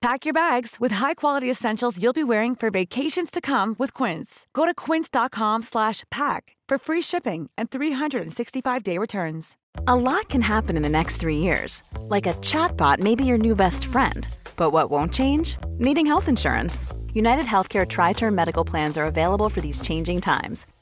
Pack your bags with high-quality essentials you'll be wearing for vacations to come with Quince. Go to quince.com/pack for free shipping and 365-day returns. A lot can happen in the next three years. Like a chatbot may be your new best friend. But what won't change? Needing health insurance. United Healthcare Tri Term Medical Plans are available for these changing times.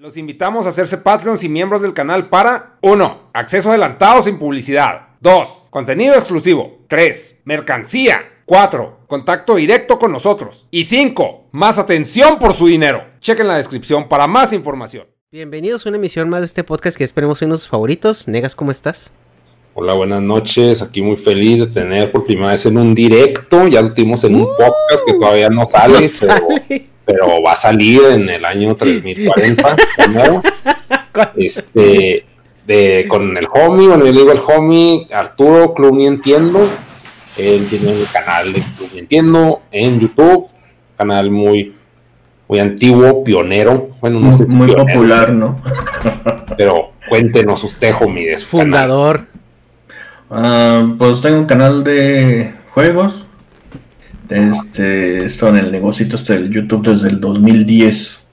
Los invitamos a hacerse Patreons y miembros del canal para 1. Acceso adelantado sin publicidad. 2. Contenido exclusivo. 3. Mercancía. 4. Contacto directo con nosotros. Y 5. Más atención por su dinero. Chequen la descripción para más información. Bienvenidos a una emisión más de este podcast que esperemos uno de sus favoritos. Negas, ¿cómo estás? Hola, buenas noches. Aquí muy feliz de tener por primera vez en un directo. Ya lo tuvimos en un podcast que todavía no sale, No sale. pero va a salir en el año 3040 primero. Este, de, con el homie, bueno, yo le digo el homie Arturo Club Ni Entiendo. Él tiene el canal de Club Ni Entiendo en YouTube. Canal muy, muy antiguo, pionero. Bueno, no sé si muy pionero, popular, ¿no? Pero cuéntenos usted, homie, de su canal. Fundador. Ah, pues tengo un canal de juegos. Este, en el negocito este del YouTube desde el 2010.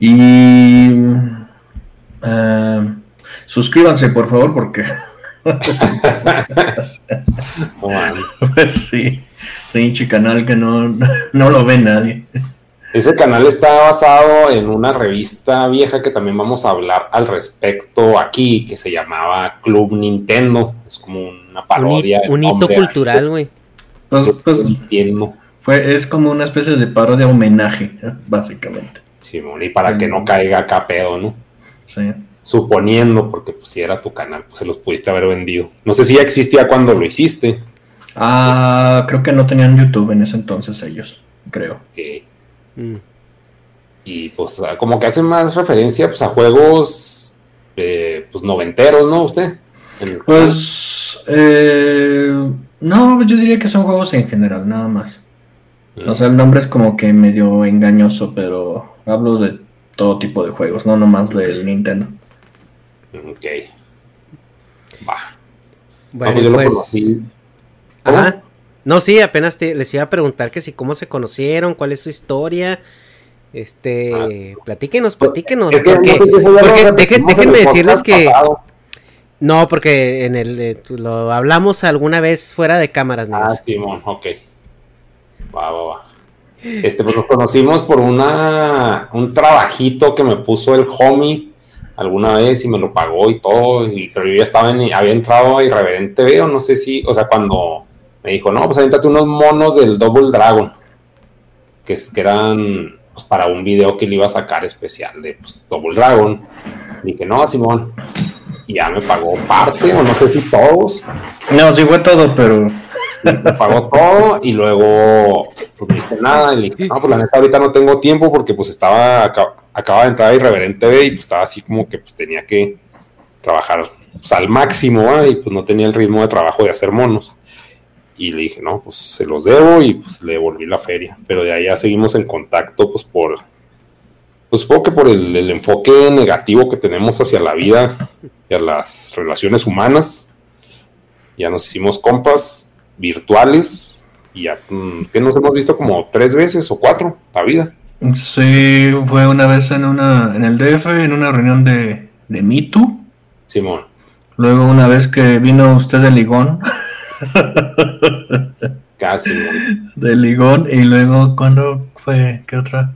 Y ah, suscríbanse, por favor, porque pues sí, pinche canal que no, no lo ve nadie. Ese canal está basado en una revista vieja que también vamos a hablar al respecto aquí, que se llamaba Club Nintendo. Es como una Un, parodia. del un hito cultural, güey. Pues, pues, fue, es como una especie de parodia homenaje, ¿eh? básicamente. Simón, y para que no caiga acá pedo, ¿no? Sí. Suponiendo, porque pues, si era tu canal, pues se los pudiste haber vendido. No sé si ya existía cuando lo hiciste. Ah, creo que no tenían YouTube en ese entonces ellos, creo. Mm. y pues ah, como que hace más referencia pues, a juegos eh, pues noventeros, ¿no? Usted. Pues, eh, no, yo diría que son juegos en general, nada más. O sea, el nombre es como que medio engañoso, pero hablo de todo tipo de juegos, no nomás del Nintendo. Ok. Va. Bueno, No, pues. Ajá. No, sí, apenas te- les iba a preguntar que si cómo se conocieron, cuál es su historia. Este, platíquenos, platíquenos. Ah. Es que porque, no sé si déjenme decirles que. pasado. No, porque en el eh, lo hablamos alguna vez fuera de cámaras, Ah, negas. Simón, ok. Va, va, va. Este, pues nos conocimos por una un trabajito que me puso el homie alguna vez y me lo pagó y todo, y, pero yo ya estaba en, había entrado a Irreverente TV, o no sé si, o sea, cuando me dijo, no, pues avéntate unos monos del Double Dragon, que, que eran pues, para un video que le iba a sacar especial de pues, Double Dragon. Dije, no, Simón, y ya me pagó parte, o no sé si todos, No, sí fue todo, pero me pagó todo y luego pues, no hice nada y le dije, no, pues la neta ahorita no tengo tiempo porque pues estaba, aca- acaba de entrar a Irreverente B y pues estaba así como que pues tenía que trabajar pues, al máximo ¿va? y pues no tenía el ritmo de trabajo de hacer monos. Y le dije, no, pues se los debo y pues le devolví la feria. Pero de ahí ya seguimos en contacto pues por, pues supongo que por el, el enfoque negativo que tenemos hacia la vida y a las relaciones humanas. Ya nos hicimos compas virtuales Y ya, mm, que nos hemos visto como tres veces o cuatro la vida. Sí, fue una vez en una en el DF, en una reunión de, de Mitu. Simón. Luego una vez que vino usted de Ligón. Casi. De Ligón. Y luego, ¿cuándo fue? ¿Qué otra?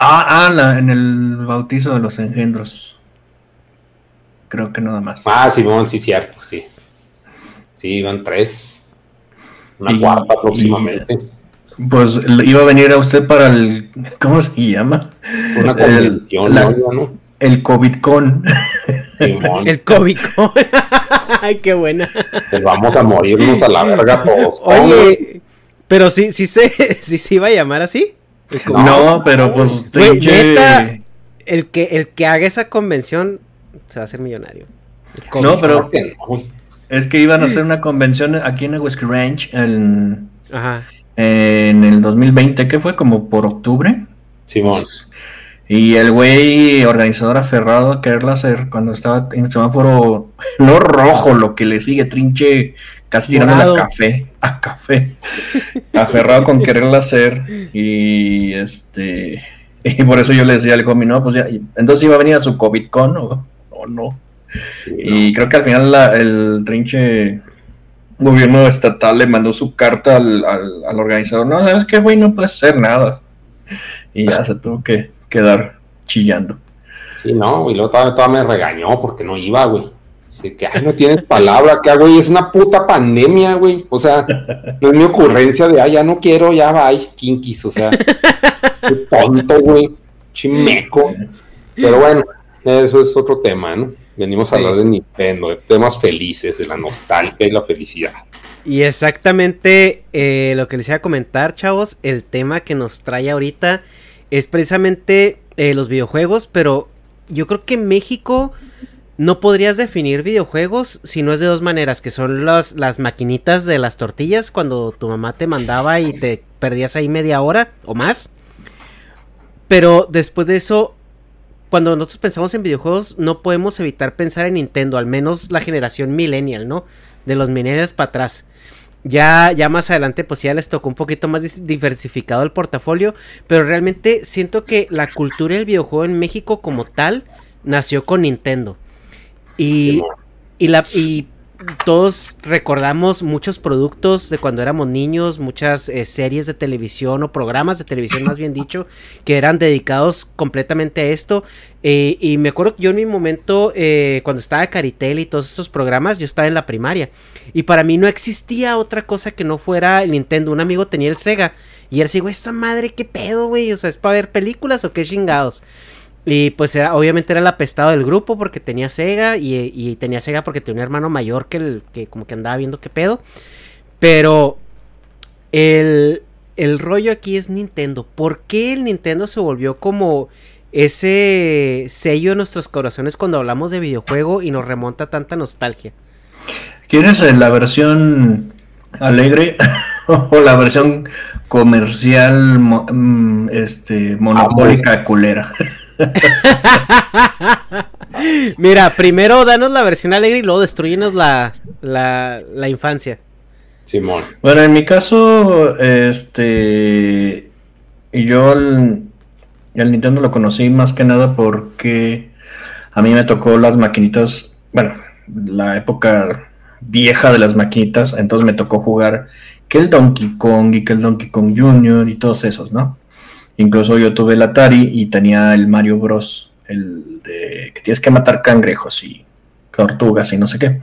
Ah, ah la, en el bautizo de los engendros. Creo que nada más. Ah, Simón, sí, cierto, sí. Sí, iban tres. Una Y- cuarta próximamente. Pues iba a venir a usted para el. ¿Cómo se llama? Una el- convención, la- ¿no? ¿no? El COVID-Con. El cómico. Ay, qué buena. Pues vamos a morirnos a la verga todos. Oye, pero sí, sí se, sí se iba a llamar así. No, pero pues. Neta, el que, el que haga esa convención se va a hacer millonario. No, pero es que iban a hacer una convención aquí en Whiskey Ranch en, Ajá. en el 2020, que fue como por octubre. Simón. Y el güey organizador aferrado a quererla hacer cuando estaba en el semáforo, no rojo, lo que le sigue, trinche, casi tirándole a café, a café, aferrado con quererla hacer. Y este, y por eso yo le decía al homie, no, pues ya, entonces iba a venir a su COVID Con o, o no. Y creo que al final la- el trinche gobierno estatal le mandó su carta al, al- al organizador. No, sabes qué, güey, no puedes hacer nada. Y ya se tuvo que quedar chillando. Sí, no, y luego todavía, todavía me regañó porque no iba, güey. Así que, ay, no tienes palabra acá, güey, es una puta pandemia, güey. O sea, no es mi ocurrencia de, ay, ya no quiero, ya bye, kinkis, o sea, qué tonto, güey, chimeco. Pero bueno, eso es otro tema, ¿no? Venimos a Sí. hablar de Nintendo, de temas felices, de la nostalgia y la felicidad. Y exactamente eh, lo que les iba a comentar, chavos, el tema que nos trae ahorita es precisamente eh, los videojuegos, pero yo creo que México no podrías definir videojuegos si no es de dos maneras, que son las, las maquinitas de las tortillas cuando tu mamá te mandaba y te perdías ahí media hora o más. Pero después de eso, cuando nosotros pensamos en videojuegos, no podemos evitar pensar en Nintendo, al menos la generación millennial, ¿no? De los millennials para atrás. Ya, ya más adelante, pues ya les tocó un poquito más diversificado el portafolio, pero realmente siento que la cultura del videojuego en México como tal nació con Nintendo. Y, y, la, y todos recordamos muchos productos de cuando éramos niños, muchas eh, series de televisión o programas de televisión más bien dicho, que eran dedicados completamente a esto. Eh, y me acuerdo que yo en mi momento, eh, cuando estaba Caritel y todos estos programas, yo estaba en la primaria. Y para mí no existía otra cosa que no fuera el Nintendo. Un amigo tenía el Sega. Y él decía, esa madre, qué pedo, güey. O sea, ¿es para ver películas o qué chingados? Y pues era, obviamente era el apestado del grupo porque tenía Sega y, y tenía Sega porque tenía un hermano mayor que, el, que como que andaba viendo qué pedo. Pero el, el rollo aquí es Nintendo. ¿Por qué el Nintendo se volvió como ese sello en nuestros corazones cuando hablamos de videojuego y nos remonta tanta nostalgia? ¿Quieres eh, la versión alegre o la versión comercial mm, este monopólica culera? Mira, primero danos la versión alegre y luego destruyenos la, la, la infancia. Simón. Bueno, en mi caso, este, yo el, el Nintendo lo conocí más que nada porque a mí me tocó las maquinitas, bueno, la época vieja de las maquinitas, entonces me tocó jugar que el Donkey Kong y que el Donkey Kong Jr. y todos esos, ¿no? Incluso yo tuve el Atari y tenía el Mario Bros. El de que tienes que matar cangrejos y tortugas y no sé qué.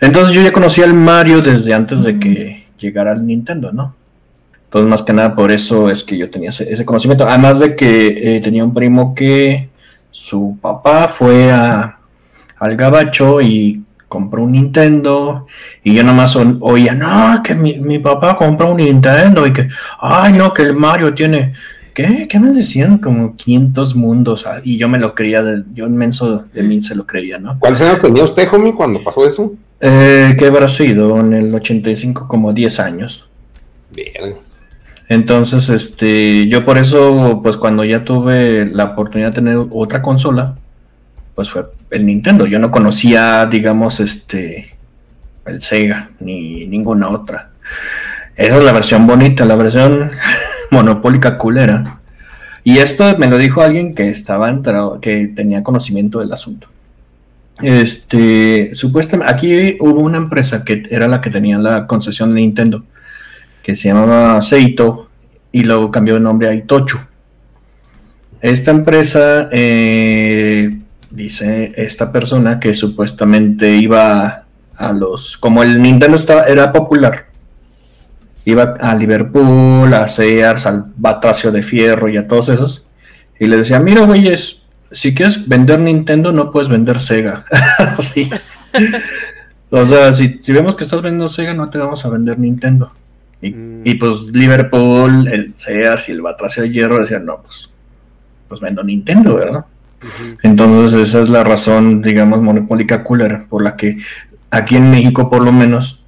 Entonces yo ya conocía al Mario desde antes de que llegara al Nintendo, ¿no? Entonces más que nada por eso es que yo tenía ese, conocimiento. Además de que eh, tenía un primo que su papá fue a, al gabacho y compró un Nintendo y yo nomás oía, no, que mi, mi papá compró un Nintendo y que, ay, no, que el Mario tiene, ¿qué? ¿Qué me decían? Como 500 mundos ah, y yo me lo creía, yo inmenso de mí se lo creía, ¿no? ¿Cuántos años tenía usted, homie, cuando pasó eso? Eh, ¿Qué habrá sido? En el 85 como 10 años. Verga. Entonces, este, yo por eso, pues cuando ya tuve la oportunidad de tener otra consola, pues fue el Nintendo. Yo no conocía, digamos, este, el Sega, ni ninguna otra. Esa es la versión bonita, la versión monopólica culera. Y esto me lo dijo alguien que estaba entrado, que tenía conocimiento del asunto. Este, supuestamente, aquí hubo una empresa que era la que tenía la concesión de Nintendo, que se llamaba Seito, y luego cambió de nombre a Itochu. Esta empresa, eh, dice esta persona, que supuestamente iba a los, como el Nintendo estaba, era popular, iba a Liverpool, a Sears, al Batracio de Fierro y a todos esos, y le decía, mira, güeyes, si quieres vender Nintendo, no puedes vender Sega. O sea, si, vemos que estás vendiendo Sega, no te vamos a vender Nintendo. Y, mm. pues Liverpool, el Sears y el Batracio de Hierro decían, no, pues, pues vendo Nintendo, ¿verdad? Entonces esa es la razón, digamos, monopólica cooler, por la que aquí en México por lo menos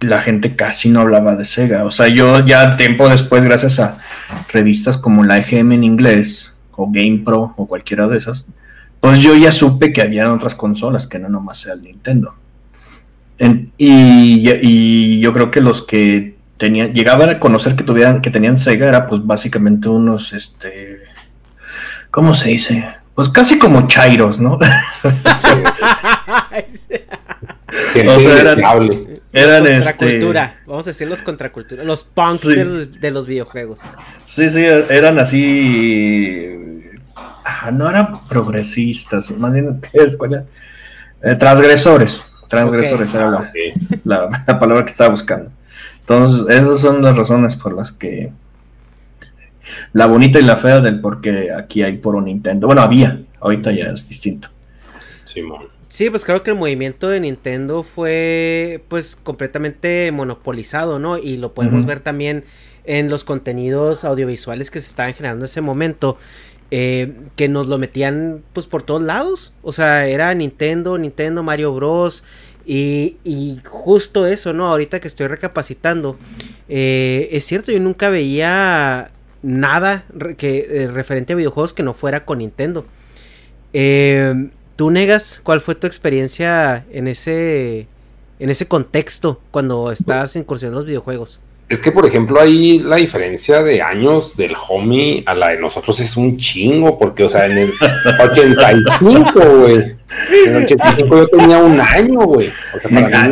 la gente casi no hablaba de Sega. O sea, yo ya tiempo después, gracias a revistas como la EGM en inglés, o GamePro, o cualquiera de esas, pues yo ya supe que había otras consolas que no nomás sea el Nintendo. y, yo creo que los que tenían, llegaban a conocer que tuvieran, que tenían Sega, era pues básicamente unos, este, ¿cómo se dice? Pues casi como Chairos, ¿no? o sea, eran, eran este, contracultura, vamos a decir los contracultura, los punks de, los videojuegos. Sí, sí, eran así. Ah, no eran progresistas, más bien, ¿qué es? Eh, transgresores. Transgresores era la, palabra que estaba buscando. Entonces, esas son las razones por las que. La bonita y la fea del por qué aquí hay por un Nintendo. Bueno, había, ahorita ya es distinto. Simón. Sí, pues creo que el movimiento de Nintendo fue pues completamente monopolizado, ¿no? Y lo podemos ver también en los contenidos audiovisuales que se estaban generando en ese momento. Eh, que nos lo metían pues por todos lados. O sea, era Nintendo, Nintendo, Mario Bros. Y, y justo eso, ¿no? Ahorita que estoy recapacitando. Eh, es cierto, yo nunca veía nada que, eh, referente a videojuegos que no fuera con Nintendo. Eh, ¿Tú negas cuál fue tu experiencia en ese, en ese contexto cuando estabas incursionando en los videojuegos? Es que, por ejemplo, ahí la diferencia de años del homie a la de nosotros es un chingo, porque, o sea, en el 85, güey. En el 85 yo tenía un año, güey.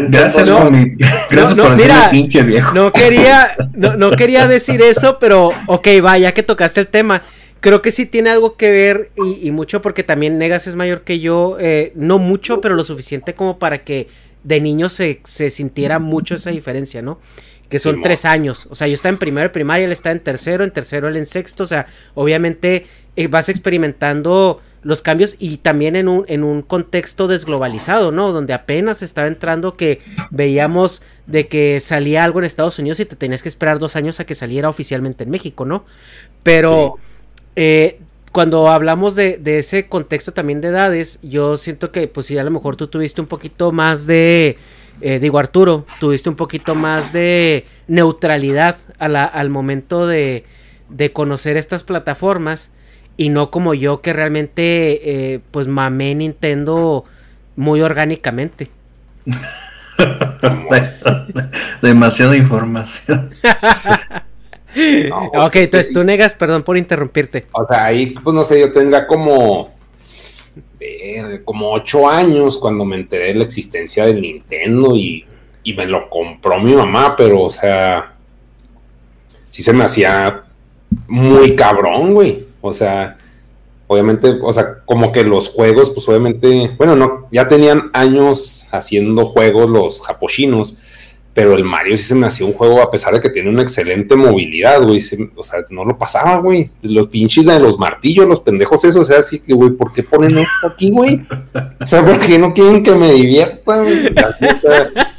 gracias, no, Gracias por mira, pinche viejo. No quería, no, no quería decir eso, pero, ok, va, ya que tocaste el tema creo que sí tiene algo que ver y, mucho porque también Negas es mayor que yo, eh, no mucho, pero lo suficiente como para que de niño se, sintiera mucho esa diferencia, ¿no? Que son tres años, o sea, yo estaba en primero de primaria, él está en tercero, en tercero él en sexto, o sea, obviamente eh, vas experimentando los cambios y también en un, en un contexto desglobalizado, ¿no? Donde apenas estaba entrando que veíamos de que salía algo en Estados Unidos y te tenías que esperar dos años a que saliera oficialmente en México, ¿no? Pero... Eh, cuando hablamos de, ese contexto también de edades, yo siento que, pues si a lo mejor tú tuviste un poquito más de, eh, digo Arturo, tuviste un poquito más de neutralidad al momento de, conocer estas plataformas y no como yo que realmente, eh, pues mamé Nintendo muy orgánicamente. Demasiada información. ok, entonces tú negas, perdón por interrumpirte. O sea, ahí, pues no sé, yo tendría como. como ocho años cuando me enteré de la existencia del Nintendo y, y me lo compró mi mamá, pero, o sea. Sí se me hacía muy cabrón, güey. O sea, obviamente, o sea, como que los juegos, pues obviamente, bueno, no, ya tenían años haciendo juegos los japoshinos pero el Mario sí se me hacía un juego, a pesar de que tiene una excelente movilidad, güey. o sea, no lo pasaba, güey. Los pinches de los martillos, los pendejos esos, o sea, así que, güey, ¿por qué ponen esto aquí, güey? O sea, ¿por qué no quieren que me divierta,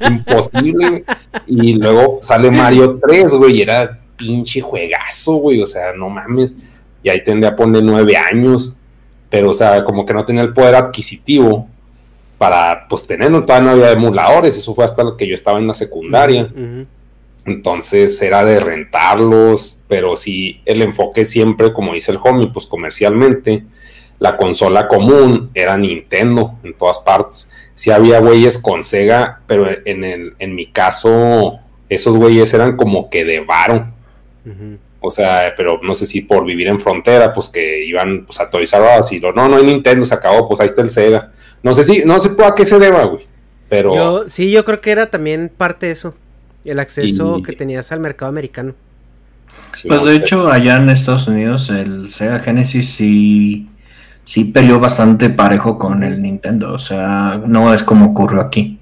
imposible. Y luego sale Mario 3, güey, y era pinche juegazo, güey. O sea, no mames. Y ahí tendría a poner nueve años. Pero, o sea, como que no tenía el poder adquisitivo para pues tenerlo, todavía no había emuladores, eso fue hasta que yo estaba en la secundaria. Entonces era de rentarlos, pero sí el enfoque siempre, como dice el homie, pues comercialmente, la consola común era Nintendo en todas partes. Sí había güeyes con Sega, pero en, el, en mi caso, esos güeyes eran como que de varo. O sea, pero no sé si por vivir en frontera, pues que iban pues, a Toys R Us y lo, no, no hay Nintendo, se acabó, pues ahí está el Sega. No sé si, no sé a qué se deba, güey. Pero. Yo, sí, yo creo que era también parte de eso. El acceso que tenías al mercado americano. pues de hecho, allá en Estados Unidos, el Sega Genesis sí, sí peleó bastante parejo con el Nintendo. O sea, no es como ocurrió aquí.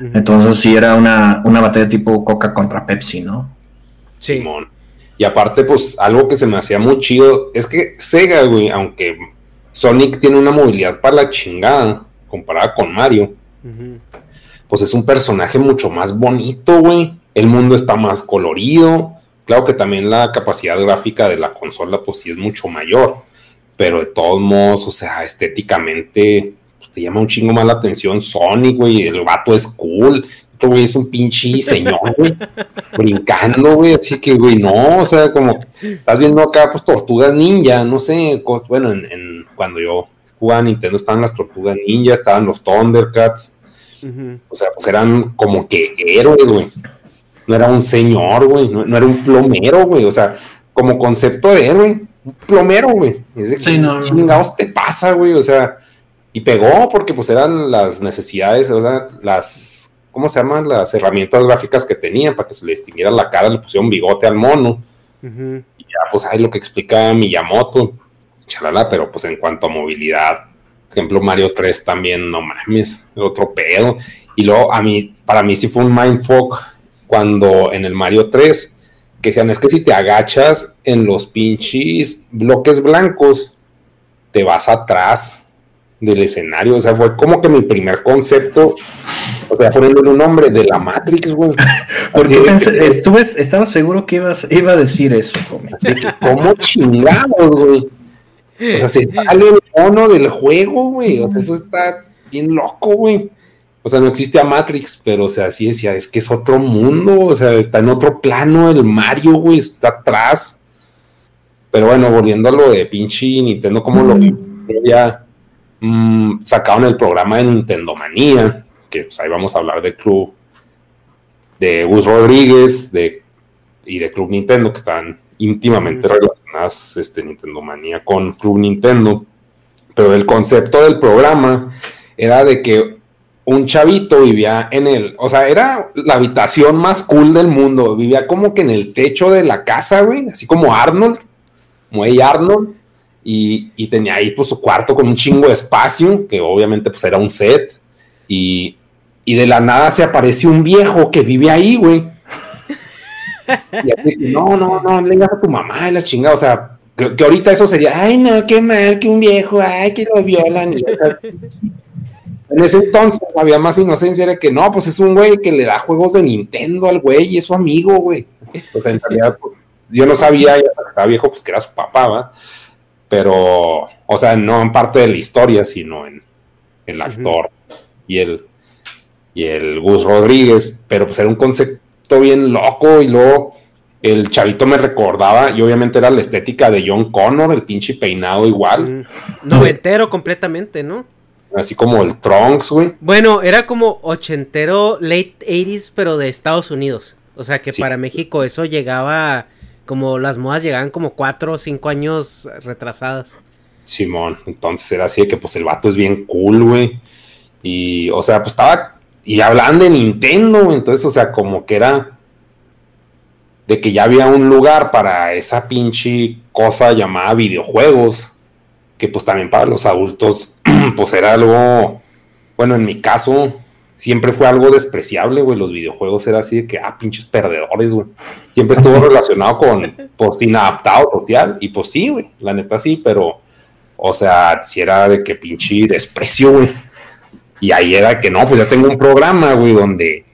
Entonces sí era una, una batalla tipo Coca contra Pepsi, ¿no? Sí. Y aparte, pues algo que se me hacía muy chido es que Sega, güey, aunque Sonic tiene una movilidad para la chingada comparada con Mario, pues es un personaje mucho más bonito, güey. El mundo está más colorido. Claro que también la capacidad gráfica de la consola, pues sí es mucho mayor. Pero de todos modos, o sea, estéticamente, pues te llama un chingo más la atención Sonic, güey. El vato es cool güey, es un pinche señor, güey, brincando, güey, así que, güey, no, o sea, como, estás viendo acá, pues, Tortugas Ninja, no sé, bueno, en, cuando yo jugaba Nintendo estaban las Tortugas Ninja, estaban los Thundercats, o sea, pues eran como que héroes, güey, no era un señor, güey, no, era un plomero, güey, o sea, como concepto de héroe, un plomero, güey, es de que, no, chingados te pasa, güey, o sea, y pegó porque pues eran las necesidades, o sea, las ¿cómo se llaman? Las herramientas gráficas que tenía para que se le distinguiera la cara, le pusieron bigote al mono. Y ya, pues, ahí lo que explica Miyamoto, chalala, pero pues en cuanto a movilidad, por ejemplo, Mario 3 también, no mames, otro pedo. Y luego, a mí, para mí sí fue un mindfuck cuando en el Mario 3, que decían, es que si te agachas en los pinches bloques blancos, te vas atrás del escenario. O sea, fue como que mi primer concepto, o sea, poniéndole un nombre de la Matrix, güey. Porque pensé, estuve, estaba seguro que ibas, iba a decir eso, Así que, ¿cómo chingamos, güey? O sea, se sale el mono del juego, güey. O sea, eso está bien loco, güey. O sea, no existe a Matrix, pero, o sea, sí decía, es que es otro mundo, o sea, está en otro plano el Mario, güey, está atrás. Pero bueno, volviendo a lo de pinche Nintendo, como lo vi, ya Mm, sacaron el programa de Nintendo Manía, que pues, ahí vamos a hablar de Club, de Gus Rodríguez de, y de Club Nintendo, que están íntimamente relacionadas este, Nintendo Manía con Club Nintendo. Pero el concepto del programa era de que un chavito vivía en el, o sea, era la habitación más cool del mundo, vivía como que en el techo de la casa, güey, así como Arnold, como Arnold, y, tenía ahí pues su cuarto con un chingo de espacio, que obviamente pues era un set, y, de la nada se aparece un viejo que vive ahí, güey. Y así, no, no, no, le a tu mamá y la chingada, o sea, que, ahorita eso sería, ay, no, qué mal, que un viejo, ay, que lo violan. en ese entonces había más inocencia, era que no, pues es un güey que le da juegos de Nintendo al güey y es su amigo, güey. O sea, en realidad, pues yo no sabía, ya estaba viejo, pues que era su papá, ¿va? Pero, o sea, no en parte de la historia, sino en el actor y el y el Gus Rodríguez, pero pues era un concepto bien loco y luego el chavito me recordaba y obviamente era la estética de John Connor, el pinche peinado igual. Noventero completamente, ¿no? Así como el Trunks, güey. Bueno, era como ochentero, late 80s, pero de Estados Unidos. O sea que para México eso llegaba como las modas llegaban como cuatro o cinco años retrasadas. Simón, entonces era así de que pues el vato es bien cool, güey. Y, o sea, pues estaba, y hablaban de Nintendo, entonces, o sea, como que era de que ya había un lugar para esa pinche cosa llamada videojuegos, que pues también para los adultos, pues era algo, bueno, en mi caso, siempre fue algo despreciable, güey. Los videojuegos era así de que, ah, pinches perdedores, güey. Siempre estuvo relacionado con, pues, inadaptado social. Y pues sí, güey, la neta sí, pero, o sea, si era de que pinche desprecio, güey. Y ahí era que no, pues ya tengo un programa, güey, donde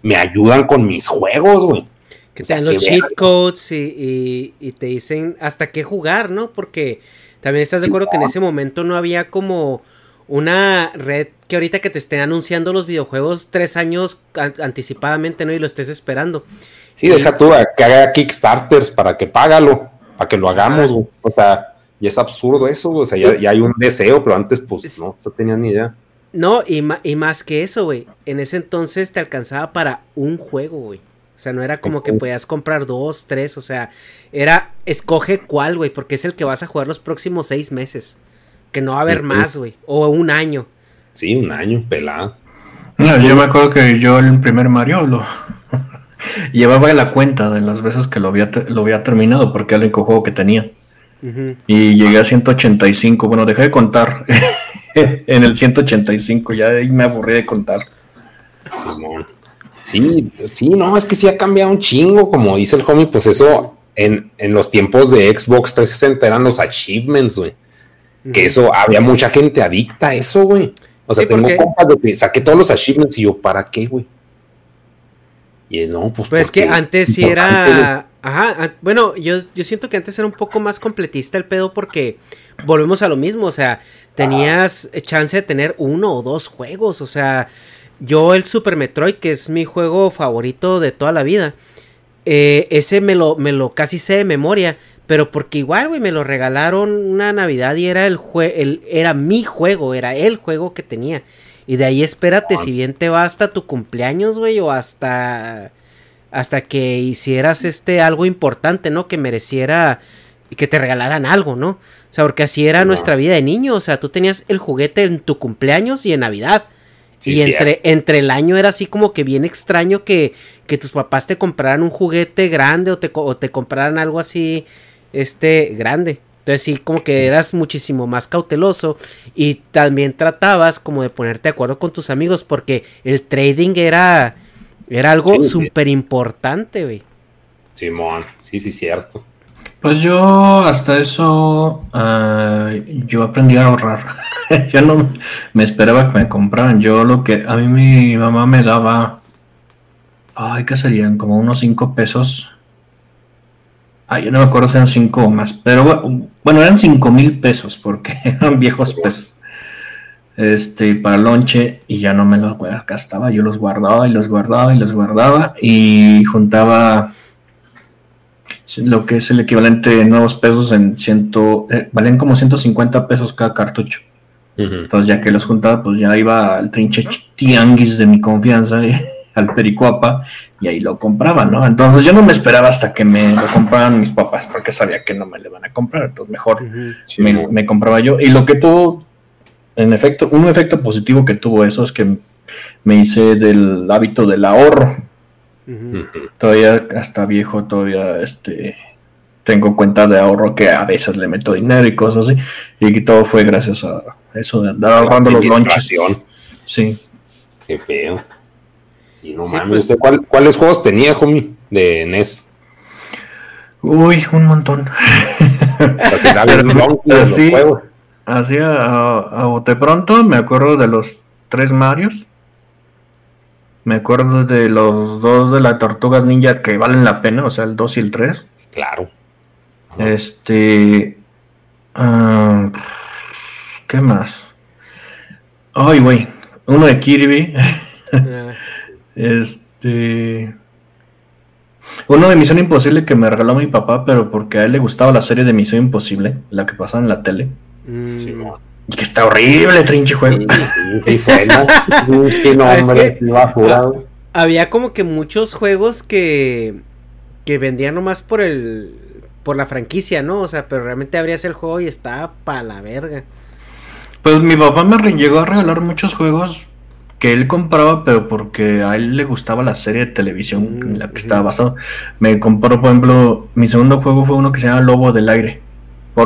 me ayudan con mis juegos, güey. Que te dan los cheat codes y, y, te dicen hasta qué jugar, ¿no? Porque también estás de acuerdo que en ese momento no había como una red que ahorita que te estén anunciando los videojuegos tres años anticipadamente, ¿no? Y lo estés esperando. Sí, deja tú que haga Kickstarters para que págalo, para que lo hagamos, güey. O sea, y es absurdo eso, O sea, ya, hay un deseo, pero antes, pues, no, no tenía ni idea. No, y, y más que eso, güey. En ese entonces te alcanzaba para un juego, güey. O sea, no era como que podías comprar dos, tres, o sea, era escoge cuál, güey, porque es el que vas a jugar los próximos seis meses. Que no va a haber más, güey, o un año. Sí, un año, pelado. No, yo me acuerdo que yo el primer Mario lo llevaba la cuenta de las veces que lo había, lo había terminado, porque era el único juego que tenía. Y llegué a 185. Bueno, dejé de contar en el 185. Ya ahí me aburrí de contar. Sí, sí, no, es que sí ha cambiado un chingo. Como dice el homie, pues eso en, los tiempos de Xbox 360 eran los achievements, güey. Que eso, había mucha gente adicta a eso, güey. O sea, tengo compas de que saqué todos los achievements y yo, ¿para qué, güey? Y no, pues. Pues es que antes sí era. Ajá, bueno, yo, yo siento que antes era un poco más completista el pedo porque volvemos a lo mismo, o sea, tenías chance de tener uno o dos juegos, o sea, yo el Super Metroid, que es mi juego favorito de toda la vida, eh, ese me lo, me lo casi sé de memoria, pero porque igual, güey, me lo regalaron una Navidad y era el, juego, era mi juego, era el juego que tenía. Y de ahí espérate, si bien te va hasta tu cumpleaños, güey, o hasta hasta que hicieras este algo importante, ¿no? Que mereciera que te regalaran algo, ¿no? O sea, porque así era nuestra vida de niño, o sea, tú tenías el juguete en tu cumpleaños y en Navidad. y entre, entre el año era así como que bien extraño que, que tus papás te compraran un juguete grande o te, o te compraran algo así, este, grande. Entonces sí, como que eras muchísimo más cauteloso y también tratabas como de ponerte de acuerdo con tus amigos porque el trading era era algo súper importante, güey. Simón, sí, sí, cierto. Pues yo hasta eso, ah, yo aprendí a ahorrar. yo no me esperaba que me compraran. Yo lo que a mí mi mamá me daba, ay, ¿qué serían? Como unos 5 pesos. Ay, yo no me acuerdo si eran 5 o más, pero bueno, eran 5 mil pesos porque eran viejos pesos. Este, para lonche y ya no me los gastaba, yo los guardaba y los guardaba y los guardaba y juntaba lo que es el equivalente de nuevos pesos en ciento, eh, valen como 150 pesos cada cartucho. Entonces ya que los juntaba, pues ya iba al trinche tianguis de mi confianza, al pericuapa, y ahí lo compraba, ¿no? Entonces yo no me esperaba hasta que me lo compraran mis papás, porque sabía que no me le van a comprar, entonces mejor me, me, compraba yo. Y lo que tuvo en efecto, un efecto positivo que tuvo eso es que me hice del hábito del ahorro. Todavía hasta viejo, todavía este tengo cuenta de ahorro que a veces le meto dinero y cosas así. Y todo fue gracias a eso de andar ahorrando los lonches. Sí. Qué feo. No mames. Pues. ¿Cuáles juegos tenía, homie, de NES? Uy, un montón. así, Así a, bote pronto, me acuerdo de los tres Marios. Me acuerdo de los dos de las tortugas ninja que valen la pena, o sea, el 2 y el 3. Claro. Este. Ah, ¿Qué más? Ay, güey. Uno de Kirby. Este. Uno de Misión Imposible que me regaló mi papá, pero porque a él le gustaba la serie de Misión Imposible, la que pasaba en la tele. Mm. Y que está horrible, trinche juego. había como que muchos juegos que, que vendían nomás por el por la franquicia, ¿no? O sea, pero realmente abrías el juego y estaba para la verga. Pues mi papá me llegó a regalar muchos juegos que él compraba, pero porque a él le gustaba la serie de televisión en la que estaba basado. Me compró, por ejemplo, mi segundo juego fue uno que se llama Lobo del Aire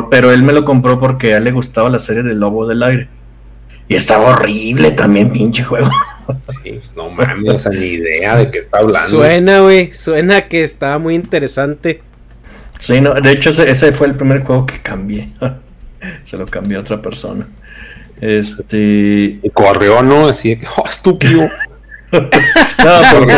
pero él me lo compró porque a él le gustaba la serie del Lobo del Aire. Y estaba horrible también, pinche juego. Sí, pues, no mames, ni idea de qué está hablando. Suena, güey, suena que estaba muy interesante. Sí, no, de hecho ese, fue el primer juego que cambié. Se lo cambié a otra persona. Este. Y corrió, ¿no? Así que, oh, estúpido. Pues,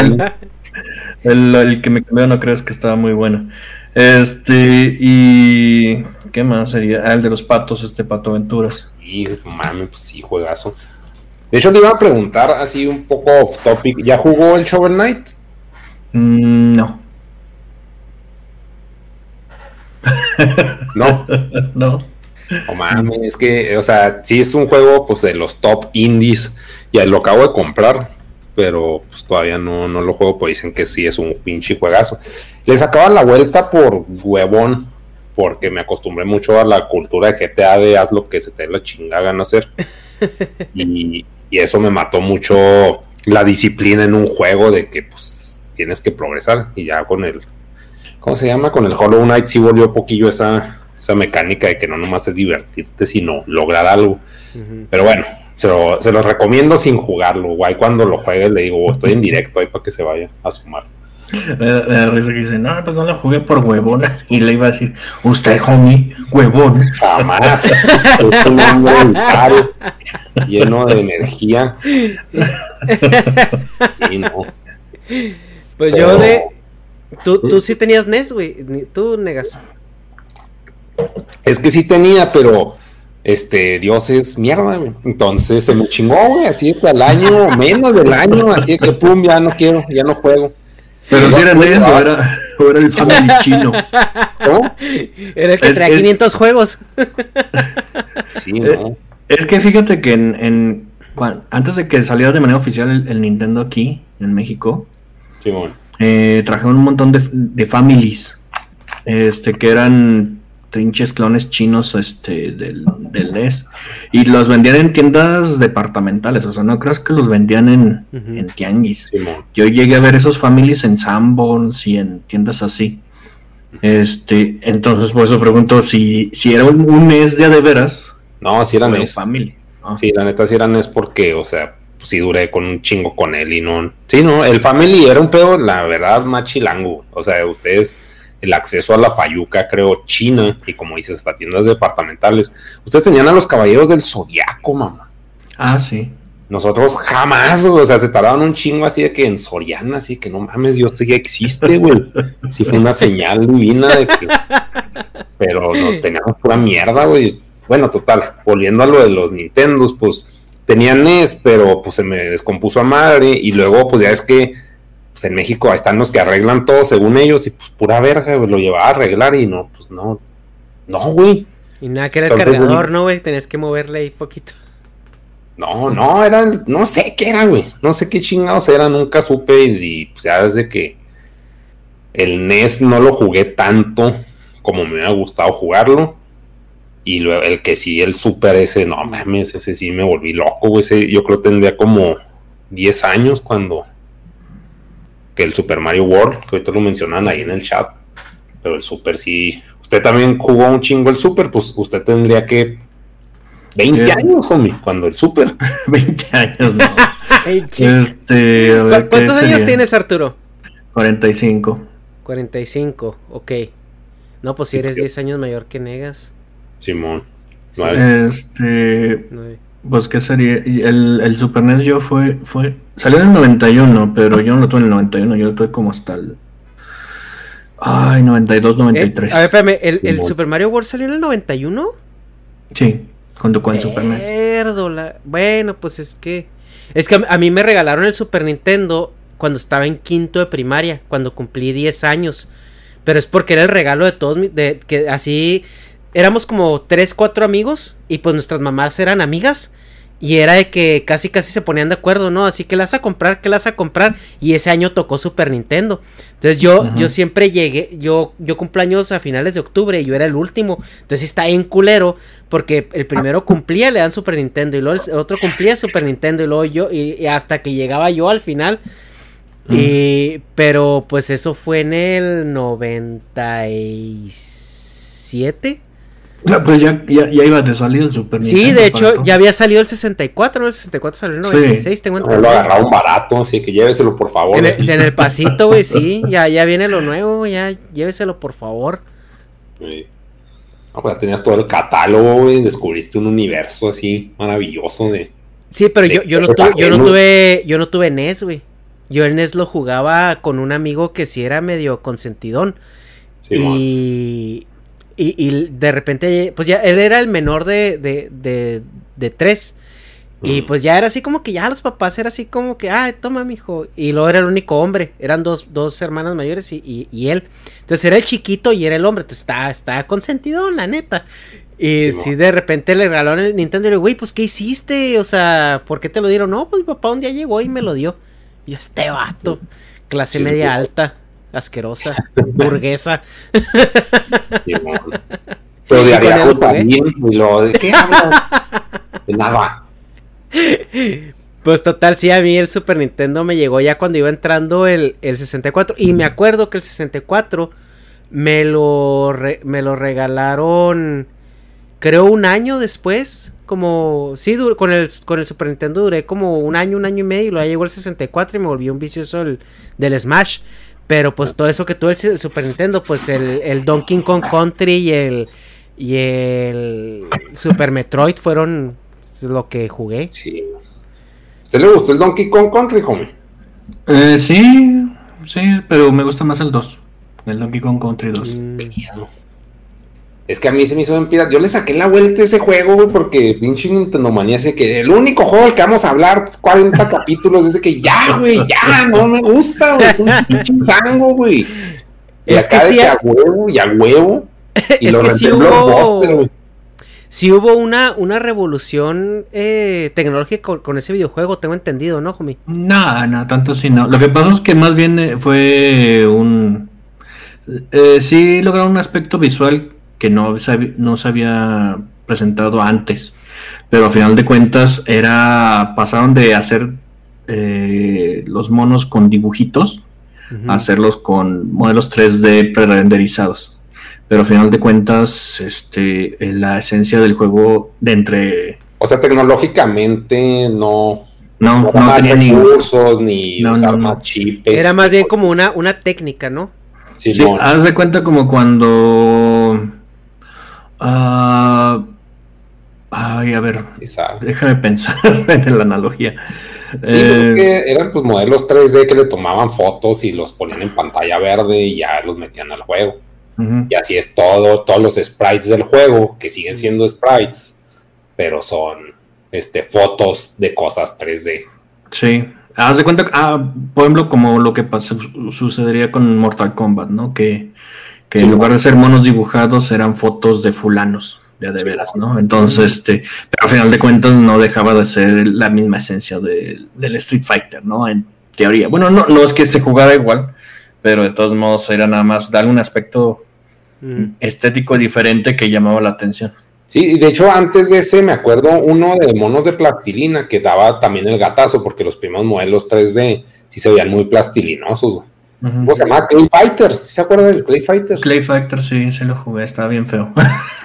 el, el, que me cambió no crees que estaba muy bueno. Este, y. ¿Qué más sería? Ah, el de los patos, este Pato Aventuras. Y mami, pues sí, juegazo. De hecho, le iba a preguntar así un poco off topic. ¿Ya jugó el Shovel Knight? Mm, no. no. no. Oh, mami, es que, o sea, sí es un juego pues de los top indies. Y lo acabo de comprar. pero pues todavía no, no lo juego, pues dicen que sí es un pinche juegazo. Le sacaba la vuelta por huevón, porque me acostumbré mucho a la cultura de GTA de haz lo que se te dé la chingada gana hacer. y, y eso me mató mucho la disciplina en un juego de que pues tienes que progresar y ya con el ¿cómo se llama? Con el Hollow Knight sí volvió poquillo esa, esa mecánica de que no nomás es divertirte, sino lograr algo. Pero bueno, se lo, se lo recomiendo sin jugarlo. Guay, cuando lo juegue le digo, estoy en directo ahí para que se vaya a sumar. Me da- me da risa que dice, no, pues no lo jugué por huevón. Y le iba a decir, usted, homie, huevón. Jamás. es un hombre vital, lleno de energía. Y no. Pues Pero- yo de. Tú, tú sí tenías NES, güey. Tú negas. Es que sí tenía, pero este Dios es mierda, güey. Entonces se me chingó, güey, así de que al año, menos del año, así de que pum, ya no quiero, ya no juego. Pero si era NES o era, o era el Family chino. ¿No? Era el que Es- traía es- 500 juegos. Sí, no. Es que fíjate que en, antes de que saliera de manera oficial el, el Nintendo aquí, en México, eh, trajeron un montón de, de families, este, que eran trinches clones chinos este, del, del NES, y los vendían en tiendas departamentales, o sea, no creas que los vendían en, en tianguis. Yo llegué a ver esos families en Sanborns y en tiendas así. Este, entonces por eso pregunto si, si era un, un NES de a de veras No, eran era un NES. family. Ah. Sí, la neta sí eran NES porque, o sea, pues sí duré con un chingo con él y no. Sí, no, el Family era un pedo, la verdad, más chilango. O sea, ustedes, el acceso a la Fayuca, creo, China, y como dices, hasta tiendas departamentales. Ustedes tenían a los caballeros del Zodiaco, mamá. Ah, sí. Nosotros jamás, güey, o sea, se tardaban un chingo así de que en Soriana, así que no mames, Dios sí existe, güey. Sí fue una señal divina de que... Pero nos teníamos pura mierda, güey. Bueno, total, volviendo a lo de los Nintendos, pues tenían NES, pero pues se me descompuso a madre y luego pues ya es que pues en México están los que arreglan todo según ellos y pues pura verga, güey, lo llevaba a arreglar y no, pues no, no, güey. Y nada, que era el Entonces, cargador, güey. ¿no, güey? Tenías que moverle ahí poquito. No, no, eran, no sé qué era, güey. No sé qué chingados era, nunca supe. Y, y, pues ya desde que el NES no lo jugué tanto como me hubiera gustado jugarlo. Y luego el que sí, el Super ese, no mames, ese sí me volví loco, güey. Ese, yo creo tendría como 10 años cuando que el Super Mario World, que ahorita lo mencionan ahí en el chat. Pero el Super sí. Usted también jugó un chingo el Super, pues usted tendría que 20 Sí. años, homie, cuando el Super. 20 años, no. Este, a ver, ¿Cu- ¿Cuántos ¿qué años sería? tienes, Arturo? 45. 45, ok. No, pues si Sí, eres porque- 10 años mayor que Negas. Simón. Nueve. Este. Pues qué sería. El, el Super NES yo fue, fue. Salió en el 91, pero yo no lo tuve en el 91, yo lo tuve como hasta el. Ay, 92, Eh, 93. a ver, espérame, ¿el, el. Super Mario World salió en el 91? Sí, junto con el Super NES. Bueno, pues es que. Es que a, mí me regalaron el Super Nintendo cuando estaba en quinto de primaria, cuando cumplí 10 años. Pero es porque era el regalo de todos mis. De, que así. Éramos como 3, 4 amigos. Y pues nuestras mamás eran amigas. Y era de que casi casi se ponían de acuerdo, ¿no? Así que las a comprar, que las a comprar. Y ese año tocó Super Nintendo. Entonces yo, yo siempre llegué, yo, yo cumpleaños a finales de octubre y yo era el último. Entonces está en culero. Porque el primero cumplía, le dan Super Nintendo. Y luego el otro cumplía Super Nintendo. Y luego yo, y, y hasta que llegaba yo al final. Y, pero pues eso fue en el 97. Pues ya, ya, ya iba de salir el Super Sí, Nintendo de para hecho ya había salido el 64, ¿no? El 64 salió en el Sí. 96, tengo No, lo entendido. agarraron barato, así que lléveselo por favor. En el, en el pasito, güey, sí, ya, ya viene lo nuevo, güey, ya lléveselo por favor. Sí. No, pues ya tenías todo el catálogo, güey. Descubriste un universo así maravilloso de. Sí, pero yo, De- yo no de tuve, yo no tuve, yo no tuve NES, güey. Yo el NES lo jugaba con un amigo que sí era medio consentidón. Simón. y, y, y de repente, pues ya, él era el menor de, de, de, de tres. Y pues ya era así como que ya los papás era así como que, ay, toma, mijo. Y luego era el único hombre. Eran dos, dos hermanas mayores y, y, y él. Entonces era el chiquito y era el hombre. Entonces está, está consentido, la neta. Y Sí, si de repente le regalaron el Nintendo y le güey, pues ¿qué hiciste? O sea, ¿por qué te lo dieron? No, pues mi papá un día llegó y me lo dio. Y este vato, clase media alta, asquerosa, burguesa. Te odiaría también, y lo de qué hablas? De nada. Pues total, sí, a mí el Super Nintendo me llegó ya cuando iba entrando el, el 64. Y me acuerdo que el 64 me lo, me lo regalaron, creo, un año después. Como, sí, con el, con el Super Nintendo duré como un año, un año y medio. Y luego llegó el 64 y me volvió un vicioso el, del Smash. Pero pues todo eso que tuve el, el Super Nintendo, pues el, el Donkey Kong Country y el, y el Super Metroid fueron lo que jugué. Sí ¿Usted le gustó el Donkey Kong Country, homie? Eh, sí, sí, pero me gusta más el 2. El Donkey Kong Country 2. Mm. Es que a mí se me hizo bien Yo le saqué la vuelta a ese juego, güey, porque pinche Nintendo Manía sé que el único juego del que vamos a hablar 40 capítulos es que ya, güey, ya, no me gusta, güey. Es un pinche tango, güey. es que sí. a huevo y a huevo. Y es que sí hubo si hubo una, una revolución eh, tecnológica con, ese videojuego, tengo entendido, ¿no, Jomi? No, no, tanto así no. Lo que pasa es que más bien eh, fue un... Eh, sí lograron un aspecto visual que no se, no se había presentado antes. Pero a final de cuentas era... Pasaron de hacer los monos con dibujitos a hacerlos con modelos 3D pre-renderizados. Pero al final de cuentas, este, la esencia del juego de entre... O sea, tecnológicamente no... No, no, tenía ni recursos, ni no, no, Era más bien como una, una técnica, ¿no? Sí, sí haz de cuenta como cuando... Uh, ay, a ver, déjame pensar en la analogía. Sí, eh, eran pues modelos 3D que le tomaban fotos y los ponían en pantalla verde y ya los metían al juego. Y así es todo, todos los sprites del juego, que siguen siendo sprites, pero son este, fotos de cosas 3D. Sí, haz de cuenta, ah, por ejemplo, como lo que sucedería con Mortal Kombat, ¿no? Que, en lugar de ser monos dibujados eran fotos de fulanos, de de veras, ¿no? Entonces, este, pero al final de cuentas no dejaba de ser la misma esencia del Street Fighter, ¿no? En teoría. Bueno, no, no es que se jugara igual, pero de todos modos era nada más dar un aspecto Mm. estético diferente que llamaba la atención. Sí, de hecho antes de ese me acuerdo uno de monos de plastilina que daba también el gatazo porque los primeros modelos 3D sí se veían muy plastilinosos. ¿Cómo se llama? Clay Fighter. ¿Sí se acuerda del Clay Fighter? Clay Fighter, sí, se lo jugué, estaba bien feo.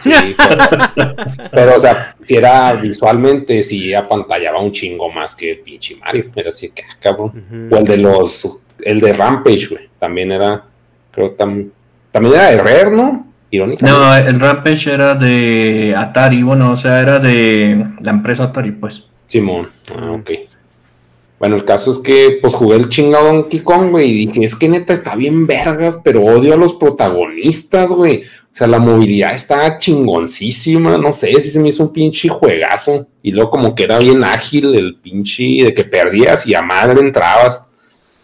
Sí, pero, o sea, si era visualmente, si apantallaba un chingo más que el pinche Mario. Era así que, ah, cabrón. O el de los, el de Rampage, güey, también era, creo, también también era de Rare, ¿no? No, el Rampage era de Atari, bueno, o sea, era de la empresa Atari, pues. Simón, ah, ok. Bueno, el caso es que pues jugué el chingado Donkey Kong, güey, y dije, es que neta está bien vergas, pero odio a los protagonistas, güey. O sea, la movilidad está chingoncísima, no sé, si se me hizo un pinche juegazo. Y luego como que era bien ágil el pinche, de que perdías y a madre entrabas.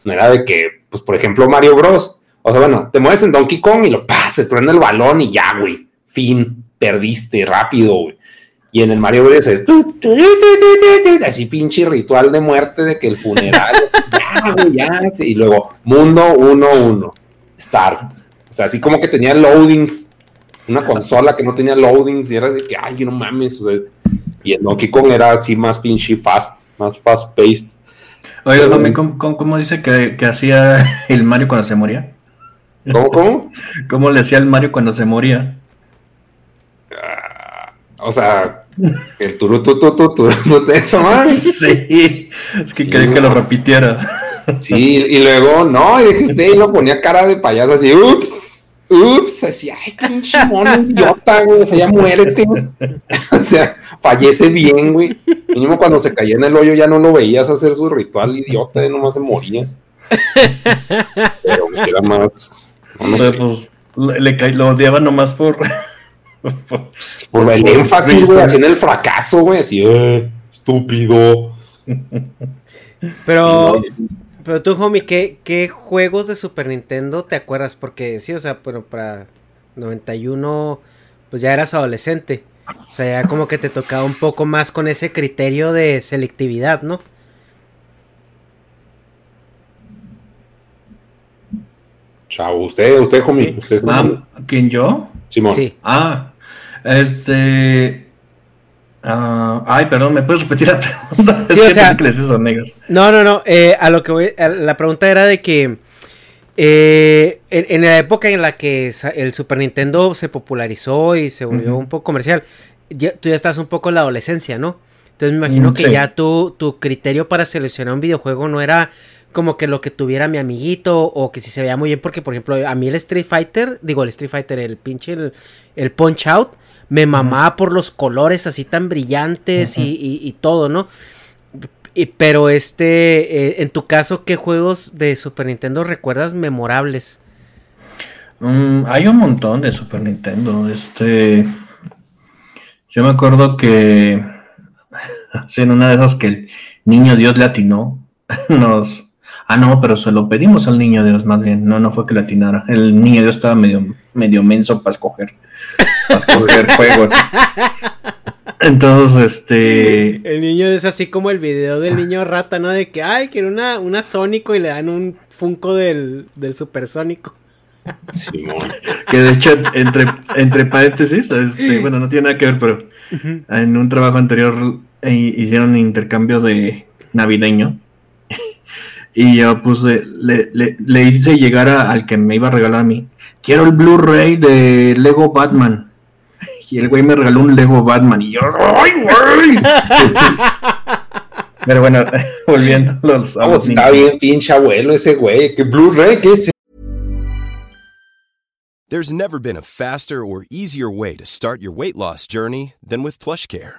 No era de que, pues por ejemplo, Mario Bros o sea, bueno, te mueves en Donkey Kong y lo pasa, se truena el balón y ya, güey. Fin, perdiste rápido, güey. Y en el Mario Bros. es así pinche ritual de muerte de que el funeral, ya, güey, ya. Y luego, mundo 1-1, start. O sea, así como que tenía loadings, una consola que no tenía loadings y era de que, ay, no mames. O sea, y el Donkey Kong era así más pinche fast, más fast paced. Oye, ¿cómo, cómo, dice que, que hacía el Mario cuando se moría? ¿Cómo, cómo? ¿Cómo le hacía el Mario cuando se moría? Ah, o sea, el turutututu, eso más. Sí, es que quería que lo repitiera. Sí, y luego, no, y dijiste, y lo ponía cara de payaso así, ups, ups, así, ay, pinche mono idiota, güey, o sea, ya muérete. o sea, fallece bien, güey. Mínimo cuando se caía en el hoyo ya no lo veías hacer su ritual idiota, y nomás se moría. Pero era más pues, le, lo odiaba nomás por. por, el énfasis, güey, así en el fracaso, güey, así, eh, estúpido. Pero. Pero tú, homie, ¿qué, ¿qué juegos de Super Nintendo te acuerdas? Porque sí, o sea, bueno, para 91, pues ya eras adolescente. O sea, ya como que te tocaba un poco más con ese criterio de selectividad, ¿no? chavo. Usted, usted, homie. Usted es Ah, ¿Quién yo? Simón. Sí. Ah, este. ah, ay, perdón, ¿me puedes repetir la pregunta? Sí, o sea- pensé que decías hormigas. No, no, no. eh, a lo que voy. a- la pregunta era de que. eh, en, en la época en la que el Super Nintendo se popularizó y se volvió un poco comercial, ya- tú ya estás un poco en la adolescencia, ¿no? Entonces me imagino Mm, que sí. ya tu, tu criterio para seleccionar un videojuego no era como que lo que tuviera mi amiguito o que si se veía muy bien, porque por ejemplo a mí el Street Fighter, digo el Street Fighter, el pinche, el, el Punch Out, me mamaba por los colores así tan brillantes y, y- y todo, ¿no? Y- pero este, eh, en tu caso, ¿qué juegos de Super Nintendo recuerdas memorables? Mm, hay un montón de Super Nintendo. Este. Yo me acuerdo que. en una de esas que el niño Dios le atinó. Nos. Ah, no, pero se lo pedimos al niño Dios, más bien. No, no fue que le atinara. El niño Dios estaba medio, medio menso para escoger. Para escoger juegos. Entonces, este. El niño es así como el video del niño rata, ¿no? De que, ay, quiere una, una Sónico y le dan un Funko del, del Supersónico. Simón. Que de hecho, entre, entre paréntesis, este, bueno, no tiene nada que ver, pero en un trabajo anterior eh, hicieron intercambio de navideño. Y yo puse, le, le, le hice llegar a- al que me iba a regalar a mí. Quiero el Blu-ray de Lego Batman. Y el güey me regaló un Lego Batman. Y yo, ¡ay, güey! Pero bueno, volviendo a los, los está bien pinche abuelo ese güey. ¿Qué Blu-ray? ¿Qué es? There's never been a faster or easier way to start your weight loss journey than with PlushCare.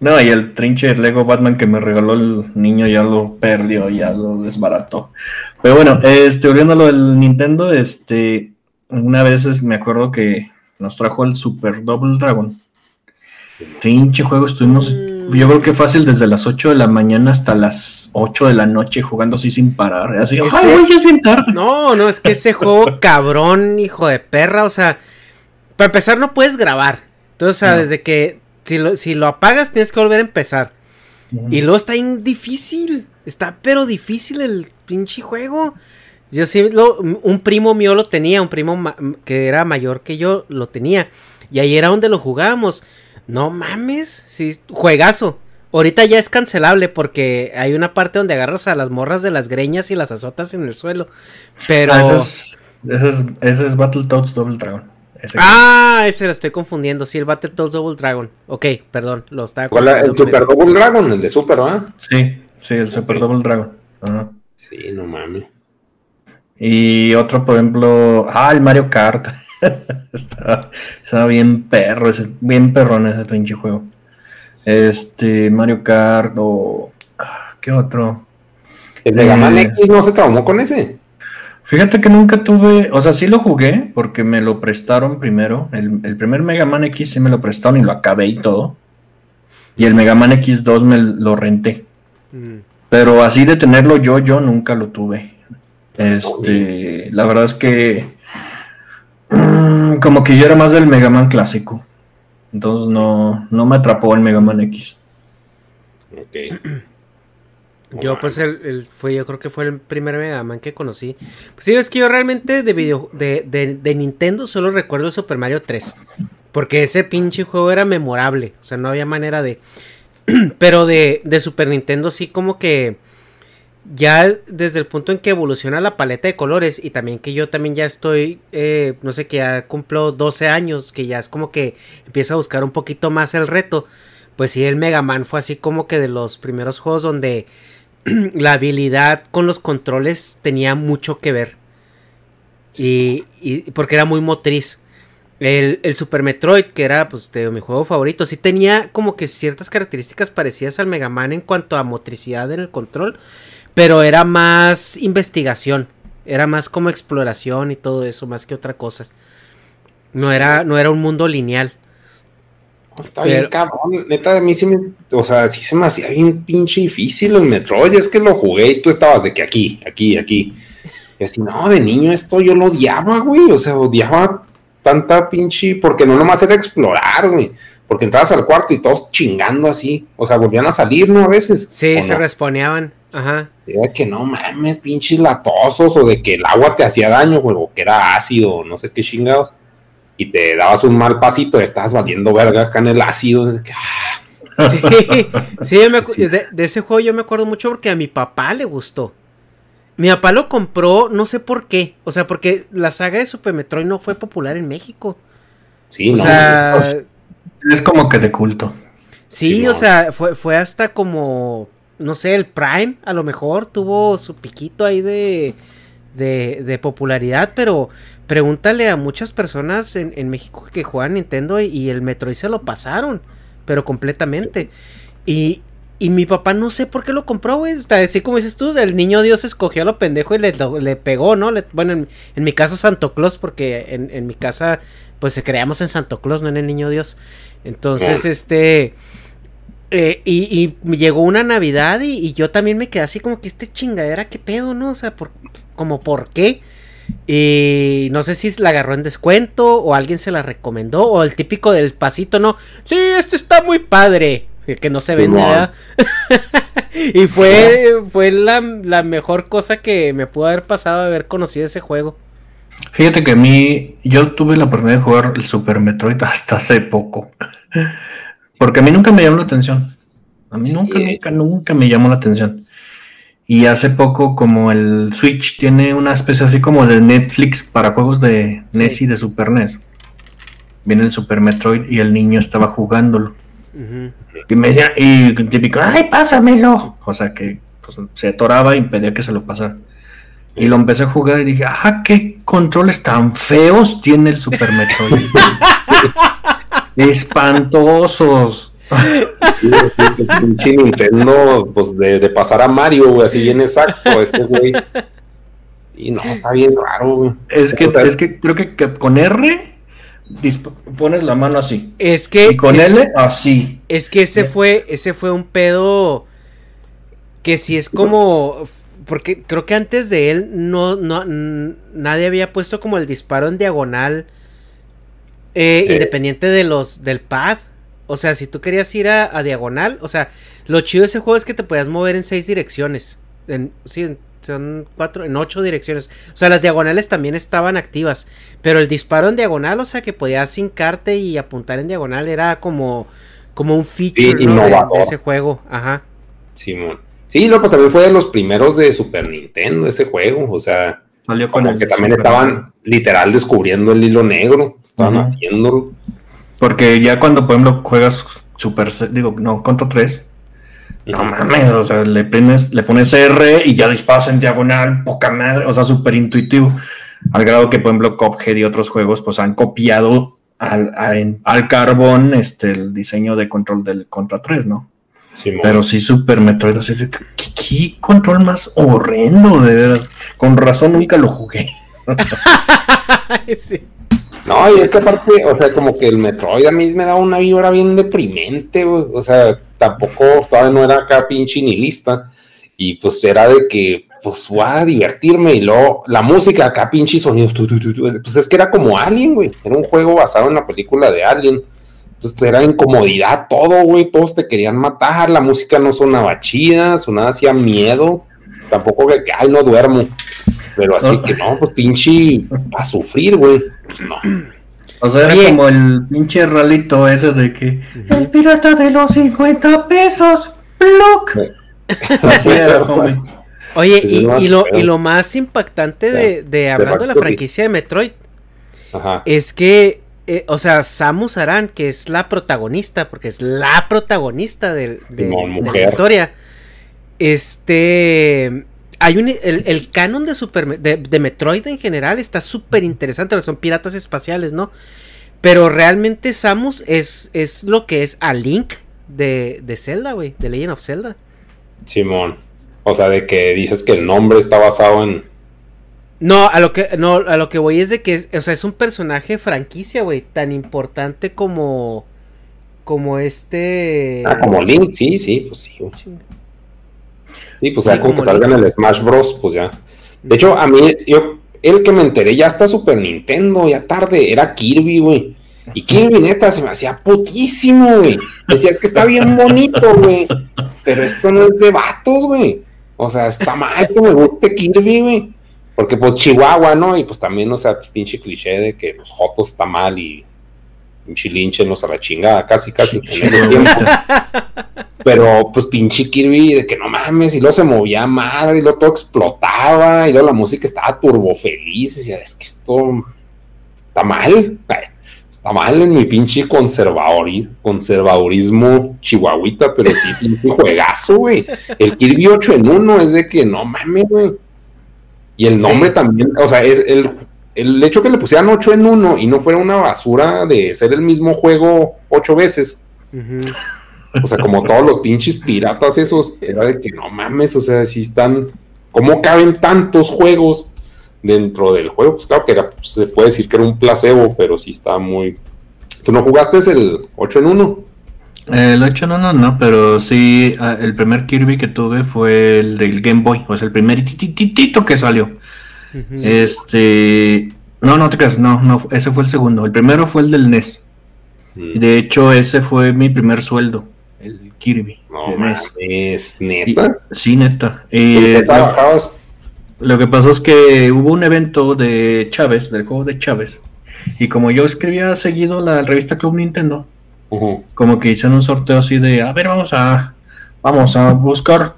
No, y el trinche Lego Batman que me regaló el niño ya lo perdió, ya lo desbarató. Pero bueno, este, volviendo a lo del Nintendo, este, una vez me acuerdo que nos trajo el Super Double Dragon. Trinche juego, estuvimos, yo creo que fácil desde las 8 de la mañana hasta las 8 de la noche jugando así sin parar. Así, Ese- ¡ay, ya es bien tarde! No, no, es que ese juego cabrón, hijo de perra, o sea, para empezar no puedes grabar. Entonces, o sea, No. desde que si lo, si lo apagas tienes que volver a empezar. Y luego está difícil, está pero difícil el pinche juego. Yo sí, lo- un primo mío lo tenía, un primo que era mayor que yo lo tenía. Y ahí era donde lo jugábamos. No mames, sí, juegazo. Ahorita ya es cancelable porque hay una parte donde agarras a las morras de las greñas y las azotas en el suelo. Pero... Ah, ese, es, ese es- es Battletoads Double Dragon. Ese- Ah, ese lo estoy confundiendo. Sí, el Battletoads Double Dragon. Ok, perdón, lo estaba ¿Cuál era? El confundiendo Super Double Dragon, el de Super, ¿verdad? Sí, sí, el Super Double Dragon. Ajá. Sí, no mames. Y otro, por ejemplo, ah, el Mario Kart. estaba, estaba bien perro, ese, bien perrón ese pinche juego. Este, Mario Kart o... ah, ¿Qué otro? El Mega Man Eh. X no se traumó con ese. Fíjate que nunca tuve, o sea, sí lo jugué porque me lo prestaron primero. El, el primer Mega Man X sí me lo prestaron y lo acabé y todo. Y el Mega Man X2 me lo renté. Mm. Pero así de tenerlo yo, yo nunca lo tuve. Este, la verdad es que como que yo era más del Mega Man clásico. Entonces no, no me atrapó el Mega Man X. Ok. Yo, pues, el, el- fue, yo creo que fue el primer Mega Man que conocí. Pues sí, es que yo realmente de video, de, de, de Nintendo solo recuerdo el Super Mario 3. Porque ese pinche juego era memorable. O sea, no había manera de. Pero de, de Super Nintendo sí como que. Ya desde el punto en que evoluciona la paleta de colores. Y también que yo también ya estoy. eh, no sé, que ya cumplo 12 años. Que ya es como que empieza a buscar un poquito más el reto. Pues sí, el Mega Man fue así como que de los primeros juegos donde la habilidad con los controles tenía mucho que ver. Y, y porque era muy motriz. El, el, Super Metroid, que era pues de mi juego favorito, sí tenía como que ciertas características parecidas al Mega Man en cuanto a motricidad en el control, pero era más investigación, era más como exploración y todo eso, más que otra cosa. No era, no era un mundo lineal. Está bien, cabrón. Neta, a mí sí me. O sea, sí se me hacía bien pinche difícil el Metroid. Es que lo jugué y tú estabas de que aquí, aquí, aquí. Y así, no, de niño esto yo lo odiaba, güey. O sea, odiaba tanta pinche. Porque no nomás era explorar, güey. Porque entrabas al cuarto y todos chingando así. O sea, volvían a salir, ¿no? A veces. Sí, se no? responeaban. Ajá. Era que no mames, pinches latosos. O de que el agua te hacía daño, güey. O que era ácido, no sé qué chingados y te dabas un mal pasito, estabas valiendo vergas acá en el ácido. Que, ah. Sí, sí, me sí. De, de, ese juego yo me acuerdo mucho porque a mi papá le gustó. Mi papá lo compró, no sé por qué. O sea, porque la saga de Super Metroid no fue popular en México. Sí, o no, sea, es como que de culto. Sí, sí o no. sea, fue, fue hasta como, no sé, el Prime a lo mejor tuvo su piquito ahí de, de, de popularidad, pero pregúntale a muchas personas en, en, México que juegan Nintendo y, y, el Metroid se lo pasaron, pero completamente. Y, y mi papá no sé por qué lo compró, güey. Así como dices tú, el niño Dios escogió a lo pendejo y le, le pegó, ¿no? Le, bueno, en, en, mi caso Santo Claus, porque en, en, mi casa pues se creamos en Santo Claus, no en el niño Dios. Entonces, este... Eh, y, y, llegó una Navidad y, y, yo también me quedé así como que este chingadera, ¿qué pedo, no? O sea, por, como por qué. Y no sé si la agarró en descuento o alguien se la recomendó o el típico del pasito, ¿no? Sí, esto está muy padre. Que no se vende, ¿verdad? y fue, fue la, la, mejor cosa que me pudo haber pasado haber conocido ese juego. Fíjate que a mí, yo tuve la oportunidad de jugar el Super Metroid hasta hace poco. Porque a mí nunca me llamó la atención. A mí sí. nunca, nunca, nunca me llamó la atención. Y hace poco, como el Switch tiene una especie así como de Netflix para juegos de sí. NES y de Super NES. Viene el Super Metroid y el niño estaba jugándolo. Uh -huh. Y me decía, y típico, ¡ay, pásamelo! O sea que pues, se atoraba y impedía que se lo pasara. Y lo empecé a jugar y dije, ¡ah, qué controles tan feos tiene el Super Metroid! Espantosos. Pinche Nintendo, pues de, de, pasar a Mario, güey, así bien exacto, este güey. Y no, está bien raro, güey. Es que, es que creo que, que, con R pones la mano así. Es que. Y con es, L, así. Es que ese fue, ese fue un pedo que si es como. Porque creo que antes de él no, no nadie había puesto como el disparo en diagonal. Eh, eh. Independiente de los del pad. O sea, si tú querías ir a, a, diagonal, o sea, lo chido de ese juego es que te podías mover en seis direcciones. En, sí, en, son cuatro, en ocho direcciones. O sea, las diagonales también estaban activas. Pero el disparo en diagonal, o sea, que podías hincarte y apuntar en diagonal, era como, como un feature sí, ¿no? de, de, ese juego. Ajá. Sí, sí, no, pues también fue de los primeros de Super Nintendo ese juego. O sea, Salió con como que también Super estaban Nintendo. literal descubriendo el hilo negro. Estaban uh -huh. haciéndolo. Porque ya cuando, por ejemplo, juegas Super, digo, no, Contra 3, no mames, o sea, le pones, le pones R y ya disparas en diagonal, poca madre, o sea, súper intuitivo. Al grado que, por ejemplo, Cophead y otros juegos, pues han copiado al, al, al carbón este, el diseño de control del Contra 3, ¿no? Sí, Pero sí, Super Metroid, así, ¿qué, ¿qué, control más horrendo, de verdad. Con razón nunca lo jugué. sí. No, y es que aparte, o sea, como que el Metroid a mí me da una vibra bien deprimente, güey. O sea, tampoco todavía no era acá pinche ni lista. Y pues era de que, pues voy a divertirme. Y luego la música acá, pinche sonidos. Tu, tu, tu, pues es que era como Alien, güey. Era un juego basado en la película de Alien. Entonces era incomodidad todo, güey. Todos te querían matar. La música no sonaba chida, sonaba hacía miedo. Tampoco que ay, no duermo. Pero así que no, pues pinche para sufrir, güey. Pues no. O sea, era como el pinche ralito ese de que el pirata de los 50 pesos, block. Así era, hombre. Oye, y, y, lo, y, lo, más impactante de, de hablando de, la franquicia de Metroid Ajá. es que, eh, o sea, Samus Aran, que es la protagonista, porque es la protagonista de, de, de la historia, Este. Hay un. El, el canon de, Super, de, de Metroid en general está súper interesante. Son piratas espaciales, ¿no? Pero realmente Samus es, es lo que es a Link de, de Zelda, güey. De Legend of Zelda. Simón. O sea, de que dices que el nombre está basado en. No, a lo que, no, a lo que voy es de que es, o sea, es un personaje franquicia, güey, tan importante como. Como este. Ah, como Link, sí, sí, pues sí, güey. Sí, pues Sí, ya como que como salga en el Smash Bros, pues ya. De hecho, a mí, yo, el que me enteré ya hasta Super Nintendo, ya tarde, era Kirby, güey. Y Kirby, neta, se me hacía putísimo, güey. Decía, es que está bien bonito, güey. Pero esto no es de vatos, güey. O sea, está mal que me guste Kirby, güey. Porque, pues, Chihuahua, ¿no? Y pues también, o sea, pues, pinche cliché de que los Jotos está mal y pinche linchenos a la chingada, casi, casi, en ese tiempo. Pero, pues, pinche Kirby, de que no mames, y luego se movía mal, y luego todo explotaba, y luego la música estaba turbo feliz, y decía, es que esto está mal, ay, está mal en mi pinche conservadori- conservadurismo chihuahuita, pero sí, pinche juegazo, güey. El Kirby 8 en 1 es de que no mames, güey. Y el nombre también, o sea, es el, el hecho que le pusieran 8 en 1 y no fuera una basura de ser el mismo juego 8 veces. O sea, como todos los pinches piratas esos, era de que no mames, o sea, si están, ¿cómo caben tantos juegos dentro del juego? Pues claro que era, pues, se puede decir que era un placebo, pero sí está muy... ¿Tú no jugaste el 8 en 1? El 8 no, no, no, pero sí, ah, el primer Kirby que tuve fue el del Game Boy, o sea, el primer tititito que salió. Este, no, no te creas, no, no, ese fue el segundo. El primero fue el del NES. Mm. De hecho, ese fue mi primer sueldo, el Kirby No de NES. mames, Y- neta. sí, neta. ¿Y Y, qué eh, lo, trabajabas? lo que pasó es que hubo un evento de Chávez, del juego de Chávez, y como yo escribía seguido la revista Club Nintendo, como que hicieron un sorteo así de, a ver, vamos a, vamos a buscar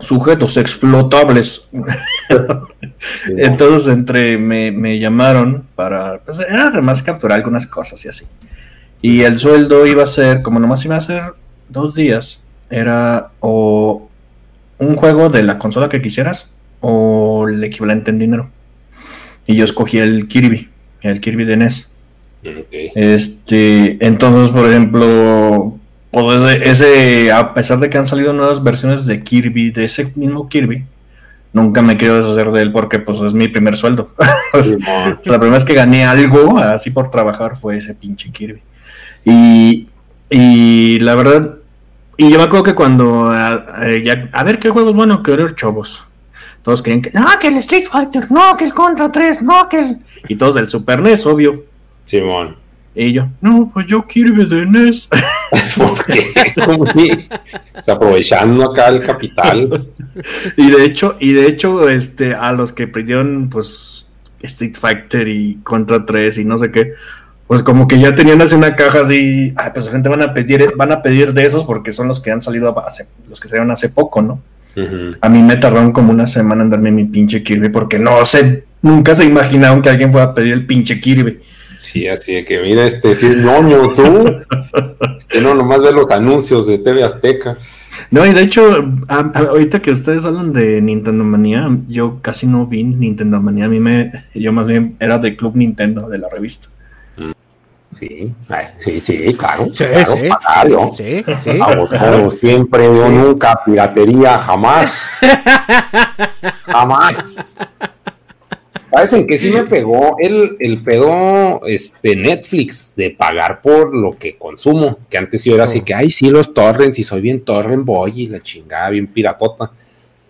sujetos explotables. Sí. Entonces entre me, me llamaron para, pues era además capturar algunas cosas y así. Y el sueldo iba a ser, como nomás iba a ser dos días, era o un juego de la consola que quisieras o el equivalente en dinero. Y yo escogí el Kirby, el Kirby de NES. Este, entonces, por ejemplo, pues ese, ese, a pesar de que han salido nuevas versiones de Kirby, de ese mismo Kirby, nunca me quiero deshacer de él porque pues es mi primer sueldo. Sea, la primera vez que gané algo así por trabajar fue ese pinche Kirby. Y, y la verdad, y yo me acuerdo que cuando, a, a- ya- a ver qué juego es bueno que ver chavos. Todos querían que, no, que el Street Fighter, no, que el Contra 3, no, que el... Y todos del Super NES, obvio. Simón. Y yo, no, pues yo Kirby de NES. ¿Por qué? Aprovechando acá el capital. y de hecho, y de hecho, este, a los que pidieron, pues, Street Fighter y Contra 3 y no sé qué, pues como que ya tenían así una caja así, ay, pues la gente van a pedir, van a pedir de esos porque son los que han salido hace, los que salieron hace poco, ¿no? A mí me tardaron como una semana en darme mi pinche Kirby porque no sé, nunca se imaginaron que alguien fuera a pedir el pinche Kirby. Sí, así de que mira, este sí es ñoño, tú. Que no, nomás ve los anuncios de TV Azteca. No, y de hecho, a- a- ahorita que ustedes hablan de Nintendo Manía, yo casi no vi Nintendo Manía. A mí me, yo más bien era de Club Nintendo, de la revista. Sí, sí, sí, claro. Sí, claro, sí, claro. sí, sí. Vamos, siempre, yo nunca, piratería, jamás. jamás. ¿Sabes en qué sí me pegó el, el pedo este, Netflix de pagar por lo que consumo? Que antes yo era así que, ay, sí, los torrents, y soy bien torrent boy y la chingada, bien piratota.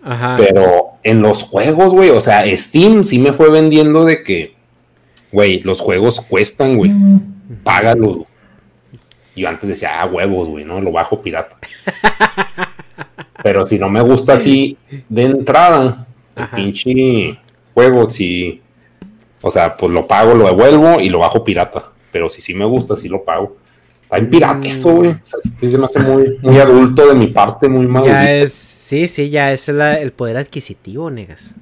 Ajá. Pero en los juegos, güey, o sea, Steam sí me fue vendiendo de que, güey, los juegos cuestan, güey, págalo. Y yo antes decía, ah, huevos, güey, ¿no? Lo bajo pirata. Pero si no me gusta así de entrada, el pinche juego, si, o sea, pues lo pago, lo devuelvo y lo bajo pirata. Pero si sí me gusta, sí lo pago. Está en pirata eso, güey. O sea, sí se me hace muy, muy adulto de mi parte, muy maduro. Ya es, sí, sí, ya es la- el poder adquisitivo, negas.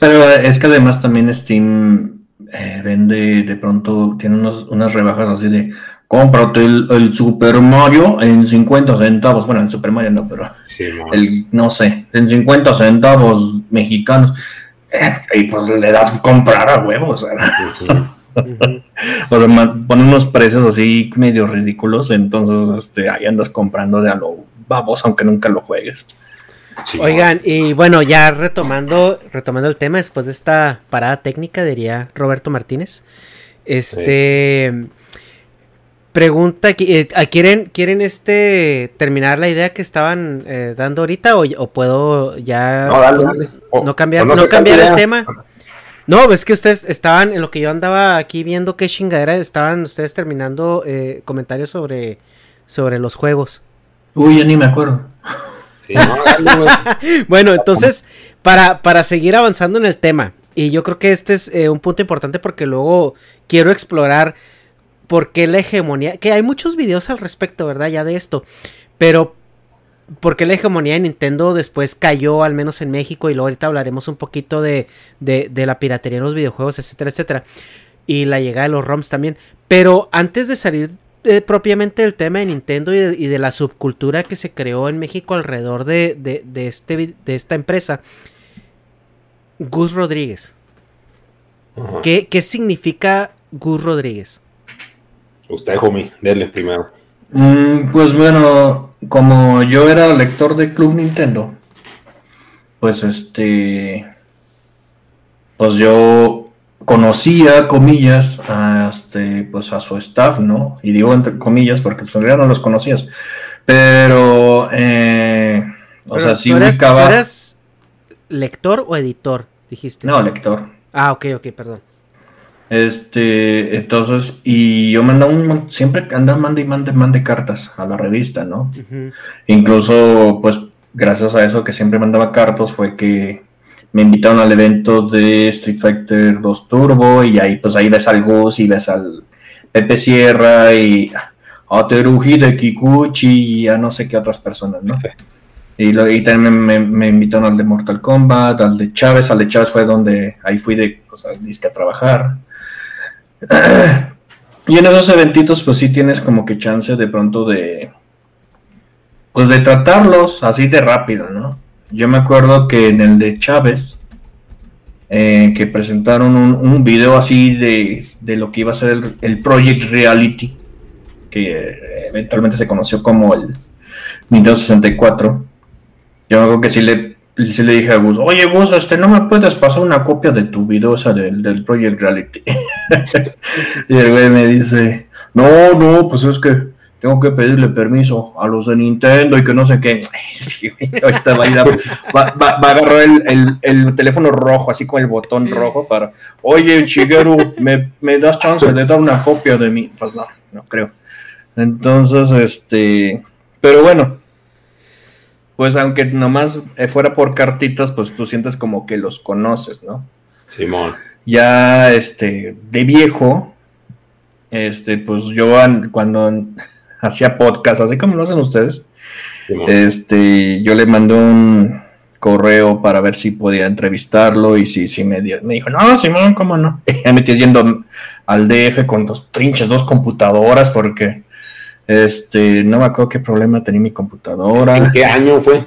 Pero es que además también Steam eh, vende de pronto, tiene unos- unas rebajas así de cómprate el, el Super Mario en 50 centavos. Bueno, el Super Mario no, pero Sí, el, no sé, en 50 centavos mexicanos. Y pues le das comprar a huevos. o sea. O ponen unos precios así medio ridículos, entonces este, ahí andas comprando de a lo babos, aunque nunca lo juegues. Sí. Oigan, y bueno, ya retomando, retomando el tema, después de esta parada técnica, diría Roberto Martínez. Este pregunta aquí, eh, ah, ¿quieren, quieren este terminar la idea que estaban eh, dando ahorita o, o puedo ya No, dale, dale. O- no cambiar, no el tema? No, es que ustedes estaban, en lo que yo andaba aquí viendo qué chingadera, estaban ustedes terminando eh, comentarios sobre, sobre los juegos. Uy, ya ni me acuerdo. Sí, no, dale, güey. Bueno, entonces, para, para seguir avanzando en el tema, y yo creo que este es eh, un punto importante porque luego quiero explorar por qué la hegemonía, que hay muchos videos al respecto, ¿verdad? Ya de esto, pero por qué la hegemonía de Nintendo después cayó, al menos en México, y luego ahorita hablaremos un poquito de, de, de la piratería en los videojuegos, etcétera, etcétera, y la llegada de los ROMs también. Pero antes de salir eh, propiamente del tema de Nintendo y de, y de la subcultura que se creó en México alrededor de, de, de este, de esta empresa, Gus Rodríguez. ¿Qué, qué significa Gus Rodríguez? Usted, homie, dele primero. Mm, pues bueno, como yo era lector de Club Nintendo, pues este, pues yo conocía, comillas, a este, pues a su staff, ¿no? Y digo entre comillas porque pues en realidad no los conocías, pero, eh, o Pero, sea, sí ¿tú eras- ubicaba, tú eras lector o editor? Dijiste. no, lector. Ah, ok, ok, perdón. Este, entonces, y yo mandaba un, siempre andaba mande y mande, mande cartas a la revista, ¿no? Incluso, pues, gracias a eso que siempre mandaba cartas, fue que me invitaron al evento de Street Fighter 2 Turbo, y ahí, pues, ahí ves al Gus y ves al Pepe Sierra y a Teruji de Kikuchi y a no sé qué otras personas, ¿no? Y, lo, y también me, me- me invitaron al de Mortal Kombat, al de Chávez, al de Chávez fue donde ahí fui de, o sea, disque a trabajar. Y en esos eventitos, pues sí tienes como que chance de pronto de, pues de tratarlos así de rápido, ¿no? Yo me acuerdo que en el de Chávez, eh, que presentaron un, video así de, de lo que iba a ser el, Project Reality, que eh, eventualmente se conoció como el Nintendo 64. Yo acuerdo que sí le, sí le dije a Gus, oye Gus, este, ¿no me puedes pasar una copia de tu video esa del, del Project Reality? y el güey me dice, no, no, pues es que tengo que pedirle permiso a los de Nintendo y que no sé qué. Ahorita va a ir a, va, va- va a agarrar el, el- el teléfono rojo, así con el botón rojo para, oye, Shigeru, ¿me, me das chance de dar una copia de mí? Pues no, no creo. Entonces, este, pero bueno, pues aunque nomás eh, fuera por cartitas, pues tú sientes como que los conoces, ¿no? Simón. ya este de viejo este pues yo an- cuando an- hacía podcast así como lo hacen ustedes Simón. este yo le mandé un correo para ver si podía entrevistarlo y si, si me, dio- me dijo no Simón cómo no ya me estoy yendo al DF con dos trinches dos computadoras porque este no me acuerdo qué problema tenía mi computadora ¿En qué año fue?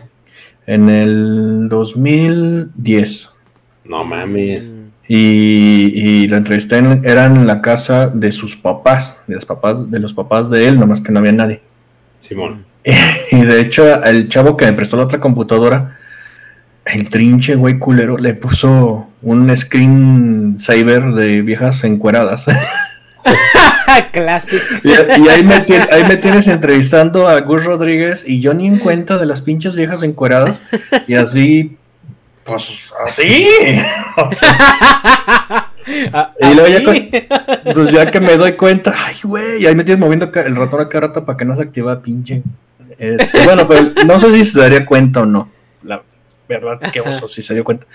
en el 2010 No mames. y, y la entrevisté en, era en la casa de sus papás, de los papás, de los papás de él, nomás que no había nadie. Simón. Y de hecho, el chavo que me prestó la otra computadora, el trinche güey culero, le puso un screen saver de viejas encueradas. Clásico. y, y ahí, me tien- ahí me tienes entrevistando a Gus Rodríguez y yo ni en cuenta de las pinches viejas encueradas. Y así, pues así. O sea, Ah, Y luego ya. Pues ya que me doy cuenta, ay, güey, y ahí me tienes moviendo el ratón a cada rato para que no se activa pinche. Este, bueno, pero no sé si se daría cuenta o no. La verdad, qué oso, si se dio cuenta.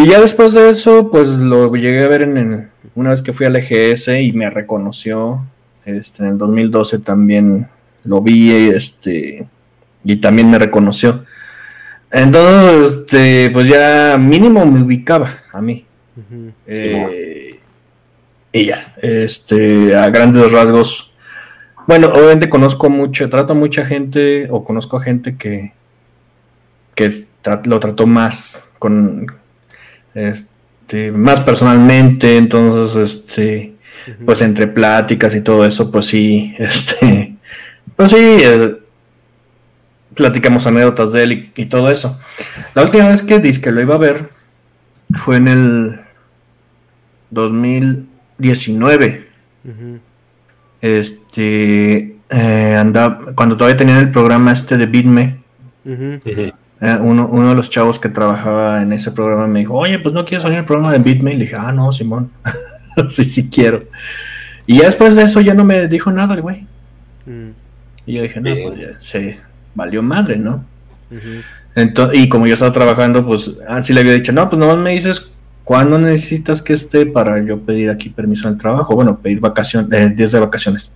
Y ya después de eso, pues lo llegué a ver en el- una vez que fui al EGS y me reconoció. Este, en el 2012 también lo vi, este, y también me reconoció. Entonces, este, pues ya mínimo me ubicaba a mí. Eh, y ya, este, a grandes rasgos. Bueno, obviamente conozco mucho, trato a mucha gente, o conozco a gente que, que lo trató más con este, más personalmente, entonces este pues entre pláticas y todo eso, pues sí, este pues sí, platicamos anécdotas de él y, todo eso. La última vez que dije que lo iba a ver fue en el 2019. Este eh, anda, cuando todavía tenían el programa este de Bitme. Eh, uno, de los chavos que trabajaba en ese programa me dijo, oye, pues no quiero salir en el programa de Bitme. Y le dije, ah, no, Simón, sí, sí quiero. Y ya después de eso ya no me dijo nada el güey. Mm. Y yo dije, no, pues ya se valió madre, ¿no? Entonces, y como yo estaba trabajando, pues así le había dicho, no, pues nomás me dices cuándo necesitas que esté para yo pedir aquí permiso el trabajo. Bueno, pedir vacaciones, eh, días de vacaciones.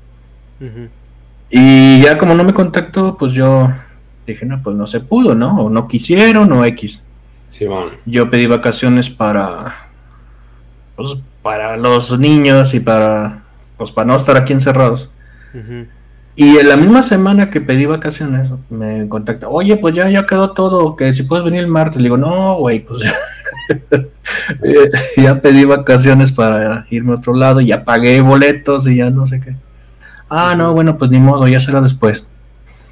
Y ya como no me contactó, pues yo dije, no, pues no se pudo, ¿no? O no quisieron o X. Sí, bueno. Yo pedí vacaciones para, pues, para los niños y para, pues para no estar aquí encerrados. Y en la misma semana que pedí vacaciones, me contacta, oye, pues ya, ya quedó todo, que si puedes venir el martes. Le digo, no, güey, pues ya pedí vacaciones para irme a otro lado, y ya pagué boletos y ya no sé qué. Ah, no, bueno, pues ni modo, ya será después.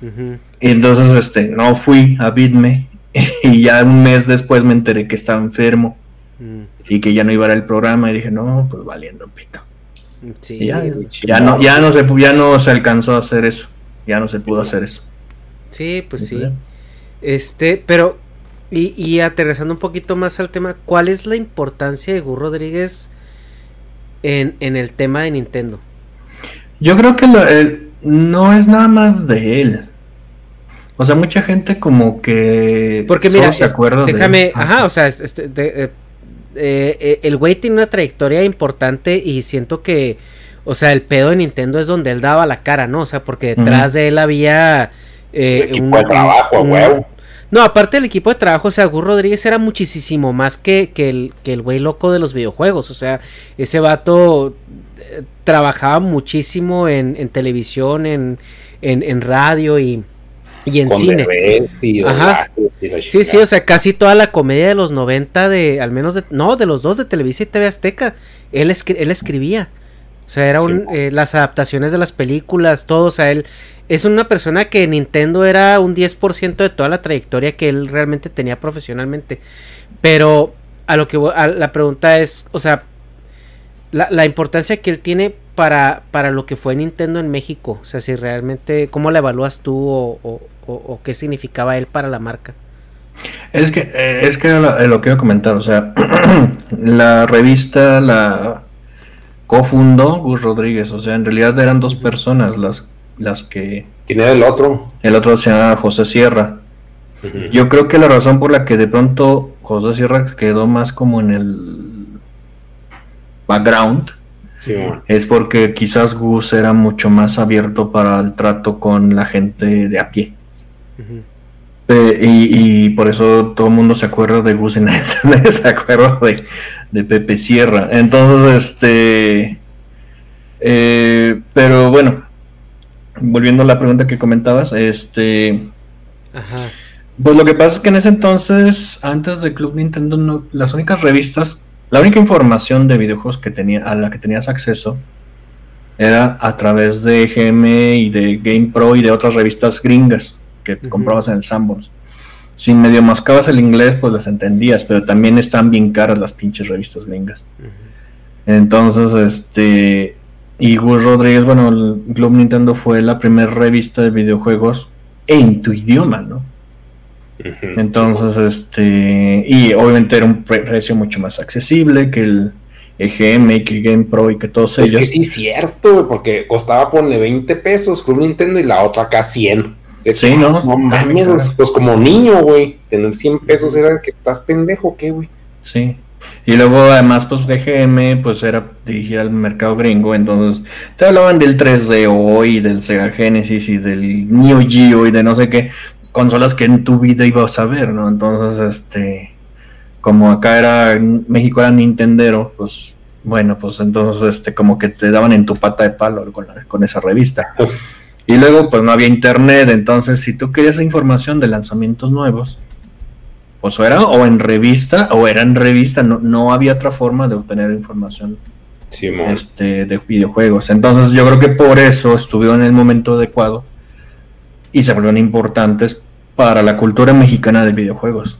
Y entonces, este, no fui a Bitme y ya un mes después me enteré que estaba enfermo y que ya no iba a ir al programa y dije, no, pues valiendo pito. ya, no, ya no se ya no se alcanzó a hacer eso, ya no se pudo hacer eso. Sí, pues sí. Este, pero y, y aterrizando un poquito más al tema, ¿cuál es la importancia de Gus Rodríguez en, en el tema de Nintendo? Yo creo que no es nada más de él. O sea, mucha gente como que Porque mira, se acuerda déjame, ajá, o sea, este, eh, eh, el güey tiene una trayectoria importante y siento que, o sea, el pedo de Nintendo es donde él daba la cara, ¿no? O sea, porque detrás de él había eh, un, de trabajo, un, No, aparte del equipo de trabajo, o sea, Gus Rodríguez era muchísimo más que, que el que el güey loco de los videojuegos. O sea, ese vato trabajaba muchísimo en, en televisión, en, en, en radio y y en cine. Ajá. Sí, sí, o sea, casi toda la comedia de los 90 de, al menos de, no, de los dos de Televisa y TV Azteca, él, él escribía. O sea, eran eh, las adaptaciones de las películas, todo, o sea, él es una persona que Nintendo era un 10% de toda la trayectoria que él realmente tenía profesionalmente. Pero a lo que la pregunta es, o sea, la, la importancia que él tiene para, para lo que fue Nintendo en México? O sea, si realmente, ¿cómo la evalúas tú o, qué significaba él para la marca? Es que, eh, es que lo, lo que iba a comentar, o sea, la revista la cofundó Gus Rodríguez, o sea, en realidad eran dos personas las, las que... ¿Quién era el otro? El otro se llama José Sierra. Yo creo que la razón por la que de pronto José Sierra quedó más como en el background es porque quizás Gus era mucho más abierto para el trato con la gente de a pie. Y, por eso todo el mundo se acuerda de Gus y nadie, se acuerda de, Pepe Sierra. Entonces, este. Eh, pero bueno, volviendo a la pregunta que comentabas, este. Pues lo que pasa es que en ese entonces, antes de Club Nintendo, las únicas revistas la única información de videojuegos que tenía, a la que tenías acceso era a través de GM y de Game Pro y de otras revistas gringas que comprabas en el Sandbox. Si medio mascabas el inglés, pues las entendías, pero también están bien caras las pinches revistas gringas. Entonces, este. Y Gus Rodríguez, bueno, el Globe Nintendo fue la primera revista de videojuegos en tu idioma, ¿no? Entonces, este, y obviamente era un precio mucho más accesible que el EGM y que el Game Pro y que todos ellos. Es que sí, cierto, porque costaba ponerle 20 pesos con Nintendo y la otra acá 100. Sí, no. No mames, pues como niño, güey. Tener 100 pesos era que estás pendejo, ¿qué, güey? Sí. Y luego, además, pues EGM, pues era dirigida al mercado gringo, entonces te hablaban del 3DO y del Sega Genesis y del Neo Geo y de no sé qué consolas que en tu vida ibas a ver, ¿no? Entonces, este, como acá era, México era Nintendero, pues bueno, pues entonces este como que te daban en tu pata de palo con, con esa revista. Y luego pues no había internet, entonces si tú querías información de lanzamientos nuevos, pues o era o en revista o era en revista, no, no había otra forma de obtener información este, de videojuegos. Entonces yo creo que por eso estuvieron en el momento adecuado y se volvieron importantes para la cultura mexicana de videojuegos.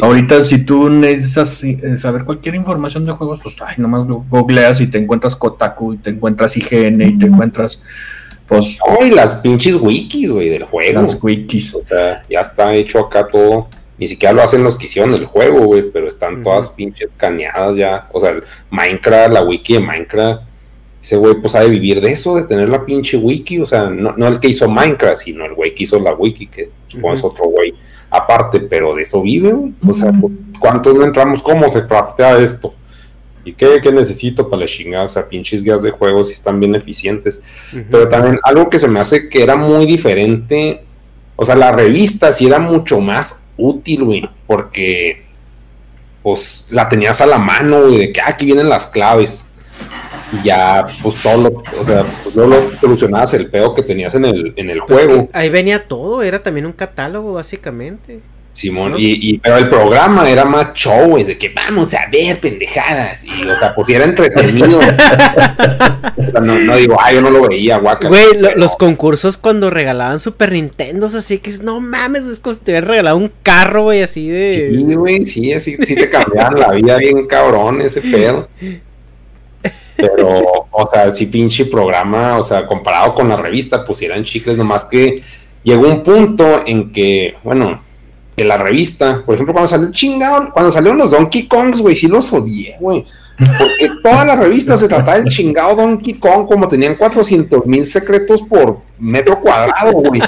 Ahorita si tú necesitas eh, saber cualquier información de juegos, pues ay, nomás googleas y te encuentras Kotaku y te encuentras IGN y te encuentras pues... Ay, las pinches wikis, güey, del juego. Las wikis. O sea, ya está hecho acá todo. Ni siquiera lo hacen los que hicieron el juego, güey, pero están todas pinches caneadas ya. O sea, Minecraft, la wiki de Minecraft. Ese güey, pues, ha de vivir de eso, de tener la pinche wiki. O sea, no, no el que hizo Minecraft, sino el güey que hizo la wiki, que supongo es otro güey aparte, pero de eso vive, güey. O sea, pues, ¿cuántos no entramos? ¿Cómo se craftea esto? ¿Y qué, qué, necesito para la chingada? O sea, pinches guías de juegos y están bien eficientes. Pero también algo que se me hace que era muy diferente. O sea, la revista sí era mucho más útil, güey. Porque, pues, la tenías a la mano, güey, de que ah, aquí vienen las claves. Y ya, pues todo lo, o sea, pues luego lo solucionabas el pedo que tenías en el, en el pues juego. ahí venía todo, era también un catálogo, básicamente. Simón, y, pero el programa era más show, es de que vamos a ver pendejadas, y o sea, pues era entretenido. o sea, no, digo, ay, yo no lo veía, guaca. Güey, los concursos cuando regalaban Super Nintendo, así que no mames, es como si te hubieran regalado un carro, güey, así de. Sí, güey, sí, así, sí te cambiaban la vida bien cabrón ese pedo. Pero, o sea, sí, pinche programa, o sea, comparado con la revista, pues eran chicles, nomás que llegó un punto en que, bueno, en la revista, por ejemplo, cuando salió chingado, cuando salieron los Donkey Kongs, güey, sí los odié, güey. Porque toda la revista se trataba del chingado Donkey Kong, como tenían 400 mil secretos por metro cuadrado, güey.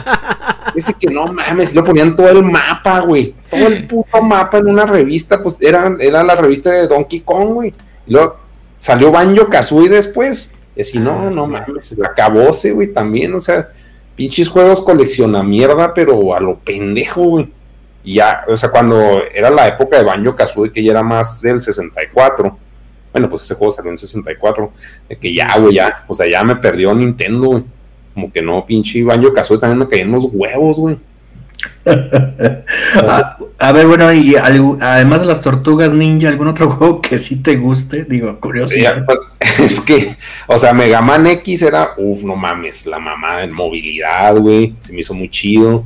Ese que no mames, lo ponían todo el mapa, güey. Todo el puto mapa en una revista, pues era, era la revista de Donkey Kong, güey. Y luego salió Banjo Kazooie después. Y así, no, ah, no mames, la acabóse, güey, también, o sea, pinches juegos colecciona mierda, pero a lo pendejo, güey. Y ya, o sea, cuando era la época de Banjo Kazooie, que ya era más del 64, bueno, pues ese juego salió en 64, de que ya, güey, ya, o sea, ya me perdió Nintendo, güey. Como que no, pinche Banjo Kazooie también me caían los huevos, güey. a, ver, bueno, y además de las tortugas ninja, ¿algún otro juego que sí te guste? Digo, curioso. Pues, es que, o sea, Mega Man X era, uff, no mames, la mamá en movilidad, güey, se me hizo muy chido.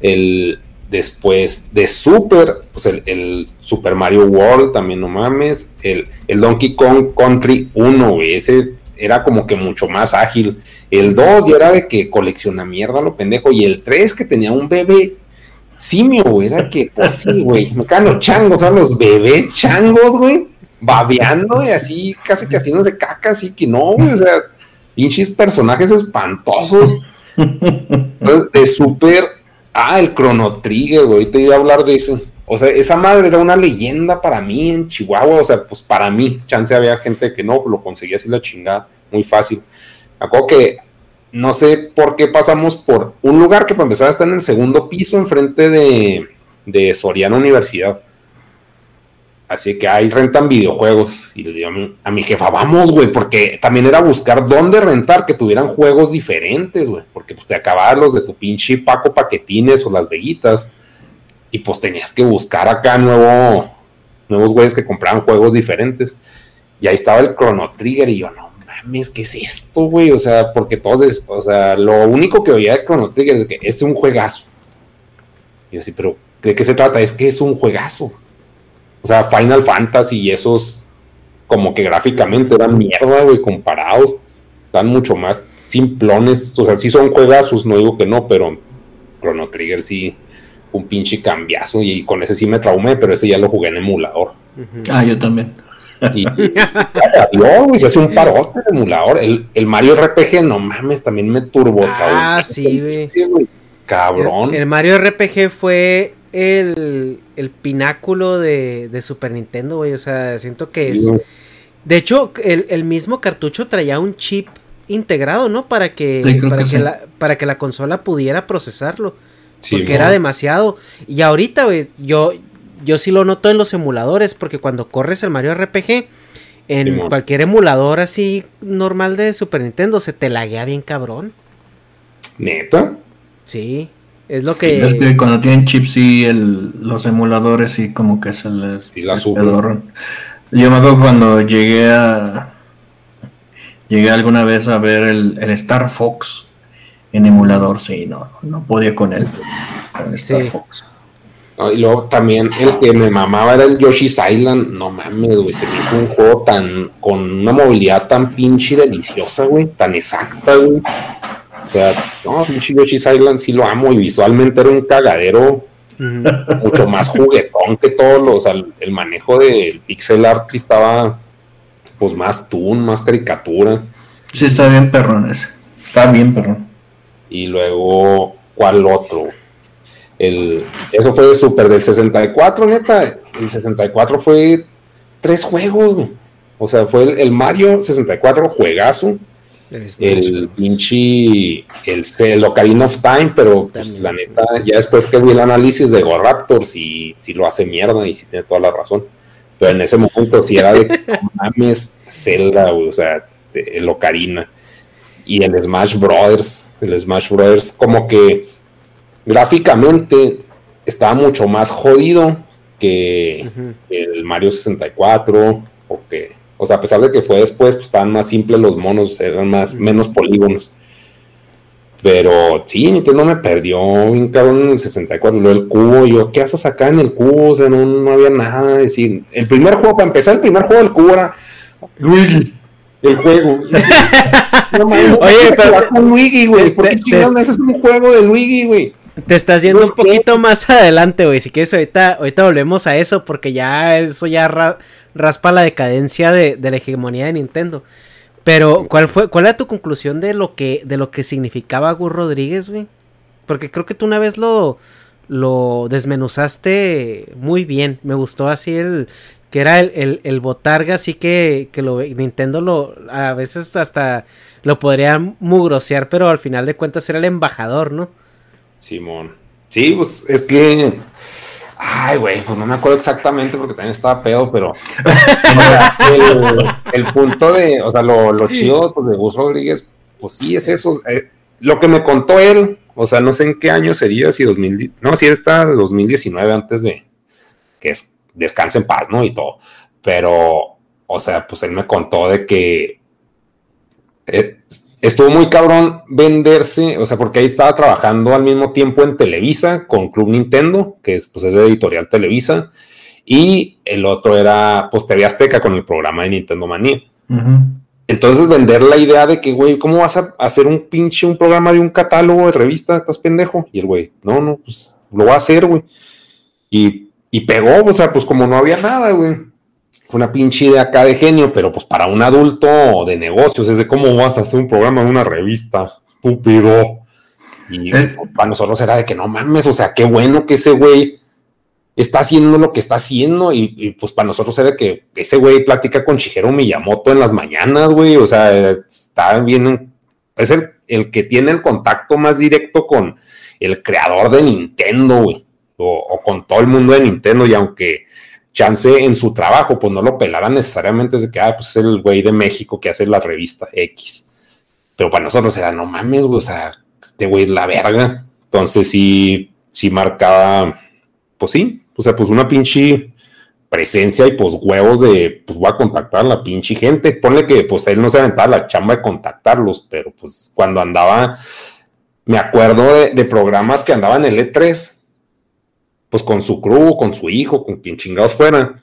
El, Después de Super, pues el, Super Mario World también no mames. El, el Donkey Kong Country 1, ese era como que mucho más ágil. El 2 ya era de que colecciona mierda lo pendejo. Y el 3 que tenía un bebé simio, güey, era que, pues sí, güey, me caen los changos, ¿sabes? Los bebés changos, güey, babeando y así, casi que haciéndose caca, así que no, güey, o sea, pinches personajes espantosos. Entonces, de Super Ah, el Chrono Trigger, güey. Ahorita iba a hablar de eso. O sea, esa madre era una leyenda para mí en Chihuahua. O sea, pues para mí, chance había gente que no, lo conseguía así la chingada, muy fácil. Me acuerdo que no sé por qué pasamos por un lugar que para empezar está en el segundo piso, enfrente de, de Soriana Universidad. Así que ahí rentan videojuegos. Y le digo a mi, jefa, vamos, güey, porque también era buscar dónde rentar que tuvieran juegos diferentes, güey. Porque pues te acababan los de tu pinche Paco Paquetines o las Veguitas. Y pues tenías que buscar acá nuevo, nuevos güeyes que compraban juegos diferentes. Y ahí estaba el Chrono Trigger y yo, no mames, ¿qué es esto, güey? O sea, porque todos, o sea, lo único que oía de Chrono Trigger es que este es un juegazo. Y yo así, pero ¿de qué se trata? Es que es un juegazo. O sea, Final Fantasy y esos como que gráficamente eran mierda, güey, comparados. Dan mucho más simplones. O sea, sí son juegazos, no digo que no, pero Chrono Trigger sí un pinche cambiazo. Y con ese sí me traumé, pero ese ya lo jugué en emulador. Ah, yo también. Y, güey, se hace un parote de emulador. El, Mario RPG, no mames, también me turbo. Ah, sí, güey. Cabrón. el Mario RPG fue el, el pináculo de, de, Super Nintendo, güey. O sea, siento que es. De hecho, el, el, mismo cartucho traía un chip integrado, ¿no? Para que, para, que, la, para que la consola pudiera procesarlo. porque era demasiado. Y ahorita, güey, yo, yo sí lo noto en los emuladores, porque cuando corres el Mario RPG, en cualquier emulador así normal de Super Nintendo, se te laguea bien cabrón. Neta. Sí, es lo que... Es que cuando tienen chips el, los emuladores sí como que se les... Sí la. Yo me acuerdo cuando llegué a... Llegué alguna vez a ver el, el Star Fox en emulador, sí, no, no podía con él. Con el Star Sí. Fox. No, y luego también el que me mamaba era el Yoshi's Island. No mames, güey. Se me hizo un juego tan. con una movilidad tan pinche deliciosa, güey. Tan exacta, güey. O sea, no, pinche Yoshi's Island sí lo amo. Y visualmente era un cagadero mucho más juguetón que todos los. O sea, el, el manejo del pixel art sí estaba. Pues más toon, más caricatura. Sí, está bien perrón ese. Está bien perrón. Y luego, ¿cuál otro? El, eso fue de Super del 64, neta. El 64 fue tres juegos, güey. O sea, fue el, el Mario 64 juegazo. El pinche. El, el Ocarina of Time, pero pues También, la sí. neta, ya después que vi el análisis de Go Raptors, y sí lo hace mierda y sí tiene toda la razón. Pero en ese momento sí era de mames Zelda. O sea, el Ocarina. Y el Smash Brothers. El Smash Brothers, como que gráficamente estaba mucho más jodido que el Mario 64 o que o sea a pesar de que fue después pues estaban más simples los monos eran más menos polígonos. Pero sí Nintendo me perdió bien cabrón en el 64 luego el cubo yo qué haces acá en el cubo o sea no, no había nada es decir. El primer juego para empezar el primer juego del cubo era Luigi el juego. No, no Oye, pero- Luigi güey ¿por qué te- me haces un juego de Luigi güey Te estás yendo un poquito más adelante, güey. Si quieres, ahorita, ahorita volvemos a eso, porque ya eso ya ra- raspa la decadencia de, de la hegemonía de Nintendo. Pero, ¿cuál fue, cuál era tu conclusión de lo que, de lo que significaba Gus Rodríguez, güey? Porque creo que tú una vez lo, lo desmenuzaste muy bien. Me gustó así el que era el, el, el botarga, así que, que lo Nintendo lo a veces hasta lo podría mugrosear, pero al final de cuentas era el embajador, ¿no? Simón. Sí, pues es que. Ay, güey, pues no me acuerdo exactamente porque también estaba pedo, pero. el, punto de. O sea, lo, lo chido pues, de Gus Rodríguez, pues sí es eso. eh, lo que me contó él, o sea, no sé en qué año sería, si 2000. No, si está 2019 antes de que es, descanse en paz, ¿no? Y todo. Pero, o sea, pues él me contó de que eh, estuvo muy cabrón venderse, o sea, porque ahí estaba trabajando al mismo tiempo en Televisa con Club Nintendo, que es, pues, es de editorial Televisa, y el otro era, pues, TV Azteca con el programa de Nintendo Manía. Entonces, vender la idea de que, güey, ¿cómo vas a hacer un pinche, un programa de un catálogo de revista? ¿Estás pendejo? Y el güey, no, no, pues, lo va a hacer, güey. Y, y pegó, o sea, pues, como no había nada, güey una pinche idea acá de genio, pero pues para un adulto de negocios, es de cómo vas a hacer un programa de una revista, estúpido. Y Eh. pues, para nosotros era de que no mames, o sea, qué bueno que ese güey está haciendo lo que está haciendo. Y, y, pues para nosotros era que ese güey platica con Shigeru Miyamoto en las mañanas, güey. O sea, está bien, es el, el que tiene el contacto más directo con el creador de Nintendo, güey. O, o con todo el mundo de Nintendo. Y aunque chance en su trabajo, pues no lo pelaran necesariamente desde que, ah, pues es el güey de México que hace la revista X. Pero para nosotros era, no mames, güey, o sea, este güey es la verga. Entonces sí, sí marcaba, pues sí, o sea, pues una pinche presencia y pues huevos de, pues voy a contactar a la pinche gente. Ponle que pues él no se aventaba la chamba de contactarlos, pero pues cuando andaba, me acuerdo de, de programas que andaban en el E3, pues con su crew, con su hijo, con quien chingados fuera,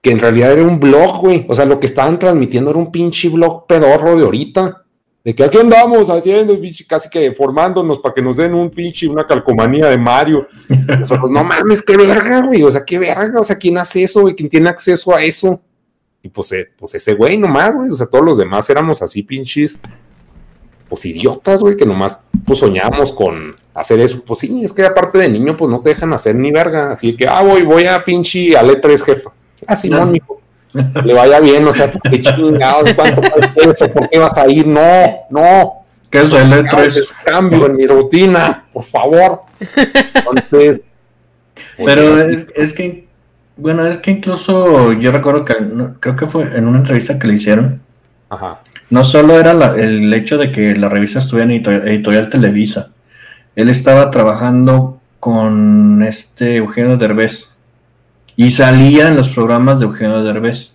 que en realidad era un blog, güey. O sea, lo que estaban transmitiendo era un pinche blog pedorro de ahorita. De que aquí andamos haciendo, pinche, casi que formándonos para que nos den un pinche, una calcomanía de Mario. Nosotros, no mames, qué verga, güey. O sea, qué verga. O sea, ¿quién hace eso, güey? ¿Quién tiene acceso a eso? Y pues, eh, pues ese güey nomás, güey. O sea, todos los demás éramos así, pinches, pues idiotas, güey, que nomás pues soñamos con hacer eso. Pues sí, es que aparte de niño, pues no te dejan hacer ni verga. Así que, ah, voy, voy a pinche al E3, jefa. Ah, Simón, mijo. Le vaya bien, o sea, porque chingados, ¿cuánto eso? ¿Por qué vas a ir? No, no. ¿Qué es el Cambio, E3? Cambio en mi rutina, por favor. Entonces, Pues Pero sí, es, es que, bueno, es que incluso yo recuerdo que, no, creo que fue en una entrevista que le hicieron, Ajá. No solo era la- el hecho de que la revista estuviera en edito- editorial Televisa, él estaba trabajando con este Eugenio Derbez y salía en los programas de Eugenio Derbez.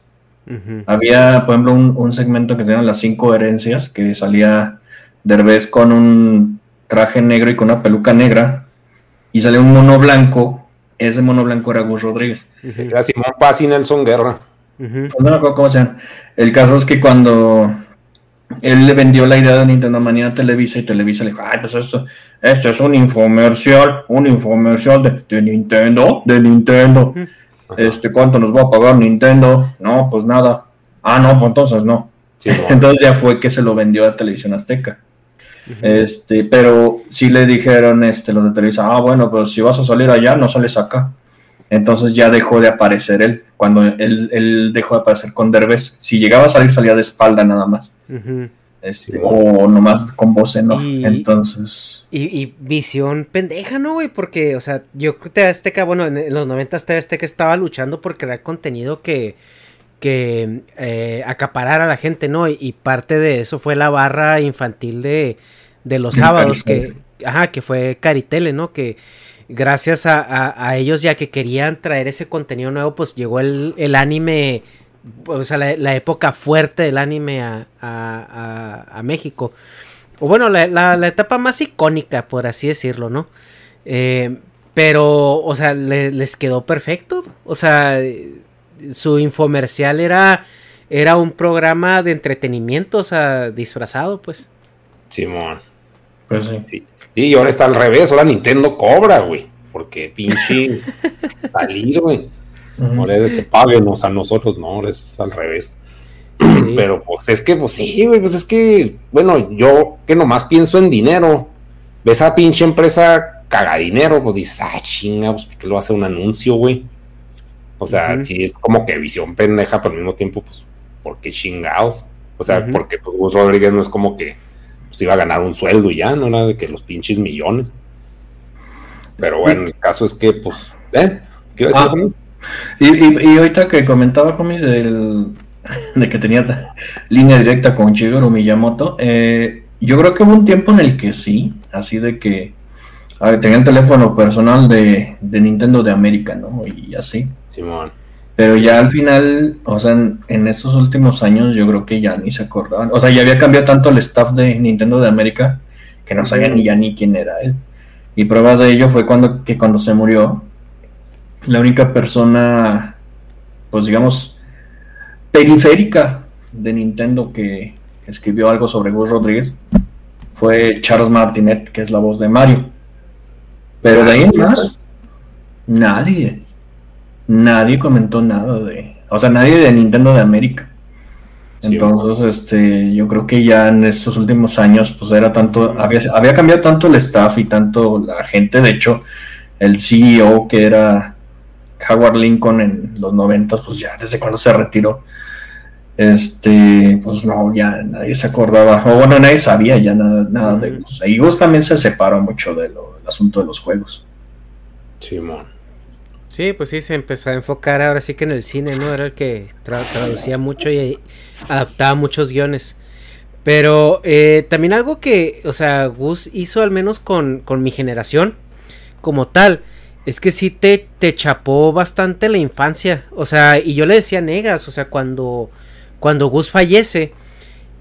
Había, por ejemplo, un, un segmento que se llama Las Cinco Herencias, que salía Derbez con un traje negro y con una peluca negra, y salía un mono blanco. Ese mono blanco era Gus Rodríguez. Era Simón Paz y Nelson Guerra. Pues no me acuerdo cómo sean. El caso es que cuando él le vendió la idea de Nintendo Manía a Televisa y Televisa le dijo, ay, pues esto, esto es un infomercial, un infomercial de, de Nintendo, de Nintendo. Ajá. Este, ¿cuánto nos va a pagar Nintendo? No, pues nada. Ah, no, pues entonces no. Simón. Entonces ya fue que se lo vendió a Televisión Azteca. Este, pero sí le dijeron este, los de Televisa, ah, bueno, pues si vas a salir allá, no sales acá. Entonces ya dejó de aparecer él. Cuando él, él dejó de aparecer con Derbez, si llegaba a salir, salía de espalda nada más. Ujú. Este, Sí. o nomás con voz en off. Y- Entonces, Y, y visión pendeja, ¿no, güey? Porque, o sea, yo creo que Azteca, bueno, en, en los 90 TV Azteca estaba luchando por crear contenido que, que eh, acaparara a la gente, ¿no? Y, y parte de eso fue la barra infantil de, de los sábados, que, ajá, que fue Caritele, ¿no? Que gracias a, ellos ya que querían traer ese contenido nuevo, pues llegó el, anime, o sea, la, época fuerte del anime a, México. O bueno, la, etapa más icónica, por así decirlo, ¿no? Eh, pero, o sea, le- les quedó perfecto. O sea, su infomercial era, era un programa de entretenimiento, o sea, disfrazado, pues. Simón. Pues sí. Sí. Y ahora está al revés, ahora Nintendo cobra, güey. Porque pinche salir, güey. Ahora es de que paguen, a nosotros, no, ahora es al revés. Sí. Pero pues es que, pues sí, güey, pues es que, bueno, yo que nomás pienso en dinero, ves a pinche empresa caga dinero, pues dices, ah, chinga, pues ¿por qué lo hace un anuncio, güey? O sea, Ujú. sí es como que visión pendeja, pero al mismo tiempo, pues, ¿por qué chingados? O sea, porque pues Gus Rodríguez no es como que pues, iba a ganar un sueldo y ya, no era de que los pinches millones. Pero bueno, el caso es que, pues, ¿eh? ¿Qué iba a decir, Ah. Y, y, y ahorita que comentaba, Homie, del, de que tenía línea directa con Shigeru Miyamoto, eh, yo creo que hubo un tiempo en el que sí, así de que a ver, tenía el teléfono personal de, de Nintendo de América, ¿no? Y así. Simón. Pero ya al final, o sea, en, en estos últimos años yo creo que ya ni se acordaban. O sea, ya había cambiado tanto el staff de Nintendo de América que no sabían ni ya ni quién era él. Y prueba de ello fue cuando, que cuando se murió, la única persona, pues digamos, periférica de Nintendo que escribió algo sobre Gus Rodríguez fue Charles Martinet, que es la voz de Mario. Pero de ahí en más, nadie. Nadie comentó nada de. O sea, nadie de Nintendo de América. Sí, Entonces, este, yo creo que ya en estos últimos años, pues era tanto, había, había cambiado tanto el staff y tanto la gente. De hecho, el CEO que era Howard Lincoln en los noventas, pues ya desde cuando se retiró, este, pues no, ya nadie se acordaba, o bueno, nadie sabía ya nada, nada de. Y Gus también se separó mucho de del asunto de los juegos. Simón. Sí, pues sí, se empezó a enfocar ahora sí que en el cine, ¿no? Era el que tra- traducía mucho y adaptaba muchos guiones. Pero eh, también algo que, o sea, Gus hizo al menos con, con mi generación, como tal, es que sí te, te chapó bastante la infancia. O sea, y yo le decía negas, o sea, cuando, cuando Gus fallece,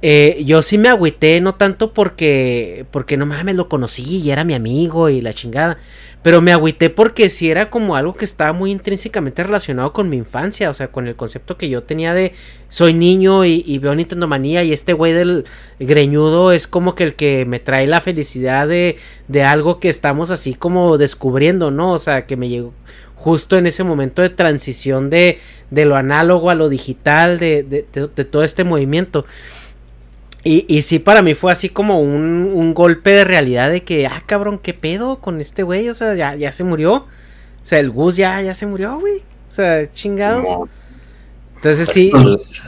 eh, yo sí me agüité, no tanto porque, porque no mames, lo conocí y era mi amigo y la chingada. Pero me agüité porque sí era como algo que estaba muy intrínsecamente relacionado con mi infancia, o sea, con el concepto que yo tenía de soy niño y, veo Nintendo Manía y este güey del greñudo es como que el que me trae la felicidad de, de algo que estamos así como descubriendo, ¿no? O sea, que me llegó justo en ese momento de transición de, de lo análogo a lo digital, de, de- de todo este movimiento. Y, y sí, para mí fue así como un, un golpe de realidad de que, ah, cabrón, ¿qué pedo con este güey? O sea, ya, ya se murió. O sea, el Gus ya, ya se murió, güey. O sea, chingados. Entonces sí,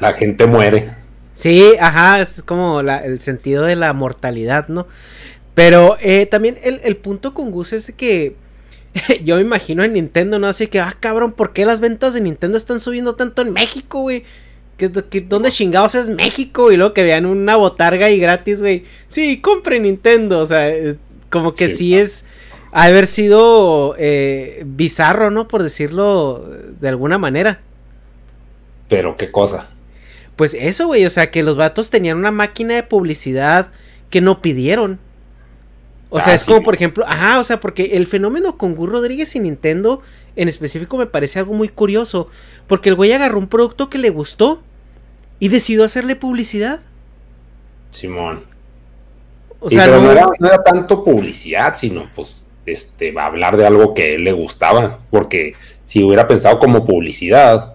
La gente muere. sí, ajá, es como la- el sentido de la mortalidad, ¿no? Pero eh, también el, el punto con Gus es que yo me imagino en Nintendo, ¿no? Así que, ah, cabrón, ¿por qué las ventas de Nintendo están subiendo tanto en México, güey? ¿Qué, qué, dónde chingados es México? Y luego que vean una botarga y gratis, güey. Sí, compre Nintendo. O sea, eh, como que sí, es haber sido eh, bizarro, ¿no? Por decirlo de alguna manera. Pero qué cosa. Pues eso, güey, o sea, que los vatos tenían una máquina de publicidad que no pidieron. O sea, ah, es como, por ejemplo, ajá, o sea, porque el fenómeno con Gus Rodríguez y Nintendo en específico me parece algo muy curioso. Porque el güey agarró un producto que le gustó y decidió hacerle publicidad. Simón. O sea, no... era, no... era, tanto publicidad, sino pues, este, va a hablar de algo que a él le gustaba. Porque si hubiera pensado como publicidad,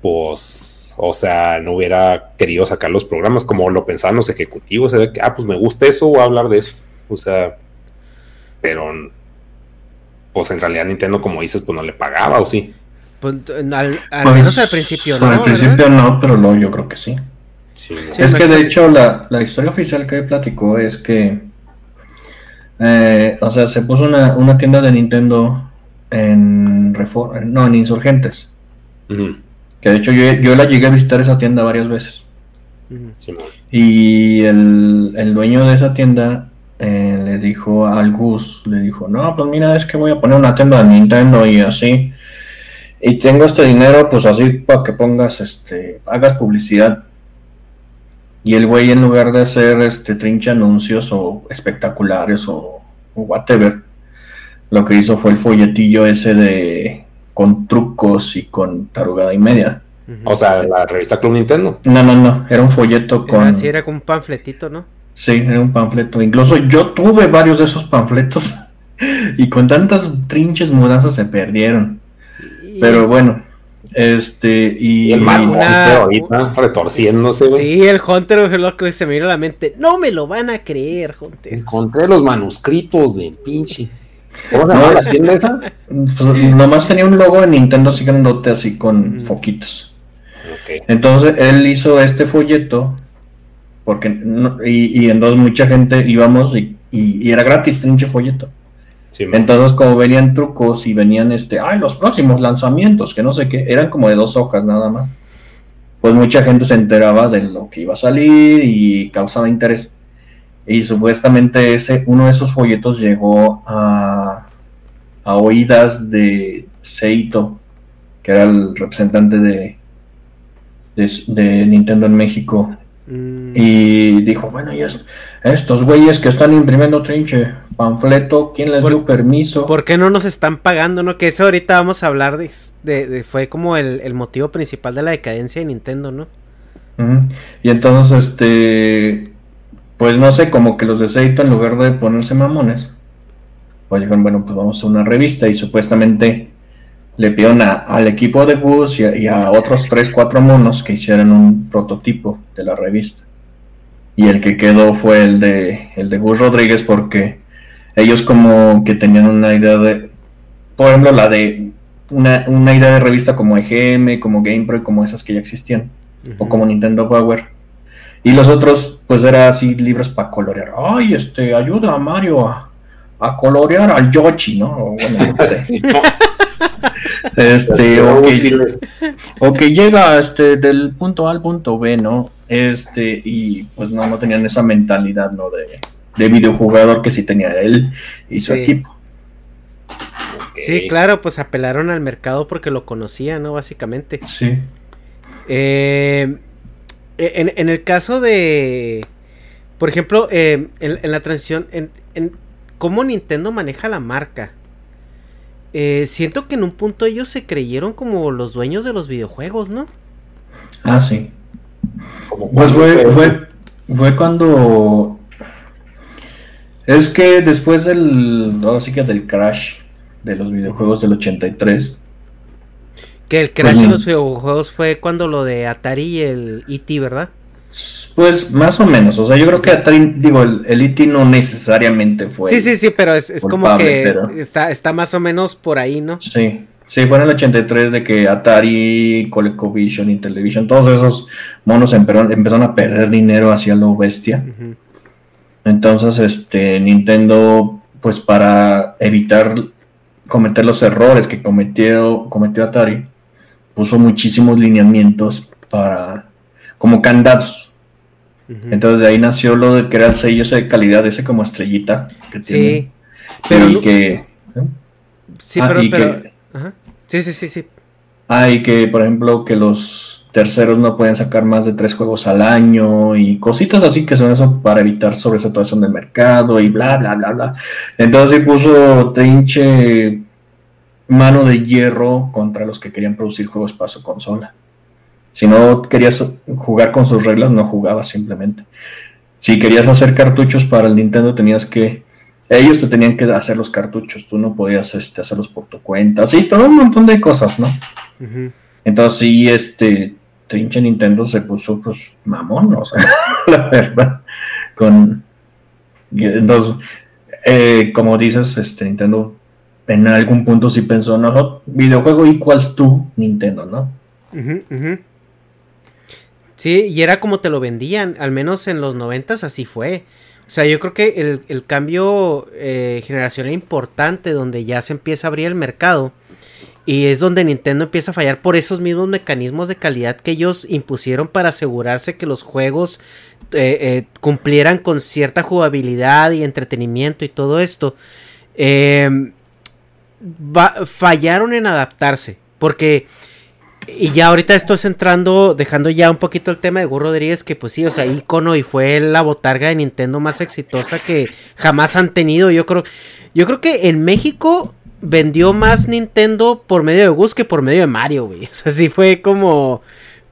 pues, o sea, no hubiera querido sacar los programas como lo pensaban los ejecutivos. O sea, que, ah, pues me gusta eso, voy a hablar de eso. O sea, pero pues en realidad Nintendo, como dices, pues no le pagaba, ¿o sí? Pues, al, pues, menos al principio no. Al principio no, pero no, yo creo que sí. es que de hecho la, historia oficial que platicó es que, eh, o sea, se puso una, tienda de Nintendo en, no, en Insurgentes. Que de hecho yo, la llegué a visitar esa tienda varias veces. y el, el dueño de esa tienda eh, le dijo al Gus, le dijo, no, pues mira, es que voy a poner una tienda de Nintendo y así. Y tengo este dinero, pues así para que pongas, este, hagas publicidad. Y el güey en lugar de hacer este trinche anuncios o espectaculares o, whatever, lo que hizo fue el folletillo ese de con trucos y con tarugada y media. O sea, la revista Club Nintendo. No, no, no, era un folleto con... Así era con un panfletito, ¿no? Sí, era un panfleto. Incluso yo tuve varios de esos panfletos y con tantas trinches mudanzas se perdieron. Pero bueno, este y, el Hunter ahorita retorciéndose, Sí, el Hunter es lo que se me vino a la mente. No me lo van a creer, Hunter. Encontré los manuscritos del pinche. ¿Cómo se llama la tienda esa? Pues, nomás tenía un logo de Nintendo así grandote, así con foquitos. Entonces él hizo este folleto porque y, en dos mucha gente íbamos y, y, era gratis trinche folleto. Entonces, como venían trucos y venían este, ay, los próximos lanzamientos, que no sé qué, eran como de dos hojas nada más. Pues mucha gente se enteraba de lo que iba a salir y causaba interés. Y supuestamente ese, uno de esos folletos llegó a, a oídas de Seito, que era el representante de, de Nintendo en México Mm. Y dijo, bueno, y estos güeyes que están imprimiendo trinche panfleto, ¿quién les dio permiso? ¿Por qué no nos están pagando? No, que eso ahorita vamos a hablar de, fue como el, motivo principal de la decadencia de Nintendo, ¿no? Y entonces, este, pues no sé, como que los de Seito en lugar de ponerse mamones, pues dijeron, bueno, pues vamos a una revista y supuestamente le pidieron al equipo de Gus y a, otros 3, 4 monos que hicieran un prototipo de la revista. Y el que quedó fue el de, el de Gus Rodríguez porque ellos como que tenían una idea de, por ejemplo, la de una, idea de revista como EGM, como GamePro, como esas que ya existían, o como Nintendo Power. Y los otros, pues era así libros para colorear. Ay, este, ayuda a Mario a, a colorear al Yoshi, ¿no? O bueno, no sé. este, o que, llega este, del punto A al punto B, ¿no? Este, y pues no, no tenían esa mentalidad, ¿no? De, de videojugador que sí tenía él y su equipo. Sí, claro, pues apelaron al mercado porque lo conocía, ¿no? Básicamente. Sí. Eh, en, el caso de, por ejemplo, eh, en, la transición, en, en, cómo Nintendo maneja la marca. Eh, siento que en un punto ellos se creyeron como los dueños de los videojuegos, ¿no? Ah, sí. Pues fue, fue, cuando... Es que después del... Así que del crash de los videojuegos del 83. Que el crash de los videojuegos fue cuando lo de Atari y el E.T., ¿verdad? Pues más o menos, o sea, yo creo que Atari, digo, el, el e no necesariamente fue. Sí, sí, sí, pero es, como que está, está más o menos por ahí, ¿no? Sí, sí, fue en el 83 de que Atari, ColecoVision y Television, todos esos monos empezaron, a perder dinero hacia lo bestia. Entonces, este, Nintendo, pues para evitar cometer los errores que cometió, cometió Atari, puso muchísimos lineamientos para como candados. Entonces de ahí nació lo de crear el sello ese de calidad, ese como estrellita que Sí, pero y que ¿eh? Sí, Ah, pero, que- ajá. Sí, sí, sí, sí. Ah, y que, por ejemplo, que los terceros no pueden sacar más de tres juegos al año y cositas así que son eso para evitar sobresaturación del mercado y bla, bla, bla, bla. Entonces sí puso trinche mano de hierro contra los que querían producir juegos para su consola. Si no querías jugar con sus reglas, no jugabas simplemente. Si querías hacer cartuchos para el Nintendo, tenías que ellos te tenían que hacer los cartuchos, tú no podías este, hacerlos por tu cuenta, sí, todo un montón de cosas, ¿no? Entonces sí, este, trinche Nintendo se puso pues mamón, o sea, la verdad, con... Entonces, eh, como dices, este, Nintendo en algún punto sí pensó, no, videojuego equals tú, Nintendo, ¿no? Ujú, ujú. Sí, y era como te lo vendían, al menos en los noventas así fue. O sea, yo creo que el, el cambio eh, generacional importante donde ya se empieza a abrir el mercado y es donde Nintendo empieza a fallar por esos mismos mecanismos de calidad que ellos impusieron para asegurarse que los juegos eh, eh, cumplieran con cierta jugabilidad y entretenimiento y todo esto. Va- fallaron en adaptarse porque y ya ahorita estoy entrando, dejando ya un poquito el tema de Gurro Rodríguez, que pues sí, o sea, ícono y fue la botarga de Nintendo más exitosa que jamás han tenido. Yo creo, yo creo que en México vendió más Nintendo por medio de Gus que por medio de Mario, güey. O sea, sí fue como,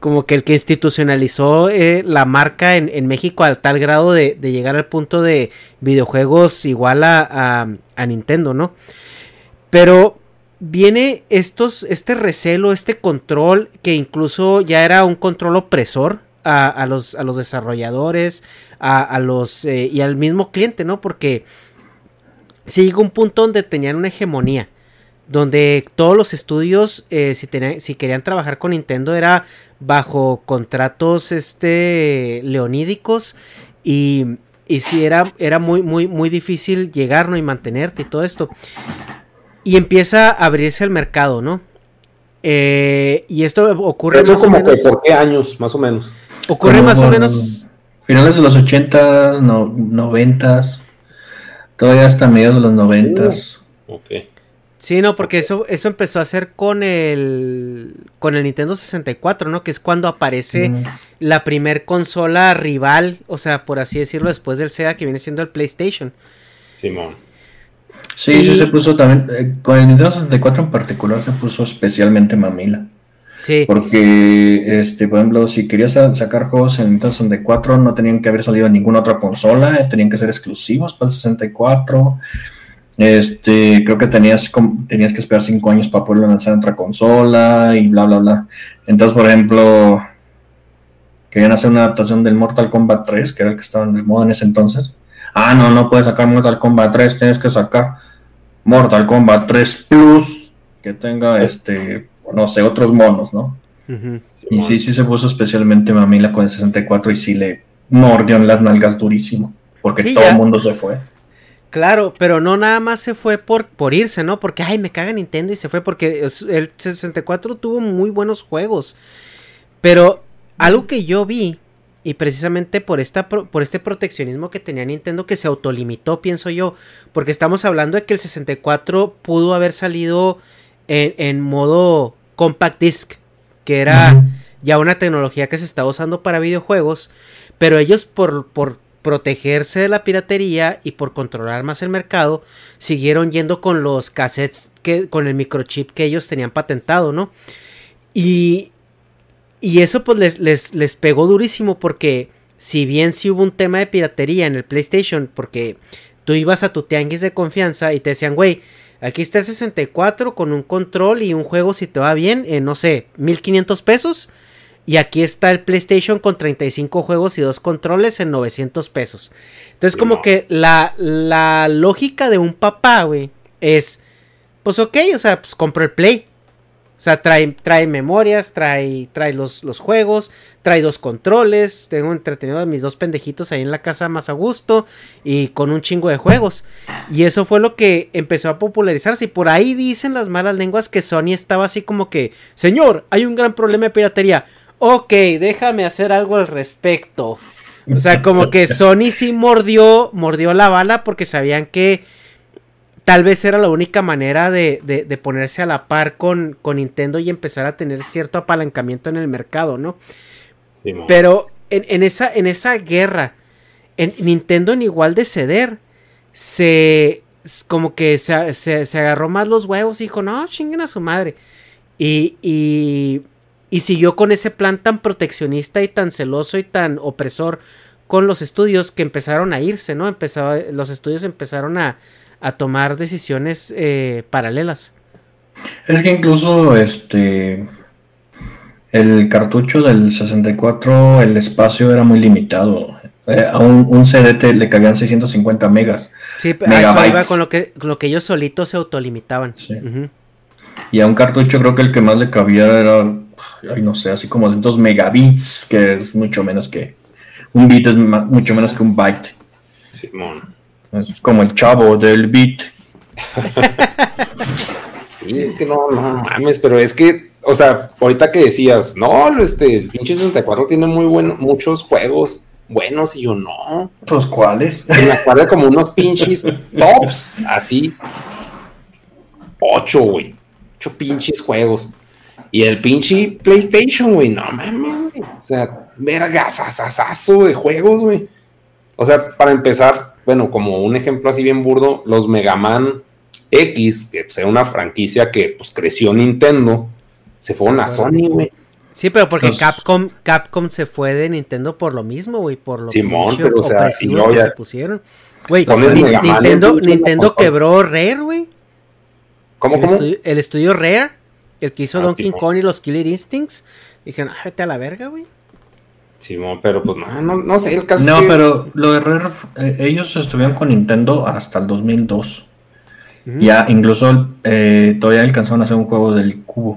como que el que institucionalizó eh, la marca en, en México al tal grado de, de llegar al punto de videojuegos igual a, a, a Nintendo, ¿no? Pero viene estos, este recelo, este control, que incluso ya era un control opresor a, los, a los desarrolladores, a, a los eh, y al mismo cliente, ¿no? Porque sí llegó un punto donde tenían una hegemonía. Donde todos los estudios, eh, si, tenían- si querían trabajar con Nintendo, era bajo contratos este, leonídicos. Y, y sí, era, era muy, muy, muy difícil llegar ¿no? y mantenerte y todo esto. Y empieza a abrirse el mercado, ¿no? Eh, y esto ocurre Eso más o como menos. que por qué años, más o menos. Ocurre Como más o menos. Finales de los 80, no, 90, todavía hasta mediados de los 90. Ok. Sí, no, porque eso, eso empezó a hacer con el. con el Nintendo 64, ¿no? Que es cuando aparece Mm. la primer consola rival, o sea, por así decirlo, después del Sega que viene siendo el PlayStation. Simón. Sí, sí Y- se puso también, eh, con el Nintendo 64 en particular se puso especialmente mamila. Sí. Porque, este, por ejemplo, si querías sa- sacar juegos en Nintendo 64, no tenían que haber salido en ninguna otra consola, eh, tenían que ser exclusivos para el 64. Este, creo que tenías, tenías que esperar cinco años para poderlo lanzar en otra consola y bla, bla, bla. Entonces, por ejemplo, querían hacer una adaptación del Mortal Kombat 3, que era el que estaba de moda en ese entonces. Ah, no, no puedes sacar Mortal Kombat 3, tienes que sacar Mortal Kombat 3 Plus, que tenga, este, no sé, otros monos, ¿no? Y sí, sí se puso especialmente mamila con el 64 y sí le mordió en las nalgas durísimo, porque Sí, todo el mundo se fue. Claro, pero no nada más se fue por, por irse, ¿no? Porque, ay, me caga Nintendo y se fue porque el 64 tuvo muy buenos juegos. Pero algo que yo vi, y precisamente por, esta, por este proteccionismo que tenía Nintendo, que se autolimitó, pienso yo, porque estamos hablando de que el 64 pudo haber salido en, en modo compact disc, que era ya una tecnología que se está usando para videojuegos, pero ellos por, por protegerse de la piratería y por controlar más el mercado, siguieron yendo con los cassettes que, con el microchip que ellos tenían patentado, ¿no? Y, y eso pues les, les, les pegó durísimo porque si bien sí hubo un tema de piratería en el PlayStation, porque tú ibas a tu tianguis de confianza y te decían, güey, aquí está el 64 con un control y un juego si te va bien, en no sé, 1500 pesos. Y aquí está el PlayStation con 35 juegos y dos controles en 900 pesos. Entonces, como que la, la lógica de un papá, güey, es, pues ok, o sea, pues compro el Play. O sea, trae, trae memorias, trae, trae los, los juegos, trae dos controles. Tengo entretenido a mis dos pendejitos ahí en la casa más a gusto y con un chingo de juegos. Y eso fue lo que empezó a popularizarse. Y por ahí dicen las malas lenguas que Sony estaba así como que, señor, hay un gran problema de piratería. Ok, déjame hacer algo al respecto. O sea, como que Sony sí mordió, mordió la bala porque sabían que tal vez era la única manera de, de, ponerse a la par con, con, Nintendo y empezar a tener cierto apalancamiento en el mercado, ¿no? Pero en, en, esa, en esa guerra, en Nintendo en igual de ceder, se como que se, se, agarró más los huevos y dijo, no, chinguen a su madre. Y, y, y siguió con ese plan tan proteccionista y tan celoso y tan opresor con los estudios que empezaron a irse, ¿no? Empezaba, los estudios empezaron a, a tomar decisiones eh, paralelas. Es que incluso este el cartucho del 64, el espacio era muy limitado. Eh, a un, un, CDT le cabían 650 megas. Sí, eso iba con lo que, lo que ellos solitos se autolimitaban. Y a un cartucho creo que el que más le cabía era, ay, no sé, así como 200 megabits, que es mucho menos que... Un bit es mucho menos que un byte. Simón. Es como el chavo del beat. es que no, no mames, pero es que, o sea, ahorita que decías, no, este, el pinche 64 tiene muy bueno, muchos juegos buenos y yo no. ¿Los cuáles? Me acuerdo como unos pinches tops, así. Ocho, güey. Ocho pinches juegos. Y el pinche PlayStation, güey, no mames, O sea, vergasasasazo de juegos, güey. O sea, para empezar, bueno, como un ejemplo así bien burdo, los Mega Man X, que pues, una franquicia que pues creció Nintendo, se fueron a Sony, güey. Sí, pero porque Capcom, Capcom se fue de Nintendo por lo mismo, güey, por lo Simón, pero o sea, si no, que se pusieron. Güey, Nintendo, Nintendo quebró Rare, güey. ¿Cómo, el cómo? Estudio, el estudio Rare, el que hizo ah, Donkey Kong y los Killer Instincts, dijeron, ah, vete a la verga, güey. Simón, pero pues no, no, sé, el caso No, pero lo de Rare, eh, ellos estuvieron con Nintendo hasta el 2002. Ya incluso eh, todavía alcanzaron a hacer un juego del cubo.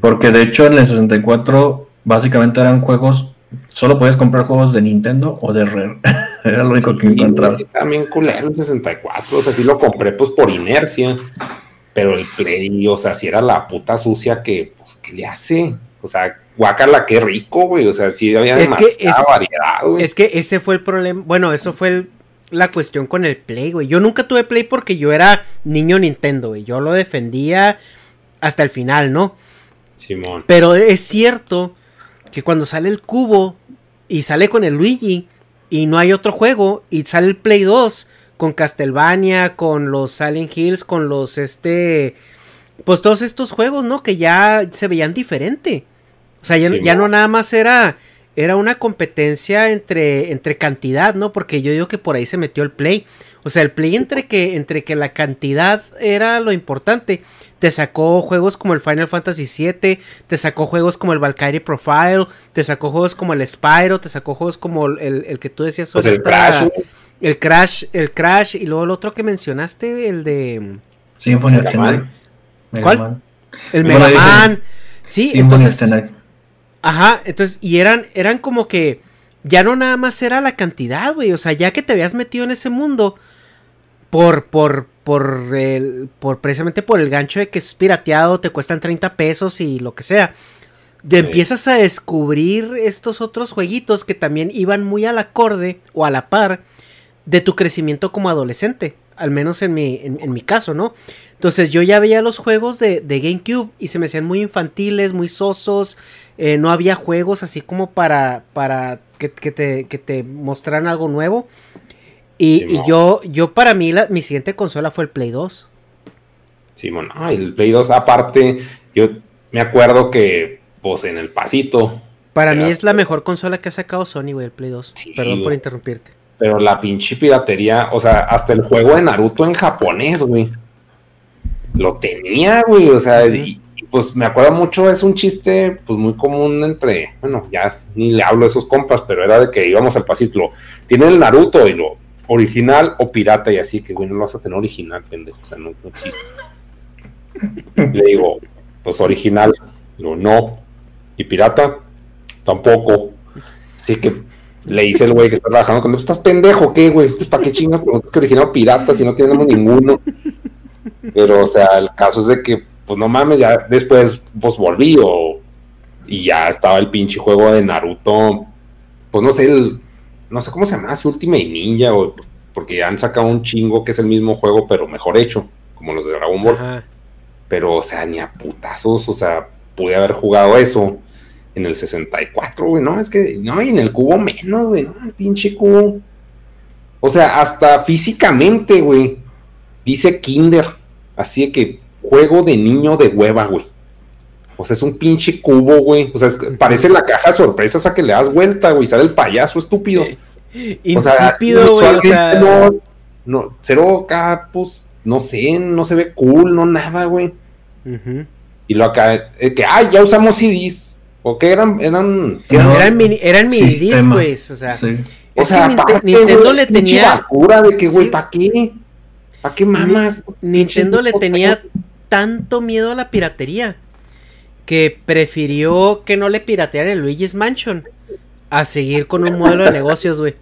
Porque de hecho en el 64 básicamente eran juegos, solo podías comprar juegos de Nintendo o de Rare. Era lo único que encontrabas. Sí, también culero el 64, o sea, sí lo compré pues por inercia. Pero el Play, o sea, si era la puta sucia que, pues, ¿qué le hace? O sea, guacala, qué rico, güey. O sea, sí había demasiada variedad, güey. Es que ese fue el problema. Bueno, eso fue la cuestión con el Play, güey. Yo nunca tuve Play porque yo era niño Nintendo, güey. Yo lo defendía hasta el final, ¿no? Simón. Pero es cierto que cuando sale el cubo y sale con el Luigi y no hay otro juego y sale el Play 2 con Castlevania, con los Silent Hills, con los este pues todos estos juegos, ¿no? Que ya se veían diferente. O sea, ya, no nada más era, era una competencia entre, entre cantidad, ¿no? Porque yo digo que por ahí se metió el play. O sea, el play entre que, entre que la cantidad era lo importante. Te sacó juegos como el Final Fantasy VII, te sacó juegos como el Valkyrie Profile, te sacó juegos como el Spyro, te sacó juegos como el, que tú decías. Pues el Crash. El Crash, el Crash, y luego el otro que mencionaste, el de... Symphony of the ¿Cuál? El Mega Man. Sí, entonces... Ajá, entonces, y eran, eran como que ya no nada más era la cantidad, güey. O sea, ya que te habías metido en ese mundo por, por, por el, por precisamente por el gancho de que es pirateado, te cuestan 30 pesos y lo que sea. Te empiezas a descubrir estos otros jueguitos que también iban muy al acorde o a la par de tu crecimiento como adolescente. Al menos en mi, en mi caso, ¿no? Entonces yo ya veía los juegos de, GameCube y se me hacían muy infantiles, muy sosos. Eh, no había juegos así como para, para que, te, que te mostraran algo nuevo. Y, yo, yo para mí, mi siguiente consola fue el Play 2. Sí, bueno, el Play 2 aparte, yo me acuerdo que, pues en el pasito. Para mí es la mejor consola que ha sacado Sony, güey, el Play 2. Perdón por interrumpirte. Pero la pinche piratería, o sea, hasta el juego de Naruto en japonés, güey lo tenía, güey, o sea, y, pues me acuerdo mucho, es un chiste pues muy común entre, bueno, ya ni le hablo a esos compas, pero era de que íbamos al pasito, tiene el Naruto y lo original o pirata y así, que güey, no lo vas a tener original, pendejo, o sea, no, existe. le digo, pues original. Lo no. Y pirata, tampoco. Así que le dice el güey que está trabajando con ¿estás pendejo qué, güey? ¿Para qué chingas preguntas que original pirata si no tenemos ninguno? Pero, o sea, el caso es de que, pues no mames, ya después, pues volví o, y ya estaba el pinche juego de Naruto, pues no sé, el, no sé cómo se llama, si Ultimate Ninja, o, porque ya han sacado un chingo que es el mismo juego, pero mejor hecho, como los de Dragon Ball. Pero, o sea, ni a putazos, o sea, pude haber jugado eso en el 64, güey, no, es que, no, y en el cubo menos, güey, no, el pinche cubo. O sea, hasta físicamente, güey, dice Kinder, así que juego de niño de hueva, güey. O sea, es un pinche cubo, güey. O sea, parece la caja de sorpresas a que le das vuelta, güey. Sale el payaso estúpido. Insípido, güey. O sea, no, no, cero acá, pues, no sé, no se ve cool, no nada, güey. Y lo acá, eh, que, ay, ya usamos CDs. ¿O qué eran? Eran, eran, mini, eran mini discs, güey. O sea, o sea Nintendo le tenía. basura de que, güey, ¿para qué? ¿Para qué mamas? Nintendo le tenía tanto miedo a la piratería que prefirió que no le piratearan el Luigi's Mansion a seguir con un modelo de negocios, güey.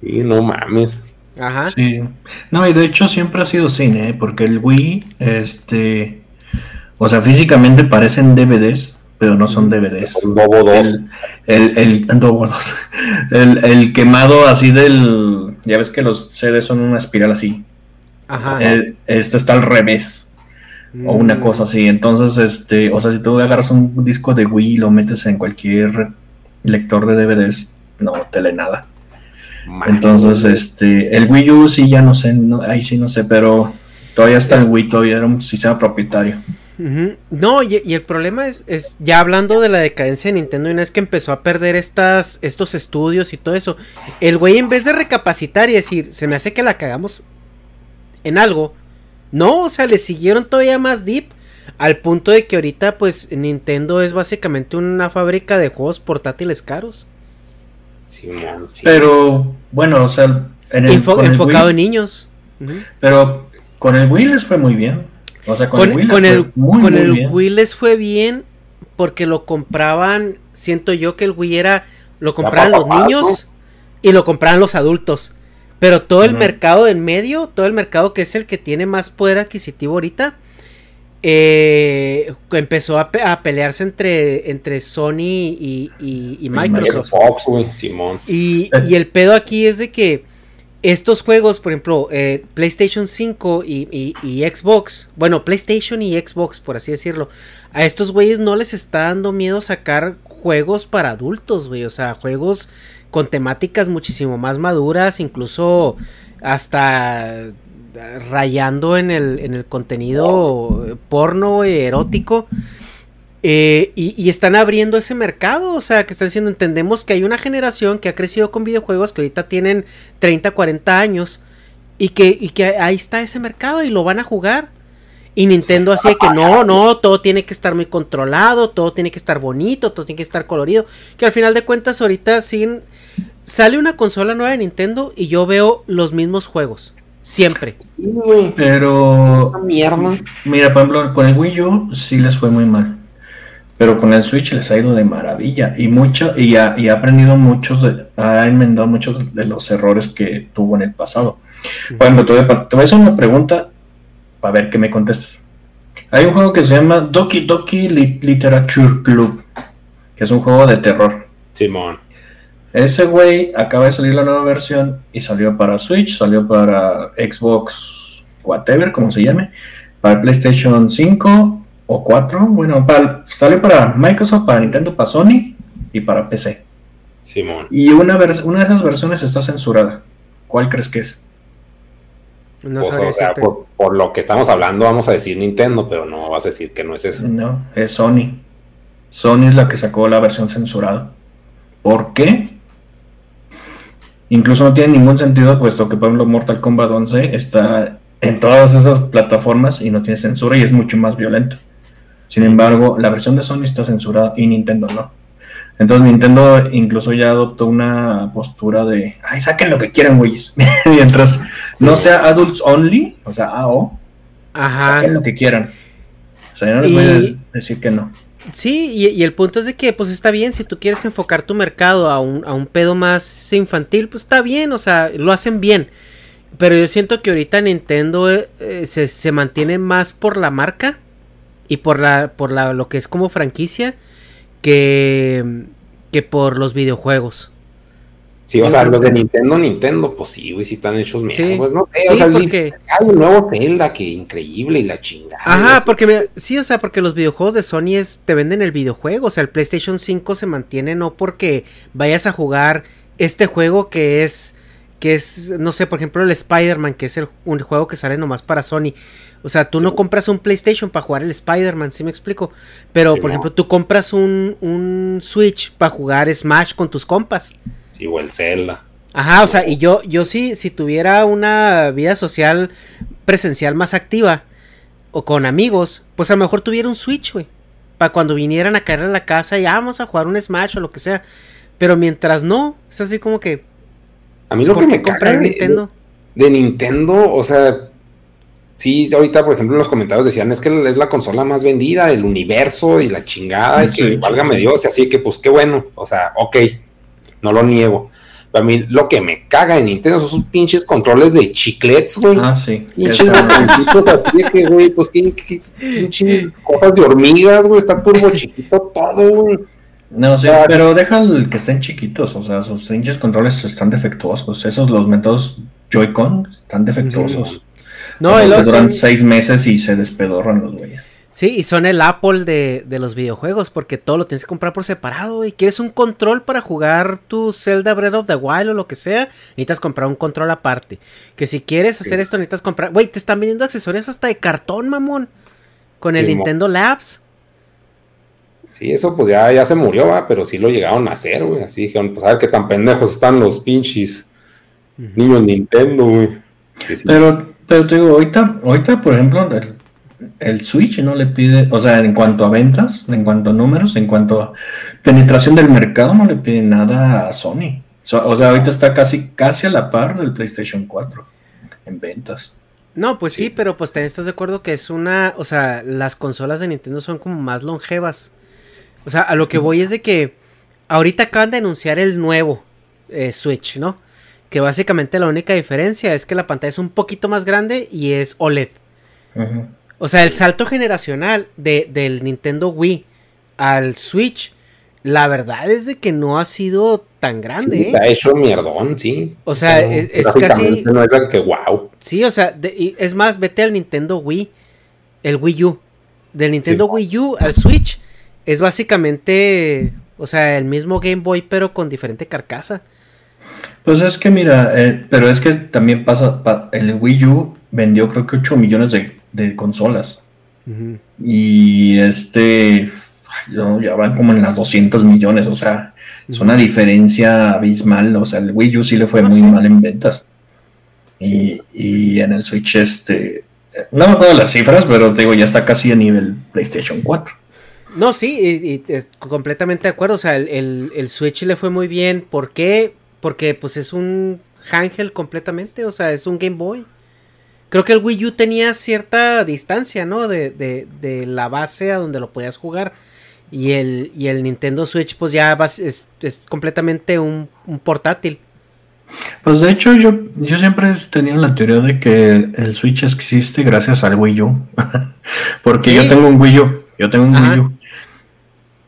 Sí, no mames. Ajá. Sí. No, y de hecho siempre ha sido cine, ¿eh? porque el Wii, este, o sea, físicamente parecen DVDs, pero no son DVDs. El Bobo 2. El, el, el, el, quemado así del, ya ves que los CDs son una espiral así. Ajá. este está al revés o una mm. cosa así. Entonces, este, o sea, si tú agarras un disco de Wii y lo metes en cualquier lector de DVDs, no te lee nada. Entonces, este, el Wii U sí ya no sé, ahí sí no sé, pero todavía está en Wii, todavía era un sistema propietario. No, y, el problema es, es, ya hablando de la decadencia de Nintendo, y una vez que empezó a perder estas, estos estudios y todo eso, el güey en vez de recapacitar y decir, se me hace que la cagamos en algo, no, o sea, le siguieron todavía más deep. Al punto de que ahorita, pues, Nintendo es básicamente una fábrica de juegos portátiles caros. Sí, Pero, bueno, o sea, en el, enfocado en niños. Pero con el Wii les fue muy bien. O sea, con, el Wii, con el, con el Wii les fue bien porque lo compraban. Siento yo que el Wii era. Lo compraban los niños y lo compraban los adultos. Pero todo el mercado en medio, todo el mercado que es el que tiene más poder adquisitivo ahorita, eh, empezó a, pelearse entre, entre Sony y, Microsoft. Y, y, el pedo aquí es de que estos juegos, por ejemplo, eh, PlayStation 5 y, y, Xbox, bueno, PlayStation y Xbox, por así decirlo, a estos güeyes no les está dando miedo sacar juegos para adultos, güey, o sea, juegos con temáticas muchísimo más maduras, incluso hasta rayando en el, en el contenido porno erótico. Eh, y, están abriendo ese mercado, o sea, que están diciendo, entendemos que hay una generación que ha crecido con videojuegos que ahorita tienen 30, 40 años y que, y que ahí está ese mercado y lo van a jugar. Y Nintendo así de que no, no, todo tiene que estar muy controlado, todo tiene que estar bonito, todo tiene que estar colorido. Que al final de cuentas ahorita siguen... Sale una consola nueva de Nintendo y yo veo los mismos juegos. Siempre. Pero... Mierda. Mira, ejemplo, con el Wii U sí les fue muy mal. Pero con el Switch les ha ido de maravilla. Y mucho, y ha, y ha aprendido muchos, ha enmendado muchos de los errores que tuvo en el pasado. Por ejemplo, te voy a, te voy a hacer una pregunta para ver qué me contestas. Hay un juego que se llama Doki Doki Literature Club, que es un juego de terror. Simón. Ese güey acaba de salir la nueva versión y salió para Switch, salió para Xbox, whatever, como se llame, para PlayStation 5 o 4. Bueno, para, salió para Microsoft, para Nintendo, para Sony y para PC. Simón. Y una, una de esas versiones está censurada. ¿Cuál crees que es? No pues, o sea, por, lo que estamos hablando, vamos a decir Nintendo, pero no vas a decir que no es eso. No, es Sony. Sony es la que sacó la versión censurada. ¿Por qué? Incluso no tiene ningún sentido, puesto que, por ejemplo, Mortal Kombat 11 está en todas esas plataformas y no tiene censura y es mucho más violento. Sin embargo, la versión de Sony está censurada y Nintendo no. Entonces Nintendo incluso ya adoptó una postura de, ay, saquen lo que quieran, güeyes. Mientras no sea adults only, o sea, AO, Ajá. saquen lo que quieran. sea, yo no les voy a decir que no. Sí, y, el punto es de que, pues está bien, si tú quieres enfocar tu mercado a un, a un pedo más infantil, pues está bien, o sea, lo hacen bien. Pero yo siento que ahorita Nintendo eh, eh, se, se, mantiene más por la marca y por la por la, lo que es como franquicia que, que por los videojuegos. Sí, o sea, los de Nintendo, Nintendo, pues sí, güey, sí están hechos mierda. Pues, no sé, o sea, porque... hay un nuevo Zelda que increíble y la chingada. Ajá, porque sí, o sea, porque los videojuegos de Sony es, te venden el videojuego, o sea, el PlayStation 5 se mantiene no porque vayas a jugar este juego que es que es, no sé, por ejemplo, el Spider-Man, que es el, un juego que sale nomás para Sony. O sea, tú no compras un PlayStation para jugar el Spider-Man, ¿sí me explico? Pero, por ejemplo, tú compras un, un Switch para jugar Smash con tus compas. Sí, o el Zelda. Ajá, o sea, y yo, yo sí, si tuviera una vida social presencial más activa, o con amigos, pues a lo mejor tuviera un Switch, güey. Para cuando vinieran a caer a la casa y ah, vamos a jugar un Smash o lo que sea. Pero mientras no, es así como que, a mí lo que me caga de Nintendo? De, Nintendo, o sea, sí, ahorita, por ejemplo, en los comentarios decían, es que es la consola más vendida del universo y la chingada, y que válgame Dios, y así que pues qué bueno, o sea, ok, no lo niego. Pero a mí lo que me caga de Nintendo son sus pinches controles de chiclets, güey. Ah, sí. Pinches así que, güey, pues qué, pinches cosas de hormigas, güey, está turbo chiquito todo, güey. No, sí, pero deja que estén chiquitos, o sea, sus pinches controles están defectuosos. Esos, los métodos Joy-Con, están defectuosos. No, o duran seis meses y se despedorran los güeyes. Sí, y son el Apple de, de, los videojuegos, porque todo lo tienes que comprar por separado, güey. ¿Quieres un control para jugar tu Zelda Breath of the Wild o lo que sea? Necesitas comprar un control aparte. Que si quieres hacer esto, necesitas comprar... Güey, te están vendiendo accesorios hasta de cartón, mamón. Con el Nintendo Labs. Sí, eso pues ya, ya se murió, ¿va? pero sí lo llegaron a hacer, güey. Así dijeron, pues a ver qué tan pendejos están los pinches niños Nintendo, güey. Pero, pero te digo, ahorita, ahorita por ejemplo, el, Switch no le pide, o sea, en cuanto a ventas, en cuanto a números, en cuanto a penetración del mercado, no le pide nada a Sony. o sea, ahorita está casi, casi a la par del PlayStation 4 en ventas. No, pues sí, pero pues también estás de acuerdo que es una, o sea, las consolas de Nintendo son como más longevas. O sea, a lo que voy es de que ahorita acaban de anunciar el nuevo eh, Switch, ¿no? Que básicamente la única diferencia es que la pantalla es un poquito más grande y es OLED. O sea, el salto generacional de, del Nintendo Wii al Switch, la verdad es de que no ha sido tan grande. Sí, ¿eh? Ha hecho mierdón, sí. O sea, es, casi. No es que wow. Sí, o sea, es más, vete al Nintendo Wii, el Wii U. Del Nintendo Wii U al Switch es básicamente, o sea, el mismo Game Boy pero con diferente carcasa. Pues es que mira, eh, pero es que también pasa, el Wii U vendió creo que 8 millones de, consolas. Y este, ya van como en las 200 millones, o sea, es una diferencia abismal, o sea, el Wii U sí le fue ah, muy mal en ventas. Y, y, en el Switch, este, no me acuerdo las cifras, pero te digo, ya está casi a nivel PlayStation 4. No, sí, y, completamente de acuerdo. O sea, el, Switch le fue muy bien. ¿Por qué? Porque pues es un handheld completamente. O sea, es un Game Boy. Creo que el Wii U tenía cierta distancia, ¿no? De, de, de la base a donde lo podías jugar. Y el, y el Nintendo Switch, pues ya es, es completamente un, portátil. Pues de hecho, yo, yo siempre he tenido la teoría de que el Switch existe gracias al Wii U. Porque yo tengo un Wii U. Yo tengo un Wii U.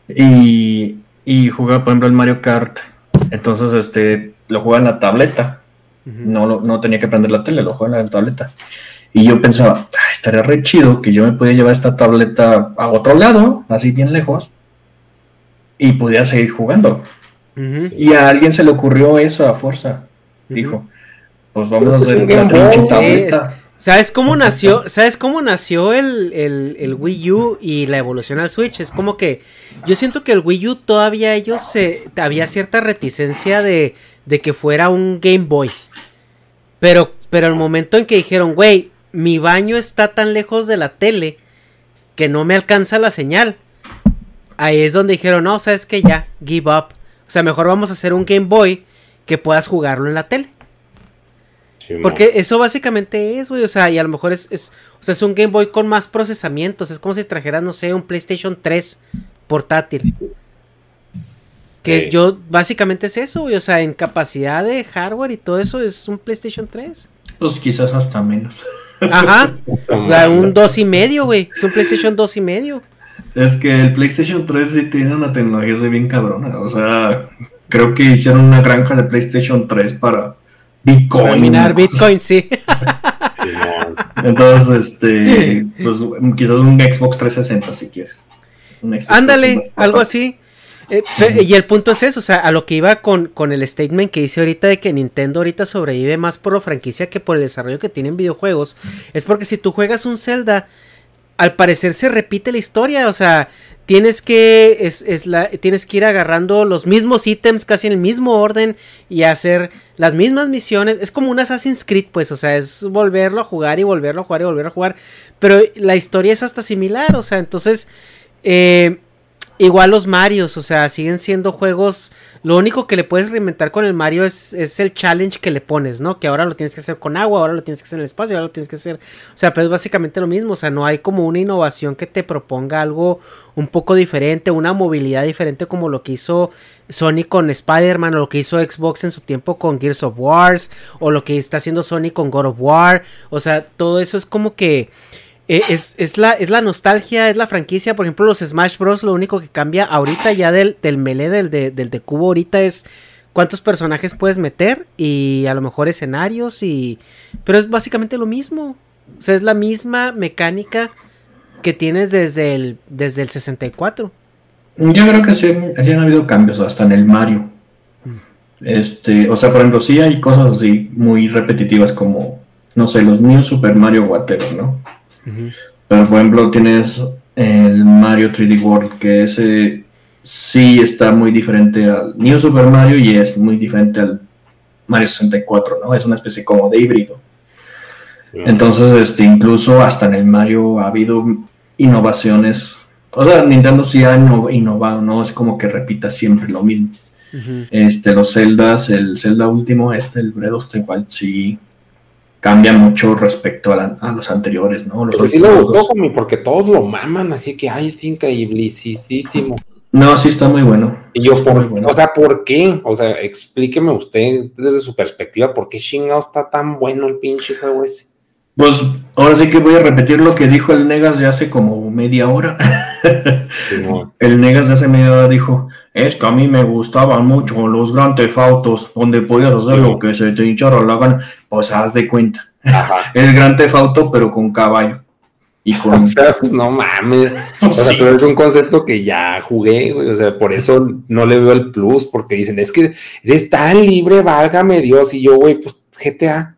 Y, y jugaba, por ejemplo, el Mario Kart. Entonces, este, lo jugaba en la tableta. no, no tenía que prender la tele, lo jugaba en la tableta. Y yo pensaba, estaría re chido que yo me pudiera llevar esta tableta a otro lado, así bien lejos, y pudiera seguir jugando. Y a alguien se le ocurrió eso a fuerza. Dijo, pues vamos a hacer una pinche tableta. ¿Sabes cómo nació? ¿Sabes cómo nació el, Wii U y la evolución al Switch? Es como que yo siento que el Wii U todavía ellos se había cierta reticencia de, de que fuera un Game Boy. Pero, pero el momento en que dijeron, güey, mi baño está tan lejos de la tele que no me alcanza la señal. Ahí es donde dijeron, no, sabes que ya, give up. O sea, mejor vamos a hacer un Game Boy que puedas jugarlo en la tele. Porque eso básicamente es, güey. O sea, y a lo mejor es, es, o sea, es un Game Boy con más procesamientos. Es como si trajeras, no sé, un PlayStation 3 portátil. Que yo, básicamente es eso, güey. O sea, en capacidad de hardware y todo eso es un PlayStation 3. Pues quizás hasta menos. Ajá. un 2 y medio, güey. Es un PlayStation 2 y medio. Es que el PlayStation 3 sí tiene una tecnología bien cabrona. O sea, creo que hicieron una granja de PlayStation 3 para Bitcoin. Para minar Bitcoin, sí. Entonces, este, pues quizás un Xbox 360 si quieres. Ándale, algo así. Eh, y el punto es eso, o sea, a lo que iba con, con el statement que hice ahorita de que Nintendo ahorita sobrevive más por la franquicia que por el desarrollo que tienen videojuegos, es porque si tú juegas un Zelda, al parecer se repite la historia, o sea, tienes que es, la, tienes que ir agarrando los mismos ítems casi en el mismo orden y hacer las mismas misiones. Es como un Assassin's Creed, pues, o sea, es volverlo a jugar y volverlo a jugar y volverlo a jugar. Pero la historia es hasta similar, o sea, entonces eh, igual los Marios, o sea, siguen siendo juegos. Lo único que le puedes reinventar con el Mario es, es, el challenge que le pones, ¿no? Que ahora lo tienes que hacer con agua, ahora lo tienes que hacer en el espacio, ahora lo tienes que hacer. O sea, pero es básicamente lo mismo. O sea, no hay como una innovación que te proponga algo un poco diferente, una movilidad diferente como lo que hizo Sony con Spider-Man, o lo que hizo Xbox en su tiempo con Gears of Wars, o lo que está haciendo Sony con God of War. O sea, todo eso es como que eh, es, la, es la nostalgia, es la franquicia. Por ejemplo, los Smash Bros. Lo único que cambia ahorita ya del, del melee, del de, del de cubo, ahorita es cuántos personajes puedes meter y a lo mejor escenarios y... Pero es básicamente lo mismo. O sea, es la misma mecánica que tienes desde el, desde el 64. Yo creo que sí, han habido cambios hasta en el Mario. Este, o sea, por ejemplo, sí hay cosas así muy repetitivas como, no sé, los New Super Mario Whatever, ¿no? Pero por ejemplo tienes el Mario 3D World, que ese sí está muy diferente al New Super Mario y es muy diferente al Mario 64, ¿no? Es una especie como de híbrido. Entonces, este, incluso hasta en el Mario ha habido innovaciones. O sea, Nintendo sí ha innovado, ¿no? Es como que repita siempre lo mismo. Este, los Zeldas, el Zelda último, este, el Breath of the Wild, sí cambia mucho respecto a, los anteriores, ¿no? Los sí lo gustó, porque todos lo maman, así que, ay, es increíbleísimo. No, sí está muy bueno. Y yo, o sea, ¿por qué? O sea, explíqueme usted desde su perspectiva, ¿por qué chingado está tan bueno el pinche juego ese? Pues ahora sí que voy a repetir lo que dijo el Negas de hace como media hora. el Negas de hace media hora dijo, es que a mí me gustaban mucho los grandes autos donde podías hacer lo que se te hinchara la gana. Pues haz de cuenta. el gran tefauto pero con caballo. Y con... O sea, pues no mames. O sea, pero es un concepto que ya jugué, güey. O sea, por eso no le veo el plus, porque dicen, es que eres tan libre, válgame Dios. Y yo, güey, pues GTA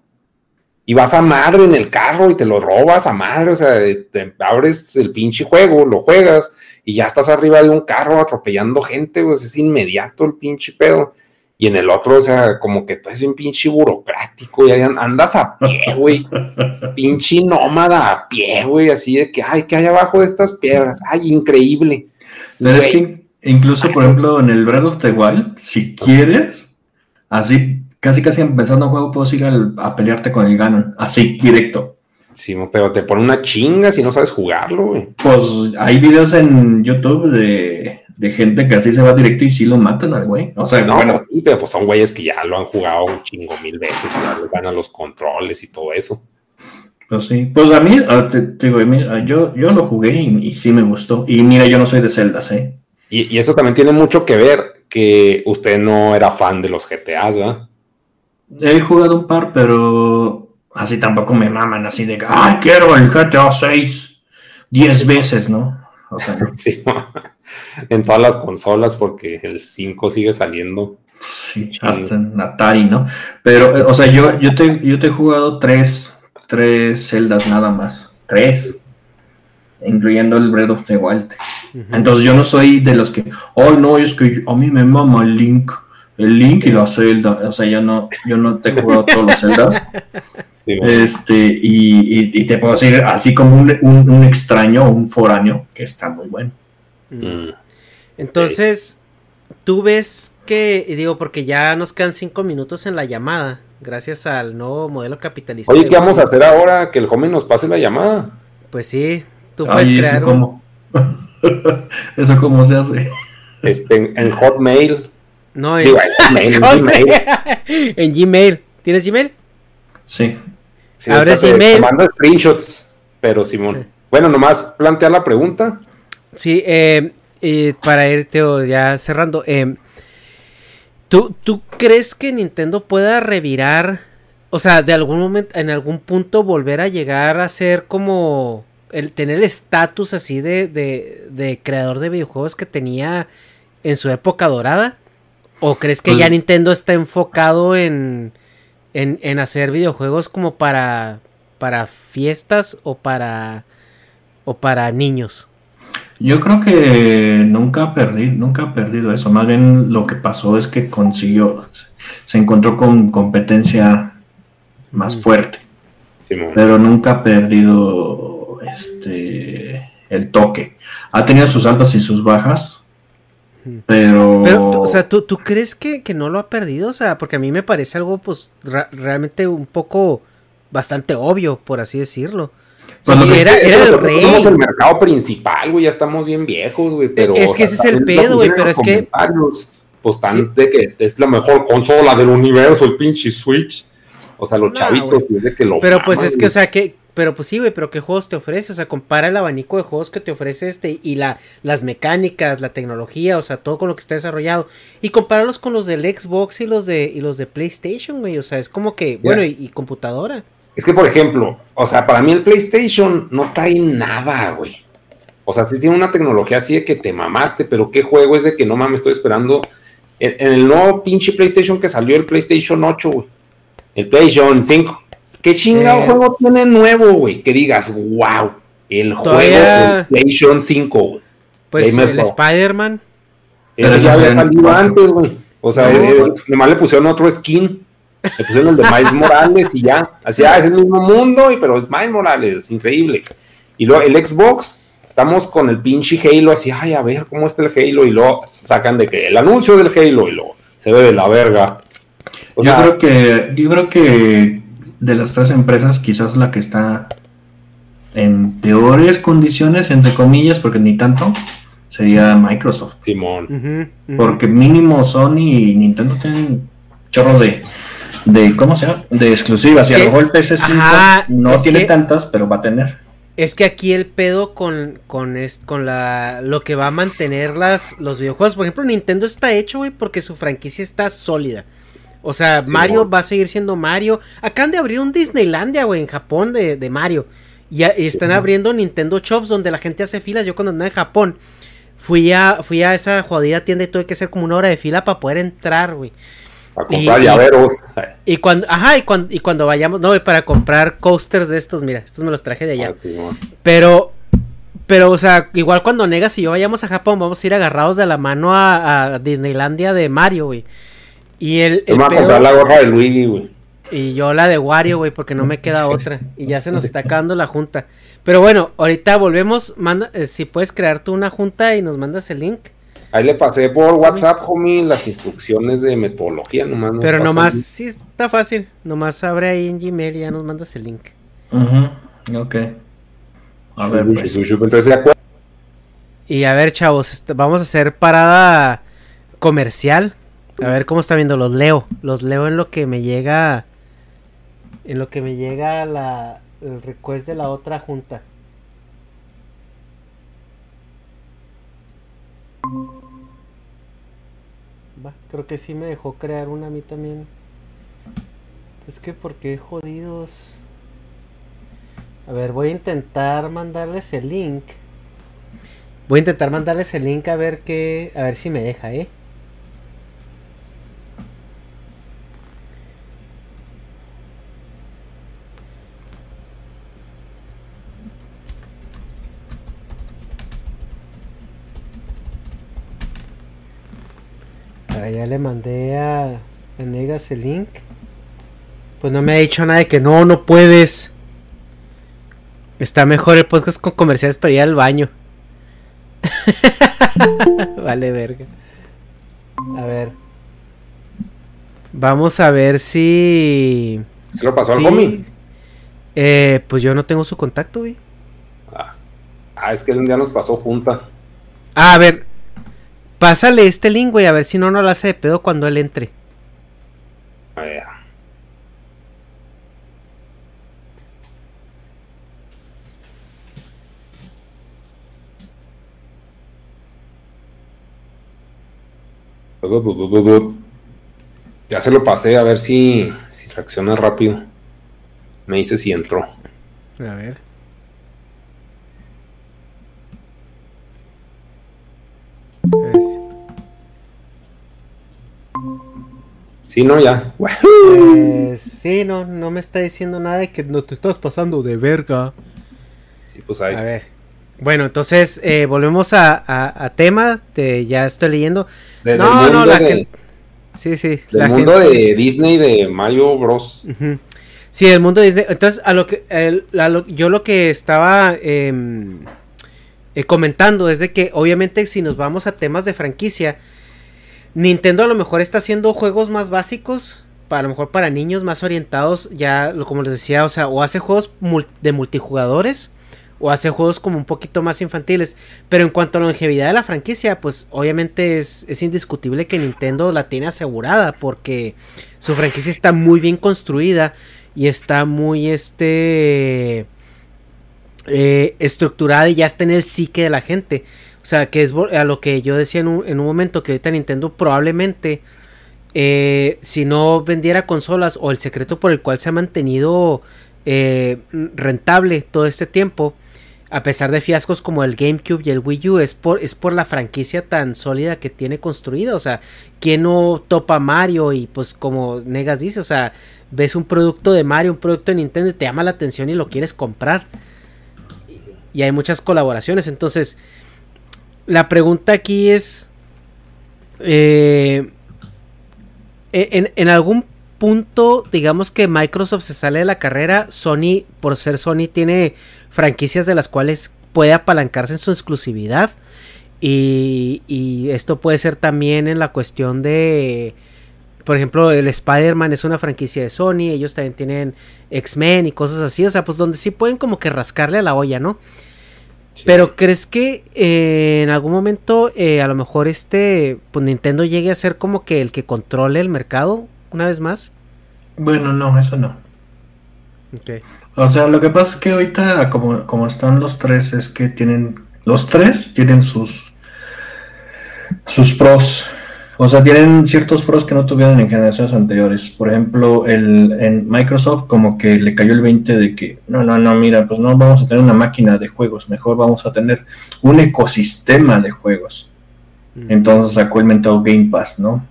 y vas a madre en el carro y te lo robas a madre, o sea, te abres el pinche juego, lo juegas y ya estás arriba de un carro atropellando gente, pues es inmediato el pinche pedo. Y en el otro, o sea, como que tú eres un pinche burocrático y andas a pie, güey. pinche nómada a pie, güey, así de que, ay, ¿qué hay abajo de estas piedras? Ay, increíble. es que incluso, por ejemplo, en el Breath of the Wild, si quieres, así casi casi empezando un juego puedes ir a pelearte con el Ganon, así, directo. Sí, pero te pone una chinga si no sabes jugarlo, güey. Pues hay videos en YouTube de, gente que así se va directo y sí lo matan al güey. O sea, no, bueno, sí, pero pues son güeyes que ya lo han jugado un chingo mil veces, ya les ganan los controles y todo eso. Pues sí, pues a mí, te, digo, yo, yo lo jugué y, sí me gustó. Y mira, yo no soy de Zelda, ¿eh? Y, y, eso también tiene mucho que ver que usted no era fan de los GTAs, ¿verdad? He jugado un par, pero así tampoco me maman, así de, ¡ay, quiero el GTA 6 10 veces, ¿no? O sea, sí, en todas las consolas, porque el 5 sigue saliendo. Sí, hasta en Atari, ¿no? Pero, eh, o sea, yo, yo, te, yo te he jugado tres, tres celdas nada más. Tres. Incluyendo el Breath of the Wild. Entonces yo no soy de los que, ay, no, es que a mí me mama el Link el Link y la Zelda. O sea, yo no, yo no te he jugado todos los Este, y, te puedo decir, así como un, un, extraño, un foráneo, que está muy bueno. Mm. Entonces, tú ves que, digo, porque ya nos quedan cinco minutos en la llamada. gracias al nuevo modelo capitalista. Oye, ¿qué vamos a hacer ahora? Que el homie nos pase la llamada. Pues sí, tú puedes Ay, crear ¿eso un- cómo? ¿Eso cómo se hace? Este, en, en Hotmail. No, Digo, en... en Gmail, en Gmail. en Gmail. ¿Tienes Gmail? Sí. Sí, Abres Gmail. mando screenshots, pero Simón. Bueno, nomás plantear la pregunta. Sí, eh, para irte ya cerrando, eh, ¿tú, ¿tú crees que Nintendo pueda revirar, o sea, de algún momento, en algún punto volver a llegar a ser como el tener el estatus así de, de, de creador de videojuegos que tenía en su época dorada? ¿O crees que Pues- ya Nintendo está enfocado en, en, en hacer videojuegos como para, para fiestas o para, o para niños? Yo creo que nunca ha perdido, nunca ha perdido eso. Más bien lo que pasó es que consiguió, se encontró con competencia más Mm. fuerte, Simón. pero nunca ha perdido este el toque. Ha tenido sus altas y sus bajas. Pero, o sea, ¿tú, tú crees que, que no lo ha perdido? O sea, porque a mí me parece algo, pues, realmente un poco bastante obvio, por así decirlo. Pues Sí, que- era, el rey. somos el mercado principal, güey, ya estamos bien viejos, güey, pero... Es o que sea, ese es el pedo, güey, pero es que- Pues tan Sí. de que es la mejor consola del universo, el pinche Switch. O sea, los No, chavitos, de que lo Pero pues es que, o sea, que... Pero pues sí, güey, pero ¿qué juegos te ofrece? O sea, compara el abanico de juegos que te ofrece este y la, las mecánicas, la tecnología, o sea, todo con lo que está desarrollado. Y compáralos con los del Xbox y los de, y los de PlayStation, güey. O sea, es como que, bueno, y, y computadora. Es que, por ejemplo, o sea, para mí el PlayStation no trae nada, güey. O sea, sí tiene una tecnología así de que te mamaste, pero qué juego es de que no mames, estoy esperando. En, en el nuevo pinche PlayStation que salió, el PlayStation 8, güey. El PlayStation 5. ¿Qué chingado Eh. juego tiene nuevo, güey? Que digas, wow, el juego Todavía- del PlayStation 5, güey. Pues Gamer el. Spider-Man. Ese ya había salido antes, güey. O sea, No. eh, nomás le pusieron otro skin. Le pusieron el de Miles Morales y ya. Así, ah, es el mismo mundo, y, pero es Miles Morales. Increíble. Y luego el Xbox, estamos con el pinche Halo, así, ay, a ver cómo está el Halo. Y luego sacan de que el anuncio del Halo, y luego se ve de la verga. O yo sea, creo que yo creo que de las tres empresas quizás la que está en peores condiciones entre comillas porque ni tanto sería Microsoft Simón. Porque mínimo Sony y Nintendo tienen chorro de de cómo se llama de exclusivas y a lo mejor el PS5 Ajá, no tiene que- tantas pero va a tener Es que aquí el pedo con, con, es- con la, lo que va a mantener las, los videojuegos. Por ejemplo, Nintendo está hecho, güey, porque su franquicia está sólida. O sea, Sí, Mario va a seguir siendo Mario. Acaban de abrir un Disneylandia, güey, en Japón de, de Mario. Y, a- y están abriendo Nintendo Shops donde la gente hace filas. Yo cuando andaba en Japón, fui a, fui a esa jodida tienda y tuve que hacer como una hora de fila para poder entrar, güey. Para comprar y- llaveros. Y cuando, ajá, y cuando, y cuando vayamos, no, güey, para comprar coasters de estos, mira, estos me los traje de allá. Ah. Pero, pero, o sea, igual cuando Negas y yo vayamos a Japón, vamos a ir agarrados de la mano a, a Disneylandia de Mario, güey. Y el, me a pedo- comprar la gorra de Luigi, güey. y yo la de Wario, güey, porque no me queda otra. Y ya se nos está acabando la junta. Pero bueno, ahorita volvemos. Manda, eh, si puedes crear tú una junta y nos mandas el link. Ahí le pasé por WhatsApp, homie, las instrucciones de metodología, nomás. no Pero nomás, el- sí, está fácil. Nomás abre ahí en Gmail y ya nos mandas el link. Ujú, ok a ver pues. Entonces, ¿de acuerdo? Y a ver, chavos, este, vamos a hacer parada comercial. A ver cómo está viendo, los leo. Los leo en lo que me llega. En lo que me llega la, el request de la otra junta. Va, creo que sí me dejó crear una a mí también. Es que porque jodidos. A ver, voy a intentar mandarles el link. Voy a intentar mandarles el link a ver qué. A ver si me deja, eh. Ya le mandé a, a Negas el link. Pues no me ha dicho nada de que no, no puedes. Está mejor el podcast con comerciales para ir al baño. vale, verga. A ver. Vamos a ver si. ¿Se lo pasó al homie? Eh, pues yo no tengo su contacto, güey. Ah. ah, es que un día nos pasó junta. Ah, a ver. Pásale este link, güey, a ver si no nos lo hace de pedo cuando él entre. A ver. Ya se lo pasé a ver si, si reacciona rápido. Me dice si entró. A ver. Sí, no, ya. Pues, sí, no, no me está diciendo nada de que no te estás pasando de verga. Sí, pues ahí. A ver. Bueno, entonces eh, volvemos a, tema. Ya estoy leyendo. no, no, la gente. Sí, sí. El mundo de Disney de Mario Bros. Sí, el mundo de Disney. Entonces, a lo que yo lo que estaba em, eh, comentando es de que, obviamente, si nos vamos a temas de franquicia Nintendo a lo mejor está haciendo juegos más básicos, para a lo mejor para niños más orientados, ya como les decía, o sea, o hace juegos de multijugadores o hace juegos como un poquito más infantiles. Pero en cuanto a longevidad de la franquicia, pues obviamente es, indiscutible que Nintendo la tiene asegurada porque su franquicia está muy bien construida y está muy este eh, estructurada y ya está en el psique de la gente. O sea, que es a lo que yo decía en un, momento que ahorita Nintendo probablemente, eh, si no vendiera consolas o el secreto por el cual se ha mantenido eh, rentable todo este tiempo, a pesar de fiascos como el GameCube y el Wii U, es por, es por la franquicia tan sólida que tiene construida. O sea, ¿quién no topa Mario? Y pues como Negas dice, o sea, ves un producto de Mario, un producto de Nintendo y te llama la atención y lo quieres comprar. Y hay muchas colaboraciones, entonces la pregunta aquí es, eh, e, en, algún punto, digamos que Microsoft se sale de la carrera, Sony, por ser Sony, tiene franquicias de las cuales puede apalancarse en su exclusividad. Y, y esto puede ser también en la cuestión de, por ejemplo, el Spider-Man es una franquicia de Sony, ellos también tienen X-Men y cosas así, o sea, pues donde sí pueden como que rascarle a la olla, ¿no? Pero ¿crees que eh, en algún momento eh, a lo mejor este pues Nintendo llegue a ser como que el que controle el mercado una vez más? Bueno, no, eso no. Okay. O sea, lo que pasa es que ahorita como, como están los tres es que tienen los tres tienen sus sus pros o sea, tienen ciertos pros que no tuvieron en generaciones anteriores. Por ejemplo, el, en Microsoft como que le cayó el 20 de que, no, no, no, mira, pues no vamos a tener una máquina de juegos, mejor vamos a tener un ecosistema de juegos. Entonces sacó el mentado Game Pass, ¿no?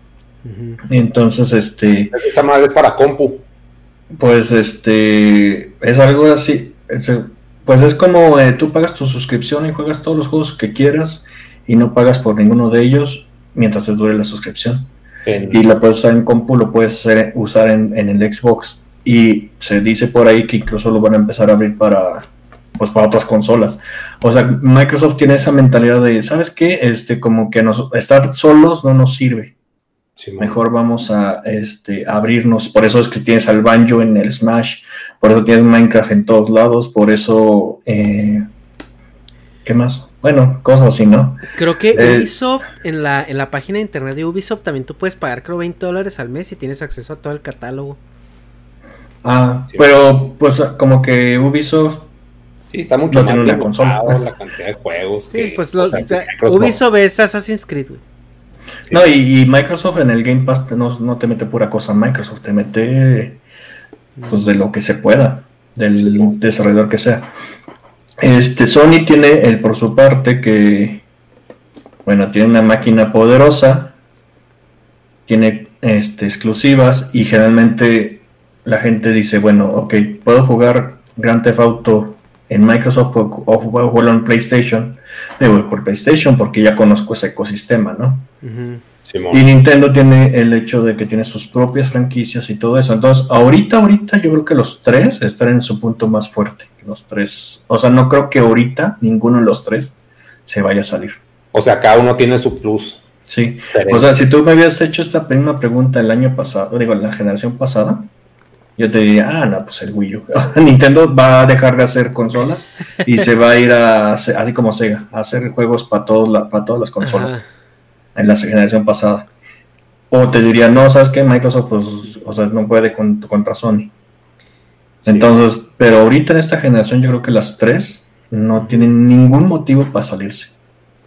Entonces, este... Esa madre es para compu. Pues, este, es algo así. pues es como eh, tú pagas tu suscripción y juegas todos los juegos que quieras y no pagas por ninguno de ellos mientras te dure la suscripción. Y la puedes usar en compu, lo puedes usar en, el Xbox. Y se dice por ahí que incluso lo van a empezar a abrir para, pues, para otras consolas. O sea, Microsoft tiene esa mentalidad de, ¿sabes qué? Este, como que nos, estar solos no nos sirve. Mejor vamos a este, abrirnos. Por eso es que tienes al Banjo en el Smash. Por eso tienes Minecraft en todos lados. Por eso... Eh, ¿Qué más? Bueno, cosas así, ¿no? Creo que eh, Ubisoft, en la, en la página de internet de Ubisoft, también tú puedes pagar, creo, 20 dólares al mes y tienes acceso a todo el catálogo. Ah, pero pues como que Ubisoft. Sí, está mucho no tiene una consola. La cantidad de juegos. Sí, pues los, Ubisoft es Assassin's Creed, No, y, Microsoft en el Game Pass no, no, te mete pura cosa. Microsoft te mete pues de lo que se pueda, del desarrollador que sea. Este, Sony tiene el por su parte que, bueno, tiene una máquina poderosa, tiene este, exclusivas y generalmente la gente dice, bueno, ok, puedo jugar Grand Theft Auto en Microsoft o, puedo jugarlo en PlayStation, debo por PlayStation porque ya conozco ese ecosistema, ¿no? Y Nintendo tiene el hecho de que tiene sus propias franquicias y todo eso. Entonces, ahorita, ahorita yo creo que los tres están en su punto más fuerte. Los tres. O sea, no creo que ahorita ninguno de los tres se vaya a salir. O sea, cada uno tiene su plus. Sí. O sea, si tú me habías hecho esta misma pregunta el año pasado, digo, en la generación pasada, yo te diría, ah, no, pues el Wii U. Nintendo va a dejar de hacer consolas y se va a ir a, así como Sega, a hacer juegos para para todas las consolas en la generación pasada. O te diría, no, ¿sabes qué? Microsoft, pues, o sea, no puede contra Sony. Entonces, pero ahorita en esta generación yo creo que las tres no tienen ningún motivo para salirse.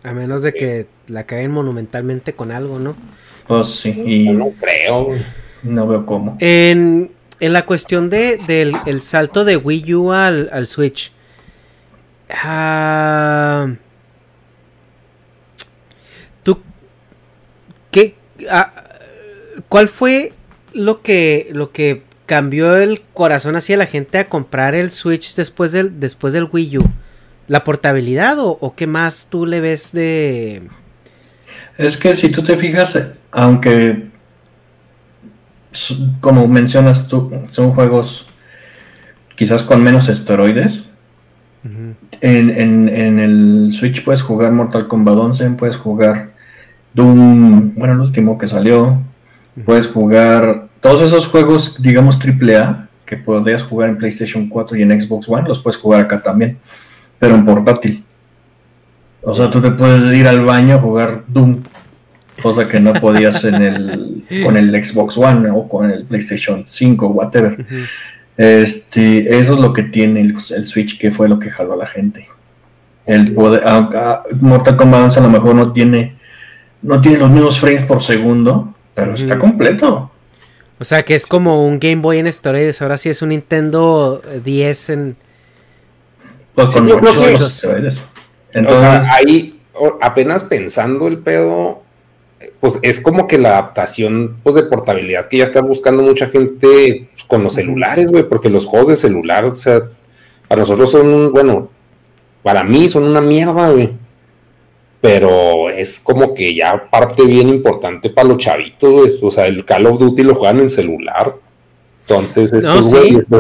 A menos de que la caen monumentalmente con algo, ¿no? Pues sí, y no creo. No veo cómo. En, en la cuestión de, del el salto de Wii U al, al Switch. Ah, ¿Tú qué, ah, cuál fue lo que lo que cambió el corazón hacia la gente a comprar el Switch después del después del Wii U? ¿La portabilidad o, o qué más tú le ves de Es que si tú te fijas, aunque como mencionas tú, son juegos quizás con menos esteroides. en, el Switch puedes jugar Mortal Kombat 11, puedes jugar Doom, bueno, el último que salió. Puedes jugar todos esos juegos, digamos, AAA, que podrías jugar en PlayStation 4 y en Xbox One, los puedes jugar acá también, pero en portátil. O sea, tú te puedes ir al baño a jugar Doom cosa que no podías en el, con el Xbox One o con el PlayStation 5, whatever. Este, eso es lo que tiene el, Switch, que fue lo que jaló a la gente. El poder, Mortal Kombat a lo mejor no tiene, no tiene los mismos frames por segundo, pero está completo. O sea que es como un Game Boy en esteroides, ahora sí es un Nintendo 10 en... Pues con muchos Entonces, o sea, ahí apenas pensando el pedo, pues es como que la adaptación pues de portabilidad que ya está buscando mucha gente con los celulares, güey, porque los juegos de celular, o sea, para nosotros son, bueno, para mí son una mierda, güey. Pero es como que ya parte bien importante para los chavitos. O sea, el Call of Duty lo juegan en celular. Entonces, es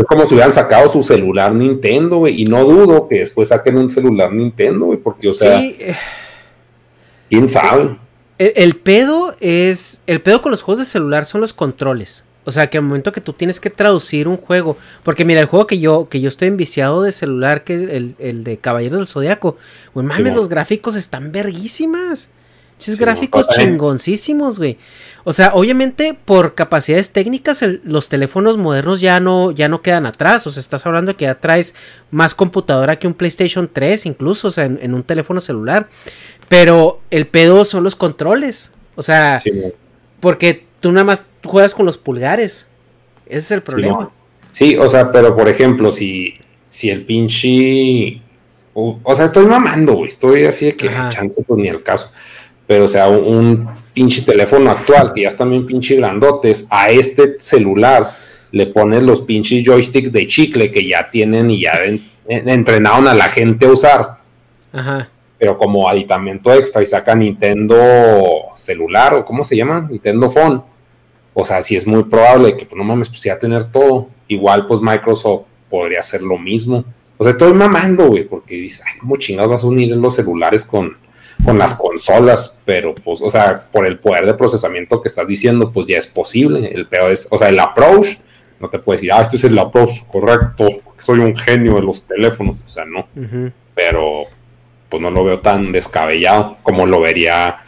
como si hubieran sacado su celular Nintendo, güey. Y no dudo que después saquen un celular Nintendo, güey, porque, o sea, eh. quién sabe. El, pedo es. El pedo con los juegos de celular son los controles. O sea, que al momento que tú tienes que traducir un juego. Porque mira, el juego que yo, que yo estoy enviciado de celular, que el, el de Caballeros del Zodiaco. Güey, mames, los gráficos están verguísimas. Chis gráficos chingoncísimos, güey. O sea, obviamente por capacidades técnicas los teléfonos modernos ya no, ya no quedan atrás. O sea, estás hablando de que ya traes más computadora que un PlayStation 3 incluso, o sea, en un teléfono celular. Pero el pedo son los controles. O sea, porque tú nada más juegas con los pulgares. Ese es el problema. Sí, o sea, pero por ejemplo, si, si el pinche. O, sea, estoy mamando, güey. Estoy así de que chance, pues ni el caso. Pero, o sea, un, pinche teléfono actual que ya están bien pinche grandotes, a este celular le pones los pinches joysticks de chicle que ya tienen y ya entrenaron a la gente a usar. Ajá pero como aditamento extra y saca Nintendo celular o cómo se llama, Nintendo Phone. O sea, sí es muy probable que, pues no mames, pues ya tener todo. Igual, pues Microsoft podría hacer lo mismo. O sea, estoy mamando, güey, porque dices, ay, ¿cómo chingados vas a unir los celulares con, con las consolas? Pero, pues, o sea, por el poder de procesamiento que estás diciendo, pues ya es posible. El peor es, o sea, el approach, no te puedes decir, ah, este es el approach correcto, porque soy un genio de los teléfonos. O sea, no. Pero, pues no lo veo tan descabellado como lo vería,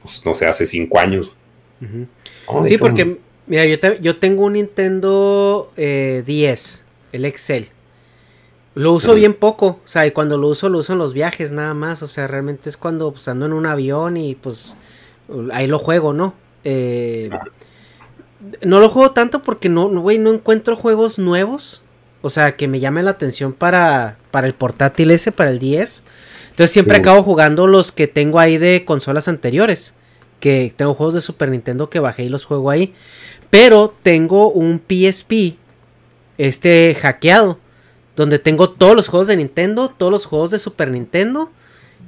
pues no sé, hace cinco años. Sí, porque, mira, yo, tengo un Nintendo 10, eh, el Excel. Lo uso bien poco, o sea, y cuando lo uso, lo uso en los viajes nada más, o sea, realmente es cuando pues, ando en un avión y pues ahí lo juego, ¿no? Eh, no lo juego tanto porque no, güey, no encuentro juegos nuevos, o sea, que me llamen la atención para, para el portátil ese, para el 10. Entonces siempre acabo jugando los que tengo ahí de consolas anteriores. Que tengo juegos de Super Nintendo que bajé y los juego ahí. Pero tengo un PSP. Este hackeado. Donde tengo todos los juegos de Nintendo. Todos los juegos de Super Nintendo.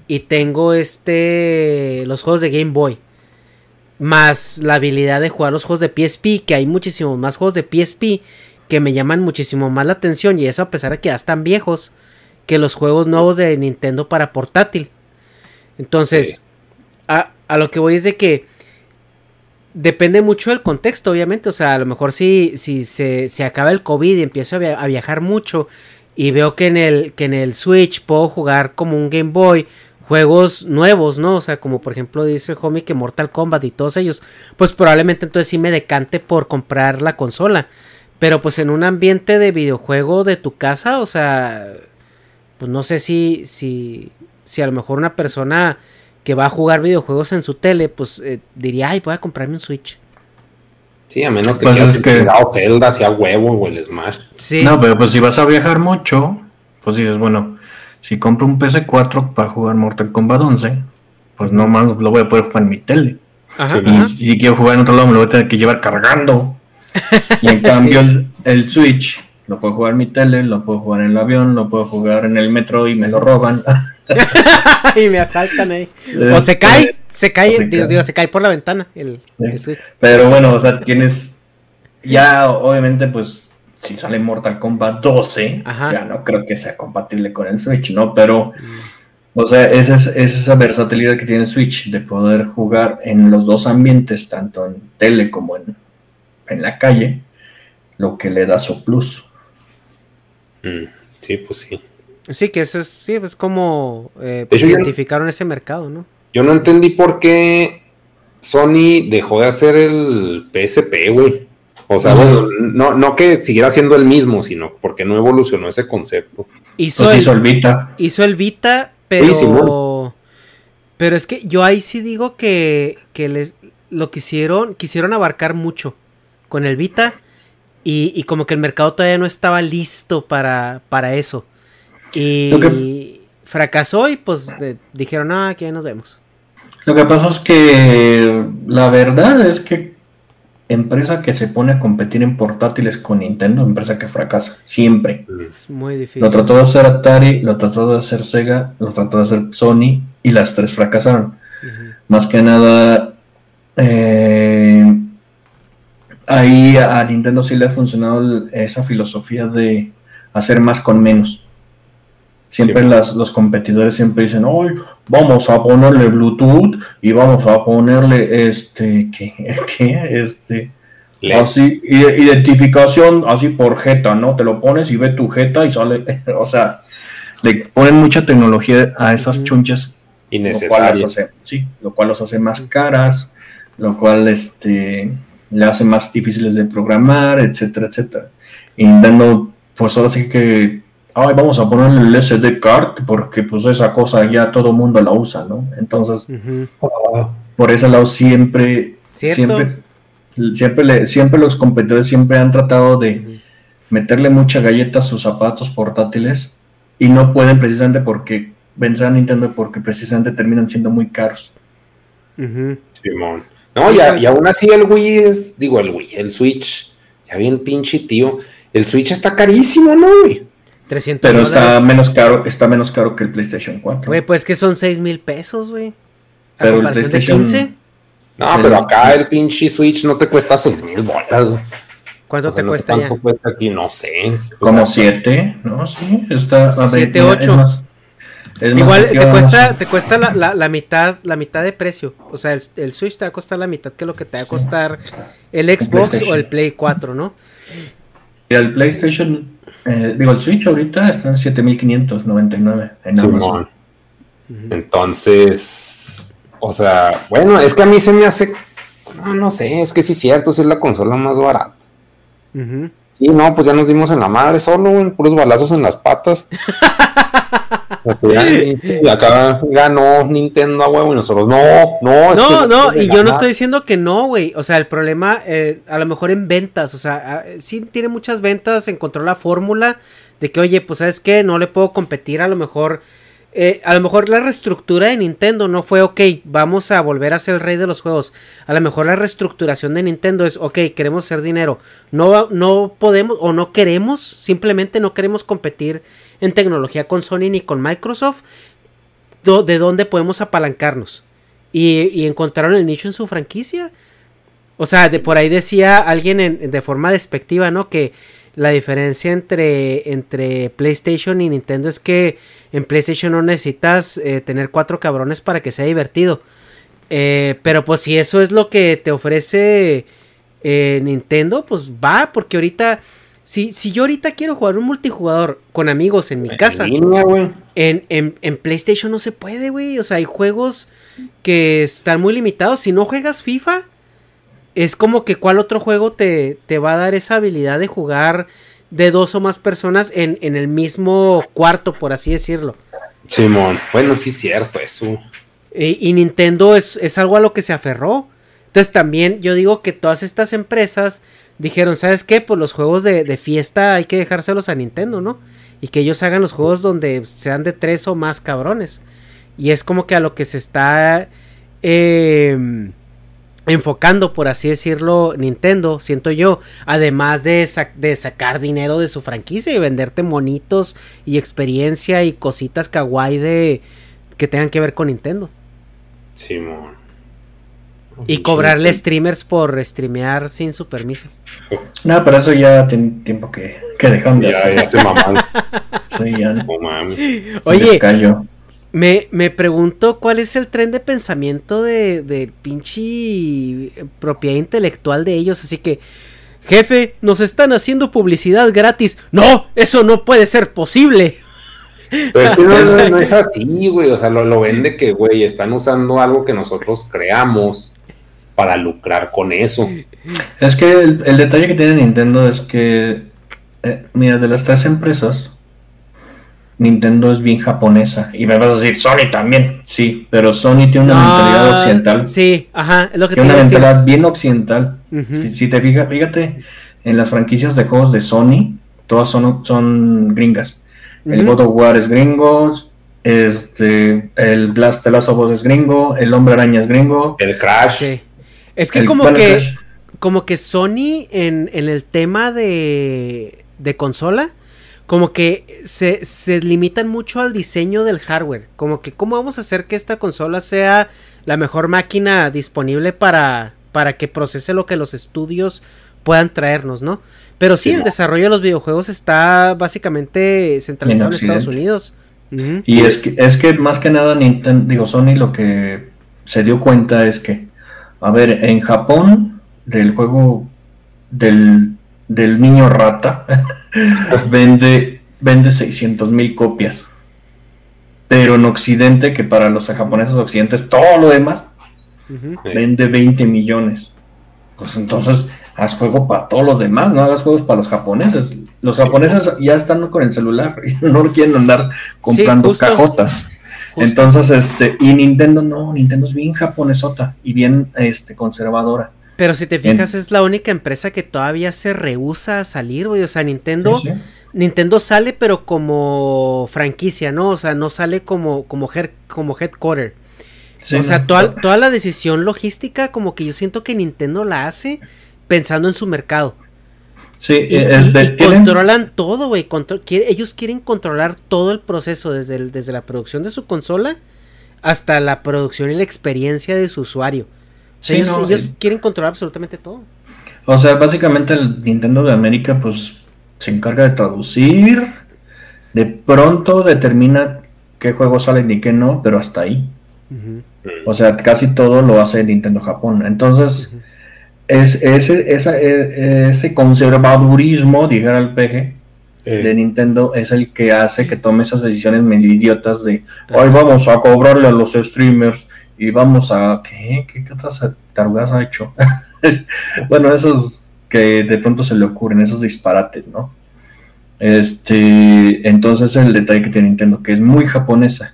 Y tengo este. Los juegos de Game Boy. Más la habilidad de jugar los juegos de PSP. Que hay muchísimos más juegos de PSP. Que me llaman muchísimo más la atención. Y eso a pesar de que ya están viejos que los juegos nuevos de Nintendo para portátil. Entonces, a, lo que voy es de que depende mucho del contexto, obviamente. O sea, a lo mejor si, si se, se acaba el COVID y empiezo a, a viajar mucho y veo que en, el, que en el Switch puedo jugar como un Game Boy juegos nuevos, ¿no? O sea, como por ejemplo dice Homie que Mortal Kombat y todos ellos, pues probablemente entonces sí me decante por comprar la consola. Pero pues en un ambiente de videojuego de tu casa, o sea, pues no sé si, si, si a lo mejor una persona que va a jugar videojuegos en su tele, pues eh, diría, ay, voy a comprarme un Switch. Sí, a menos que Pues es que-. Zelda hacia huevo o el Smash. Sí. No, pero pues si vas a viajar mucho, pues dices, bueno, si compro un PC4 para jugar Mortal Kombat 11, pues no más lo voy a poder jugar en mi tele. Ajá, Sí, Y ajá. si quiero jugar en otro lado, me lo voy a tener que llevar cargando. Y en cambio, el, el Switch lo puedo jugar en mi tele, lo puedo jugar en el avión, lo puedo jugar en el metro y me lo roban. y me asaltan ahí. O se Este, cae, se cae, se digo, cae. digo, se cae por la ventana el, Sí. el Switch. Pero bueno, o sea, tienes. Ya, obviamente, pues, si sale Mortal Kombat 12, Ajá. ya no creo que sea compatible con el Switch, ¿no? Pero, o sea, esa es, es esa versatilidad que tiene el Switch de poder jugar en los dos ambientes, tanto en tele como en, en la calle, lo que le da su plus. Mm, Sí, pues sí. Sí, que eso es, sí, es como eh, pues, hecho, yo- identificaron ese mercado, ¿no? Yo no entendí por qué Sony dejó de hacer el PSP, güey. O sea, bueno, no, no que siguiera siendo el mismo, sino porque no evolucionó ese concepto. Hizo, Entonces el, hizo el Vita. hizo el Vita, pero. Pero es que yo ahí sí digo que, que les lo quisieron, quisieron abarcar mucho con el Vita. Y, y como que el mercado todavía no estaba listo para, para eso. Y que- fracasó y pues de- dijeron, ah, aquí ya nos vemos. Lo que pasa es que la verdad es que empresa que se pone a competir en portátiles con Nintendo, empresa que fracasa, siempre. Es muy difícil. Lo trató de hacer Atari, lo trató de hacer Sega, lo trató de hacer Sony y las tres fracasaron. Más que nada, eh, ahí a Nintendo sí le ha funcionado esa filosofía de hacer más con menos. Siempre Sí. las, los competidores siempre dicen, hoy vamos a ponerle Bluetooth y vamos a ponerle este, ¿qué? ¿Qué? Este, Le- así, identificación así por jeta, ¿no? Te lo pones y ve tu jeta y sale, o sea, le ponen mucha tecnología a esas chunches lo cual, hace, sí, lo cual los hace más caras, lo cual este, le hace más difíciles de programar, etcétera, etcétera. Y Nintendo, pues ahora sí que, ay, vamos a ponerle el SD card porque pues esa cosa ya todo mundo la usa, ¿no? Entonces, por ese lado siempre, ¿Cierto? siempre, siempre, le- siempre los competidores siempre han tratado de meterle mucha galleta a sus zapatos portátiles y no pueden precisamente porque vencer a Nintendo porque precisamente terminan siendo muy caros. Simón. No, Sí, y, a- sí. y aún así el Wii es, digo, el Wii, el Switch, ya bien pinche tío. El Switch está carísimo, ¿no, güey? 300 Pero está dólares. menos caro, está menos caro que el PlayStation 4. Güey, pues que son 6 mil pesos, güey. A Pero el comparación de PlayStation- 15, No, El- pero acá el pinche Switch no te cuesta seis mil bolas, güey. ¿cuánto O sea, te no cuesta ya? cuánto cuesta aquí, no sé. O Como sea, 7, ¿no? Sí, está. a ver, Siete, mira, ocho. es más- es más Igual te cuesta, te cuesta la, la- la mitad, la mitad de precio. O sea, el, el Switch te va a costar la mitad que lo que te va a costar el Xbox o PlayStation. el Play 4, ¿no? Mira, el PlayStation, eh, digo, el Switch ahorita está en 7599 en Amazon. Simón. Entonces, o sea, bueno, es que a mí se me hace, no, no sé, es que sí es cierto, sí es la consola más barata. Ujú. Sí, no, pues ya nos dimos en la madre solo, güey, puros balazos en las patas. Y acá ganó Nintendo a huevo y nosotros, no, no, No, no, y yo no estoy diciendo que no, güey. O sea, el problema, eh, a lo mejor en ventas, o sea, a- sí tiene muchas ventas, encontró la fórmula de que, oye, pues, ¿sabes qué? No le puedo competir, a lo mejor, eh, a lo mejor la reestructura de Nintendo no fue, ok, vamos a volver a ser el rey de los juegos. A lo mejor la reestructuración de Nintendo es, ok, queremos hacer dinero. No, no podemos o no queremos, simplemente no queremos competir en tecnología con Sony ni con Microsoft. ¿De dónde podemos apalancarnos? y, y encontraron el nicho en su franquicia. O sea, de por ahí decía alguien en- de forma despectiva, ¿no? Que la diferencia entre, entre PlayStation y Nintendo es que en PlayStation no necesitas eh, tener cuatro cabrones para que sea divertido. Eh, pero pues si eso es lo que te ofrece eh, Nintendo, pues va, porque ahorita, si, si yo ahorita quiero jugar un multijugador con amigos en mi casa, en, en, en, PlayStation no se puede, güey. O sea, hay juegos que están muy limitados. Si no juegas FIFA, es como que cuál otro juego te, te va a dar esa habilidad de jugar de dos o más personas en, en el mismo cuarto, por así decirlo. Simón, bueno, sí es cierto eso. Y, Nintendo es, es, algo a lo que se aferró. Entonces también yo digo que todas estas empresas dijeron, ¿sabes qué? Pues los juegos de, de, fiesta hay que dejárselos a Nintendo, ¿no? Y que ellos hagan los juegos donde sean de tres o más cabrones. Y es como que a lo que se está eh, enfocando, por así decirlo, Nintendo, siento yo, además de, de, sacar dinero de su franquicia y venderte monitos y experiencia y cositas kawaii de que tengan que ver con Nintendo. Simón. y cobrarle streamers por streamear sin su permiso. No, pero eso ya tiene tiempo que, que dejaron de ya, hacer. Ya se maman. sí, ya. No mames. Oye, me, me, pregunto cuál es el tren de pensamiento de, de pinche propiedad intelectual de ellos. Así que, jefe, nos están haciendo publicidad gratis. No, eso no puede ser posible. Pero no, no, es así, güey. O sea, lo, lo vende que, güey, están usando algo que nosotros creamos para lucrar con eso. Es que el, el detalle que tiene Nintendo es que, eh, mira, de las tres empresas, Nintendo es bien japonesa. Y me vas a decir, Sony también. Sí, pero Sony tiene una mentalidad occidental. Sí, ajá, es lo que Tiene una mentalidad bien occidental. si, si, te fijas, fíjate, en las franquicias de juegos de Sony, todas son, son gringas. El God of War es gringo, este, el Blast de Last of Us es gringo, el Hombre Araña es gringo. El Crash. Sí. Es que el, como que, Crash. como que Sony en, en el tema de, de consola como que se, se, limitan mucho al diseño del hardware. Como que cómo vamos a hacer que esta consola sea la mejor máquina disponible para, para que procese lo que los estudios puedan traernos, ¿no? Pero sí, sí el no. desarrollo de los videojuegos está básicamente centralizado en, en Estados Unidos. Uh -huh. Y es que, es que más que nada Nintendo, digo, Sony lo que se dio cuenta es que, a ver, en Japón, del juego del del niño rata vende, vende 600 mil copias. Pero en Occidente, que para los japoneses occidentes todo lo demás, uh -huh. vende 20 millones. Pues entonces, haz juego para todos los demás, no hagas juegos para los japoneses. Los japoneses ya están con el celular y no quieren andar comprando sí, cajotas. Justo. Entonces, este, y Nintendo no, Nintendo es bien japonesota y bien este, conservadora. Pero si te fijas, en... es la única empresa que todavía se rehúsa a salir, güey. O sea, Nintendo. Sí. Nintendo sale, pero como franquicia, ¿no? O sea, no sale como, como, como headquarter. Sí, o sea, no. toda, toda la decisión logística, como que yo siento que Nintendo la hace pensando en su mercado. Sí, y, es y, y controlan todo, güey. Contro quiere, ellos quieren controlar todo el proceso, desde, desde la producción de su consola hasta la producción y la experiencia de su usuario. Sí, ellos, no, ellos eh, quieren controlar absolutamente todo. O sea, básicamente el Nintendo de América, pues, se encarga de traducir. De pronto determina qué juegos salen y qué no, pero hasta ahí. Uh -huh. O sea, casi todo lo hace Nintendo Japón. Entonces, uh -huh. es, ese, esa, ese conservadurismo, dijera el PG, eh. de Nintendo, es el que hace que tome esas decisiones medio idiotas de, hoy vamos a cobrarle a los streamers y vamos a. ¿Qué? ¿Qué, qué otras tarugas ha hecho? bueno, esos que de pronto se le ocurren, esos disparates, ¿no? Este, entonces el detalle que tiene Nintendo, que es muy japonesa,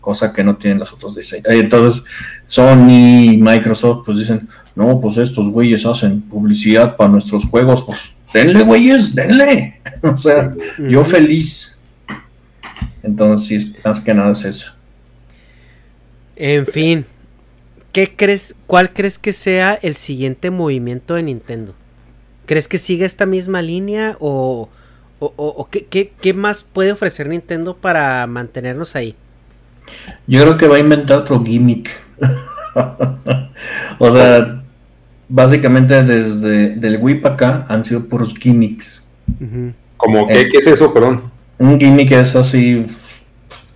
cosa que no tienen los otros diseños. Entonces, Sony y Microsoft, pues dicen, no, pues estos güeyes hacen publicidad para nuestros juegos, pues denle, güeyes, denle. o sea, yo feliz. Entonces, sí, más que nada es eso. En fin, ¿qué crees? ¿Cuál crees que sea el siguiente movimiento de Nintendo? ¿Crees que siga esta misma línea o, o, o, o ¿qué, qué, qué, más puede ofrecer Nintendo para mantenernos ahí? Yo creo que va a inventar otro gimmick. o sea, básicamente desde del Wii para acá han sido puros gimmicks. Uh -huh. ¿Como qué, eh, qué es eso, perdón? Un gimmick es así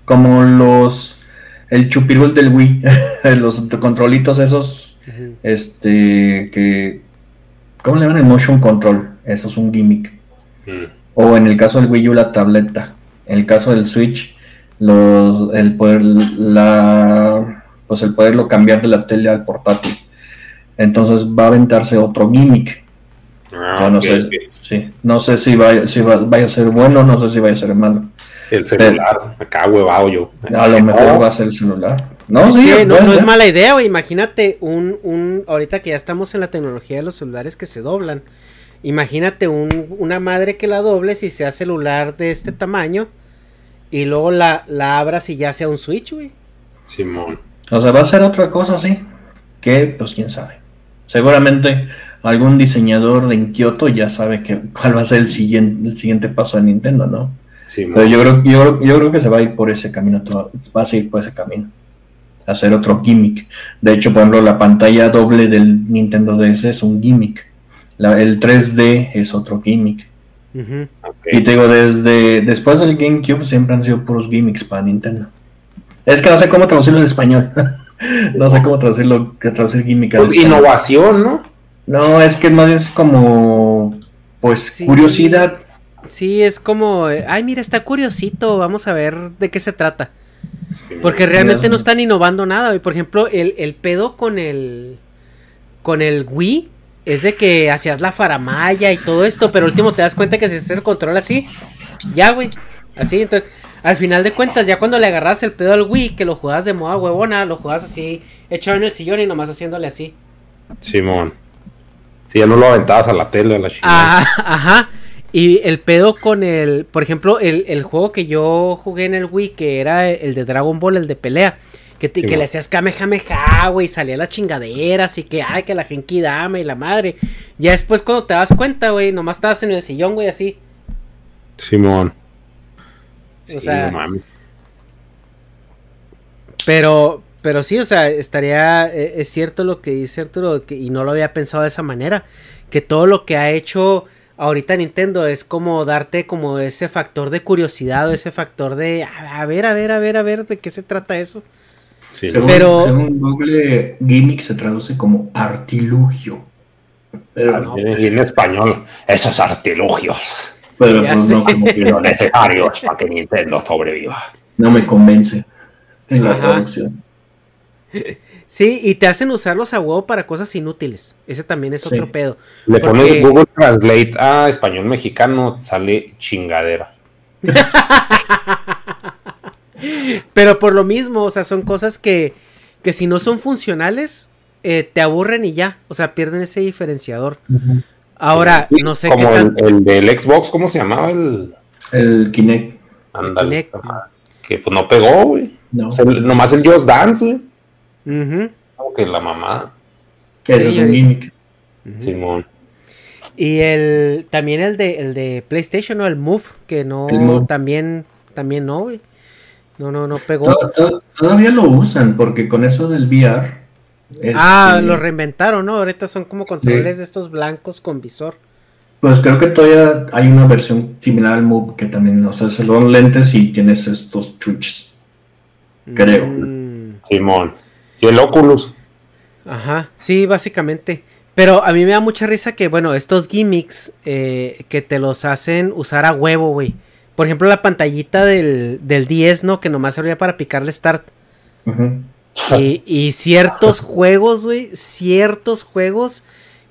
como los el chupirul del Wii, los controlitos esos, este, que, ¿cómo le llaman el motion control? Eso es un gimmick. Mm. O en el caso del Wii U, la tableta. En el caso del Switch, los, el poder, la, pues el poderlo cambiar de la tele al portátil. Entonces va a aventarse otro gimmick. Ah, no sé, ok. sí, no sé si vaya, si va- vaya a ser bueno, no sé si vaya a ser malo. El celular, acá huevado yo. A lo mejor va a ser el celular. No, Es sí, que no, es mala idea, güey. Imagínate un, un. Ahorita que ya estamos en la tecnología de los celulares que se doblan. Imagínate un, una madre que la dobles y sea celular de este tamaño. Y luego la, la abras y ya sea un Switch, güey. Simón. O sea, va a ser otra cosa, sí. Que, pues quién sabe. Seguramente algún diseñador en Kioto ya sabe que, cuál va a ser el siguiente, el siguiente paso de Nintendo, ¿no? Pero yo creo, yo, creo- yo creo que se va a ir por ese camino, todo- va a seguir por ese camino. Hacer otro gimmick. De hecho, por ejemplo, la pantalla doble del Nintendo DS es un gimmick. La- el 3D es otro gimmick. Y te digo, desde después del GameCube siempre han sido puros gimmicks para Nintendo. Es que no sé cómo traducirlo en español. no sé cómo traducirlo, que traducir gimmick Pues innovación, ¿no? No, es que más bien es como, pues, Sí. curiosidad. Sí, es como. eh, Ay, mira, está curiosito. Vamos a ver de qué se trata. Porque realmente no están innovando nada, güey. Por ejemplo, el, el pedo con el. Con el Wii. Es de que hacías la faramaya y todo esto. Pero último te das cuenta que si haces el control así. Ya, güey. Así, entonces. Al final de cuentas, ya cuando le agarras el pedo al Wii, que lo jugabas de moda huevona, lo jugabas así, echado en el sillón y nomás haciéndole así. Simón. Si ya no lo aventabas a la tele, a la chingada. Ah, ajá. Y el pedo con el, por ejemplo, el, el juego que yo jugué en el Wii, que era el de Dragon Ball, el de pelea, que, te- Sí, que le hacías Kamehameha, güey, salía las chingaderas y que, ay, que la Genki Dama y la madre. Ya después cuando te das cuenta, güey, nomás estabas en el sillón, güey, así. Simón. O Sí, sea, no mames. Pero, pero sí, o sea, estaría, eh, es cierto lo que dice Arturo, que, y no lo había pensado de esa manera, que todo lo que ha hecho ahorita Nintendo es como darte como ese factor de curiosidad o ese factor de, a, ver, a ver, a ver, a ver, de qué se trata eso. Sí, Según, Pero- según Google, gimmick se traduce como artilugio. Pero, no. Y en español, esos artilugios pero Ya pues, sé. no, como que lo necesarios para que Nintendo sobreviva. no me convence en la traducción. Sí, y te hacen usarlos a huevo para cosas inútiles. Ese también es Sí. otro pedo. Le Porque- pones Google Translate a español mexicano, sale chingadera. Pero por lo mismo, o sea, son cosas que, que si no son funcionales, eh, te aburren y ya. O sea, pierden ese diferenciador. Ahora, Sí, no sé Como qué tan... el, el del Xbox, ¿cómo se llamaba? El. El Kinect, Ándale. Kinect. ajá, Que pues no pegó, güey. no. O sea, el- nomás el Just Dance, güey. Como que la mamá. Ese es un gimmick. Simón. Y el también el de el de PlayStation, ¿no? El Move, que no Move. también también no, güey. No, no, no pegó. To- to- Todavía lo usan porque con eso del VR. Ah, este, lo reinventaron, ¿no? Ahorita son como controles de estos blancos con visor. Pues creo que todavía hay una versión similar al Move que también, o sea, son lentes y tienes estos chuches. Creo. Mm, Simón. Y el Oculus. ajá, sí, básicamente. Pero a mí me da mucha risa que, bueno, estos gimmicks eh, que te los hacen usar a huevo, güey. Por ejemplo, la pantallita del, del 10, ¿no? Que nomás servía para picarle start. Ujú. Y, y ciertos juegos, güey, ciertos juegos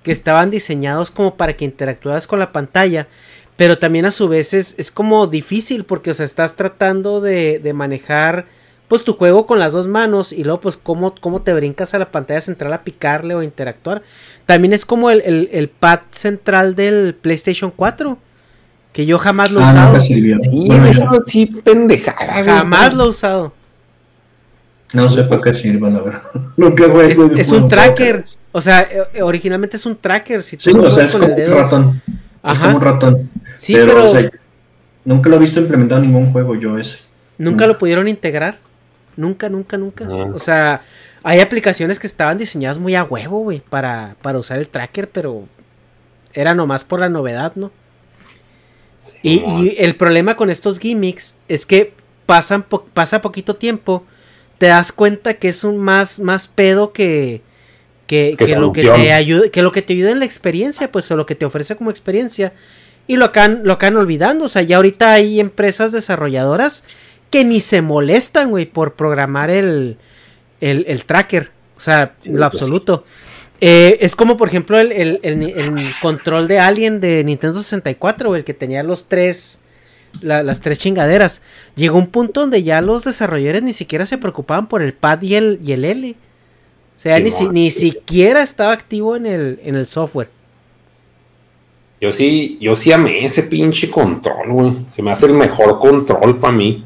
que estaban diseñados como para que interactuaras con la pantalla, pero también a su vez es, es como difícil porque, o sea, estás tratando de, de manejar pues tu juego con las dos manos y luego pues cómo, cómo te brincas a la pantalla central a picarle o interactuar. También es como el, el- el pad central del PlayStation 4, que yo jamás lo he Ah, usado. nunca sirvió. Sí, Bueno, eso yo sí, pendejada. Jamás lo he usado. no sé para qué sirva, la verdad. Jugué Es, un tracker. O sea, eh, originalmente es un tracker. Si Sí, lo o sea, es con como el un ratón. Es como un ratón. Sí, pero, pero, o sea, nunca lo he visto implementado en nunún juego yo ese. nunca nunca. lo pudieron integrar. Nunca, nunca, nunca. No. O sea, hay aplicaciones que estaban diseñadas muy a huevo, güey, para, para usar el tracker, pero era nomás por la novedad, ¿no? Y, y el problema con estos gimmicks es que pasan po- pasa poquito tiempo, te das cuenta que es un más, más pedo que, que, Que que lo que te ayuda, que lo que te ayuda en la experiencia, pues, o lo que te ofrece como experiencia. Y lo acaban, lo acaban olvidando. O sea, ya ahorita hay empresas desarrolladoras que ni se molestan, güey, por programar el, el, el tracker. O sea, Sí, lo pues absoluto. Eh, es como, por ejemplo, el, el- el- control de Alien de Nintendo 64, güey, el que tenía los tres, la- las tres chingaderas. Llegó un punto donde ya los desarrolladores ni siquiera se preocupaban por el pad y el, y el L. O sea, Sí, ni, si- ni siquiera estaba activo en el, en el software. Yo sí, yo sí amé ese pinche control, güey. Se me hace el mejor control para mí.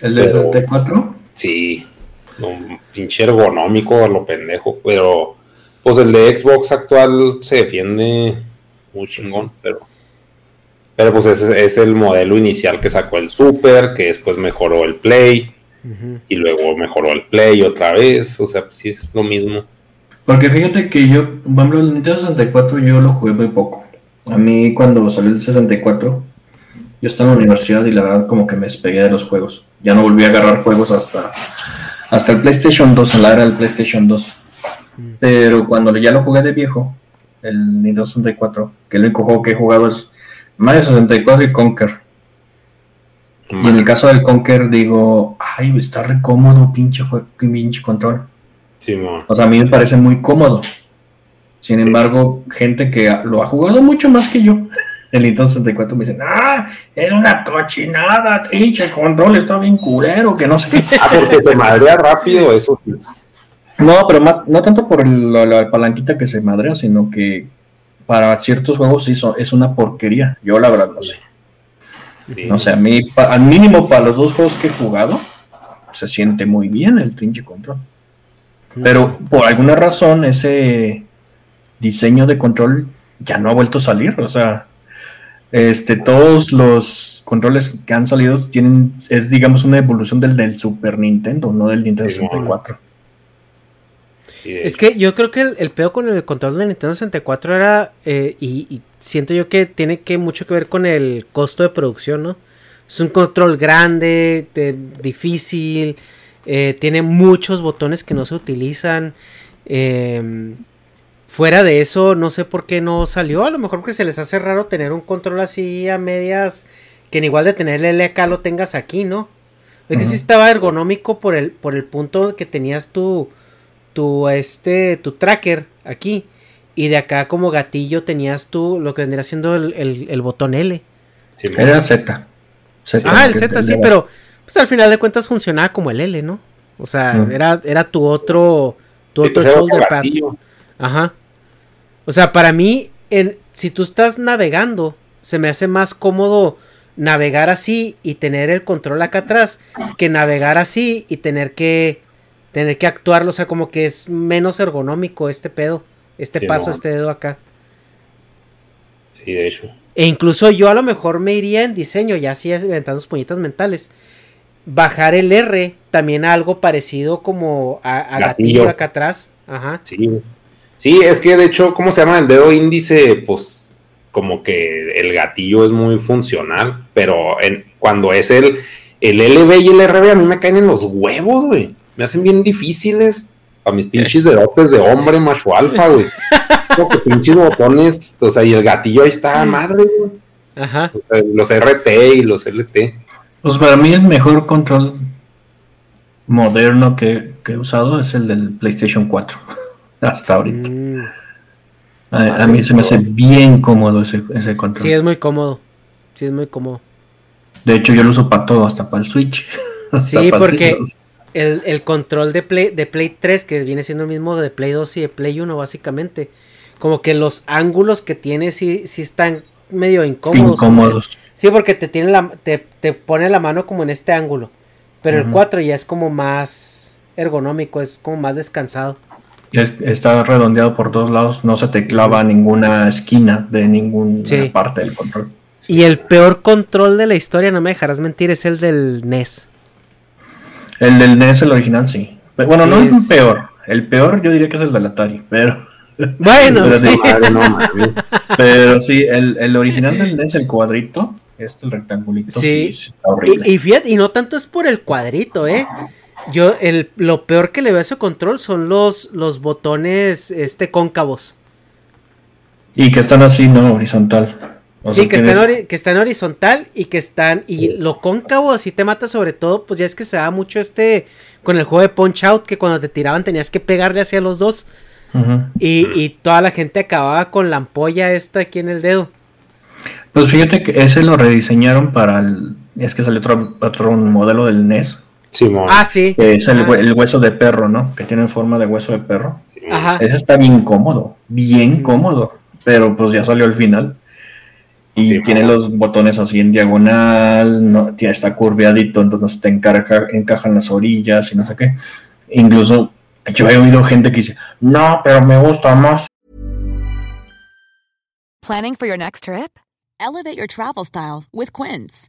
¿El de Pero- 64? Sí, un pinche ergonómico a lo pendejo, pero pues el de Xbox actual se defiende muy chingón, pero pero pues es, es el modelo inicial que sacó el Super, que después mejoró el Play y luego mejoró el Play otra vez, o sea, pues sí es lo mismo. Porque fíjate que yo, por ejemplo, el Nintendo 64 yo lo jugué muy poco. A mí cuando salió el 64, yo estaba en la universidad y la verdad como que me despegué de los juegos. Ya no volví a agarrar juegos hasta, hasta el PlayStation 2, en la era del PlayStation 2. Pero cuando ya lo jugué de viejo, el Nintendo 64, que el único juego que he jugado es Mario 64 y Conker. Y en el caso del Conker digo, ay, está re cómodo, pinche, jue- pinche control. Sí. O sea, a mí me parece muy cómodo. Sin embargo, gente que lo ha jugado mucho más que yo, el Nintendo 64 me dicen, ah, es una cochinada, pinche el control está bien culero, que no sé qué. Ah, porque te madrea rápido, eso sí. No, pero más, no tanto por el- la, la palanquita que se madrea, sino que para ciertos juegos sí son- es una porquería. Yo la verdad no sé. Sí. No sé, a mí, pa- al mínimo para los dos juegos que he jugado, se siente muy bien el pinche control. Pero por alguna razón ese diseño de control ya no ha vuelto a salir. O sea, este, todos los controles que han salido tienen, es digamos una evolución del del Super Nintendo, no del Nintendo Sí, 64. Sí, de Es que yo creo que el, el pedo con el control del Nintendo 64 era, eh, y, y siento yo que tiene que mucho que ver con el costo de producción, ¿no? Es un control grande, de- difícil, eh, tiene muchos botones que no se utilizan. eh, fuera de eso, no sé por qué no salió. A lo mejor porque se les hace raro tener un control así a medias, que en igual de tener el L acá lo tengas aquí, ¿no? Es que sí Ujú. estaba ergonómico por el, por el punto que tenías tu, tu, este, tu tracker aquí. Y de acá como gatillo tenías tú lo que vendría siendo el, el- el botón L. sí. Era Z. Z Ah, el Z sí, pero pues al final de cuentas funcionaba como el L, ¿no? O sea, era, era tu otro, tu Sí, otro pues shoulder pad. gatillo. Ajá. O sea, para mí, en, si tú estás navegando, se me hace más cómodo navegar así y tener el control acá atrás que navegar así y tener que tener que actuarlo, o sea, como que es menos ergonómico este pedo, este Sí, paso, no. este dedo acá. Sí, de hecho. E incluso yo a lo mejor me iría en diseño, ya así inventando puñetas mentales. Bajar el R también a algo parecido como a, a gatillo. Gatillo. acá atrás. Ajá. Sí. Sí, es que de hecho, ¿cómo se llama? El dedo índice, pues como que el gatillo es muy funcional, pero en, cuando es el, el LB y el RB a mí me caen en los huevos, güey. Me hacen bien difíciles a mis pinches dedotes de hombre macho alfa, güey. Como que pinches botones, o sea, y el gatillo ahí está, madre, güey. Ajá. O sea, los RT y los LT. Pues para mí el mejor control moderno que, que he usado es el del PlayStation 4. Hasta ahorita. Mm, A, a mí se me hace bien cómodo ese, ese control. sí, es muy cómodo. Sí, es muy cómodo. De hecho, yo lo uso para todo, hasta para el Switch. Sí, porque el, el control de Play, de Play 3, que viene siendo el mismo de Play 2 y de Play 1, básicamente. Como que los ángulos que tiene sí, sí están medio incómodos. incómodos. Sí, porque te tiene la, te, te pone la mano como en este ángulo. Pero el Ujú. 4 ya es como más ergonómico, es como más descansado. Es- Está redondeado por todos lados, no se te clava ninguna esquina de ninguna Sí. parte del control. Y el peor control de la historia, no me dejarás mentir, es el del NES. El del NES, el original, sí. Bueno, Sí, no el es- peor. El peor yo diría que es el del Atari, pero, Bueno, Pero sí. Madre, no pero sí, el, el original del NES, el cuadrito, este el rectangulito, sí, Sí. está horrible. Y, y fíjate, y no tanto es por el cuadrito, ¿eh? Yo, el, lo peor que le veo a ese control son los, los botones este, cóncavos. Y que están así, ¿no? Horizontal. O Sí, que están, que están horizontal y que están. Y lo cóncavo así te mata, sobre todo, pues ya es que se da mucho este. Con el juego de Punch Out, que cuando te tiraban tenías que pegarle hacia los dos. Y, y toda la gente acababa con la ampolla esta aquí en el dedo. Pues fíjate que ese lo rediseñaron para el. Es que salió otro, otro modelo del NES. Simón. Ah, sí. Que es el, Ah. el hueso de perro, ¿no? Que tiene forma de hueso de perro. Ajá. Ese está bien cómodo. Bien cómodo. Pero pues ya salió al final. Y Sí, tiene los botones así en diagonal. No, tiene- está curveadito, entonces te encarga, encajan las orillas y no sé qué. Incluso yo he oído gente que dice, no, pero me gusta más Planning for your next trip? Elevate your travel style with Quince.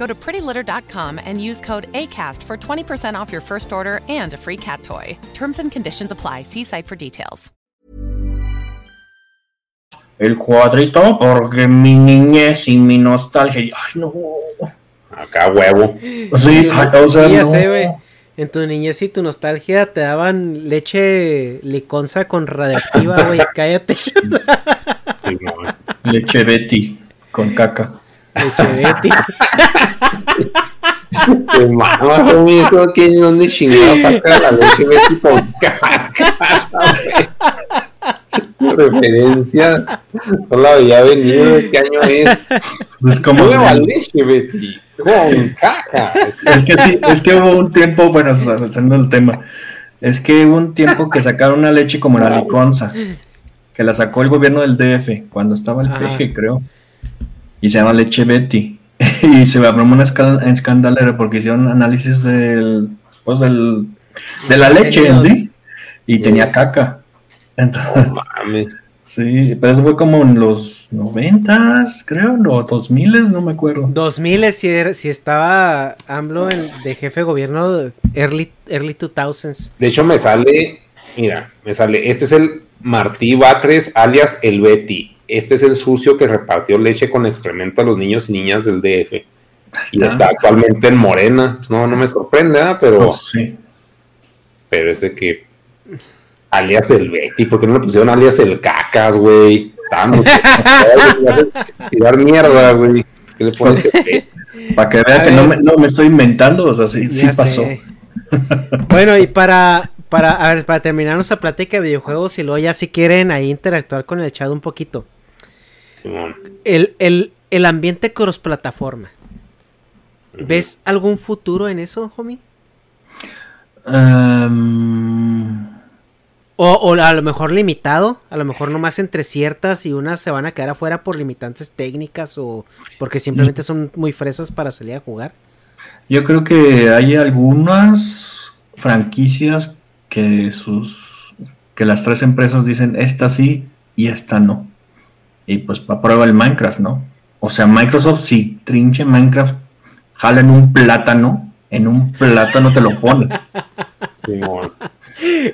Go to prettylitter.com and use code ACAST for 20% off your first order and a free cat toy. Terms and conditions apply. See site for details. el cuadrito porque mi niñez y mi nostalgia. Ay, no. Acá huevo. Sí, ay, o sea, Sí, ya no. sé, güey. En tu niñez y tu nostalgia te daban leche liconza con radioactiva, güey. Cállate. Simón. Leche Betty con caca. Leche Betty. Te mamas, homie, eso que dónde chingado saca la leche Betty con caca. Referencia. No la había venido. ¿De qué año es? Es como. Nueva leche Betty con caca. Es que sí, es que hubo un tiempo, bueno, haciendo el tema, es que hubo un tiempo que sacaron una leche como la liconza, que la sacó el gobierno del DF, cuando estaba el peje, creo, y se llama leche Betty, y se abrió una escandalera porque hicieron análisis del, pues del, de la leche en sí, y tenía caca. Entonces, Mames. sí, pero eso fue como en los noventas, creo, o dos miles, no me acuerdo. 2000 si, era- si estaba AMLO en- de jefe de gobierno early, early 2000s. De hecho, me sale. Mira, me sale. Este es el Martí Batres, alias el Betty. Este es el sucio que repartió leche con excremento a los niños y niñas del DF. Y está. actualmente en Morena. Pues no, no me sorprende, ¿ah? pero, Pues, sí. pero ese que. Alias el Betty, ¿por qué no le pusieron alias el Cacas, güey? Tirar mierda, güey. ¿Qué le pones? Para que vean que no me, no me estoy inventando, o sea, sí, sí pasó. sé. bueno, y para, para, a ver, para terminar nuestra plática de videojuegos, y luego ya si quieren ahí interactuar con el chat un poquito. Simón. El, el, el ambiente cross plataforma. ¿Ves algún futuro en eso, homie? Ehm, O, o a lo mejor limitado, a lo mejor nomás entre ciertas y unas se van a quedar afuera por limitantes técnicas o porque simplemente son muy fresas para salir a jugar. yo creo que hay algunas franquicias que sus que las tres empresas dicen esta sí y esta no. Y pues para prueba el Minecraft, ¿no? O sea, Microsoft si trinche Minecraft, jala en un plátano, en un plátano te lo pone.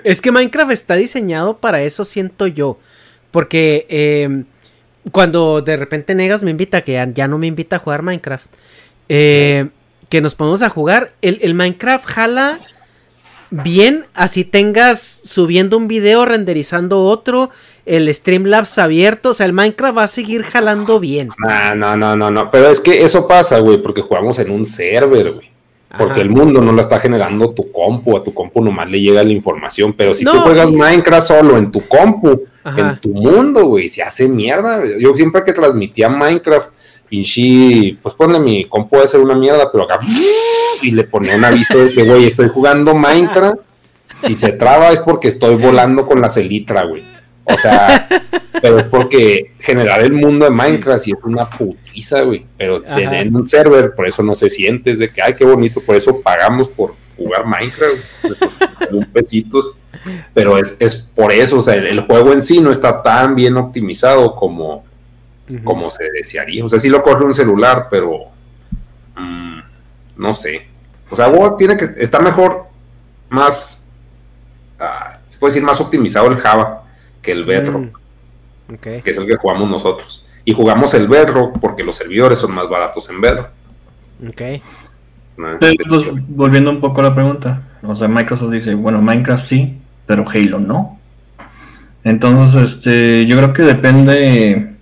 Es que Minecraft está diseñado para eso, siento yo. Porque eh, cuando de repente Negas me invita, que ya, ya no me invita a jugar Minecraft, eh, que nos ponemos a jugar, el, el Minecraft jala bien, así tengas subiendo un video, renderizando otro, el Streamlabs abierto, o sea, el Minecraft va a seguir jalando bien. No, no, no, no, no, pero es que eso pasa, güey, porque jugamos en un server, güey. Porque el mundo no lo está generando tu compu, a tu compu nomás le llega la información, pero si tú juegas Minecraft solo en tu compu, en tu mundo, güey, se hace mierda. Yo siempre que transmitía Minecraft, pinche, pues ponle mi compu a ser una mierda, pero acá, y le ponía un aviso de que, güey, estoy jugando Minecraft, si se traba es porque estoy volando con la celitra, güey. O sea, pero es porque generar el mundo de Minecraft sí es una putiza, güey. Pero en un server, por eso no se siente, es de que, ay, qué bonito, por eso pagamos por jugar Minecraft, un pesitos. Pero es, es, por eso, o sea, el, juego en sí no está tan bien optimizado como, como se desearía. O sea, sí lo corre un celular, pero mm, no sé. O sea, tiene que, está mejor, más, ah, se puede decir, más optimizado el Java que el Bedrock, mm, que es el que jugamos nosotros. Y jugamos el Bedrock porque los servidores son más baratos en Bedrock. Ok. Pues, volviendo un poco a la pregunta, o sea, Microsoft dice, bueno, Minecraft sí, pero Halo no. Entonces, este, yo creo que depende.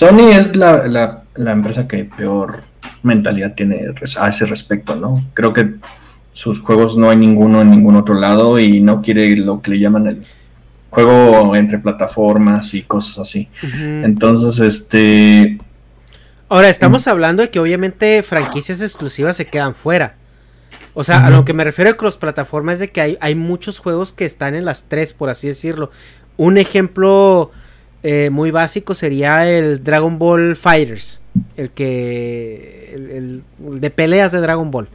Sony es la, la empresa que peor mentalidad tiene a ese respecto, ¿no? Creo que sus juegos no hay ninguno en ningún otro lado y no quiere lo que le llaman el juego entre plataformas y cosas así. Entonces, este... Ahora, estamos hablando de que obviamente franquicias exclusivas se quedan fuera. O sea, a lo que me refiero a cross plataforma es de que hay, hay, muchos juegos que están en las tres, por así decirlo. Un ejemplo eh, muy básico sería el Dragon Ball Fighters. El que. el de peleas de Dragon Ball.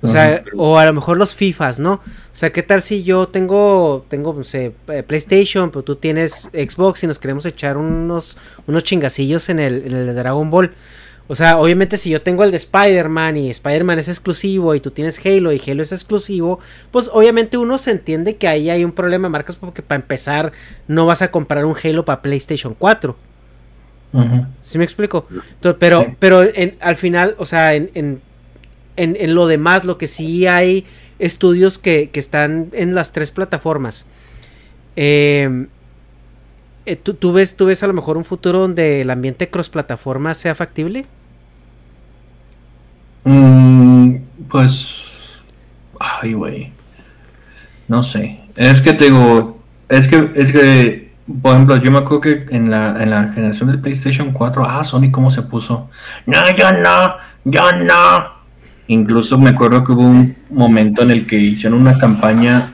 O sea, o a lo mejor los FIFAs, ¿no? O sea, ¿qué tal si yo tengo, tengo, no sé, eh, PlayStation, pero tú tienes Xbox y nos queremos echar unos, unos chingacillos en el, en el de Dragon Ball? O sea, obviamente si yo tengo el de Spider-Man y Spider-Man es exclusivo y tú tienes Halo y Halo es exclusivo, pues obviamente uno se entiende que ahí hay un problema de marcas porque para empezar no vas a comprar un Halo para PlayStation 4. ¿Sí me explico? pero pero al final, o sea, en en, lo demás, lo que sí hay estudios que, están en las tres plataformas. Em, eh, ¿tú, ves, ¿Tú ves a lo mejor un futuro donde el ambiente cross plataforma sea factible? Mm, pues. Ay, güey. No sé. Es que te digo. Es que, es que. Por ejemplo, yo me acuerdo que en la, en la generación del PlayStation 4, ah, Sony cómo se puso. No, yo no, yo no. Incluso me acuerdo que hubo un momento en el que hicieron una campaña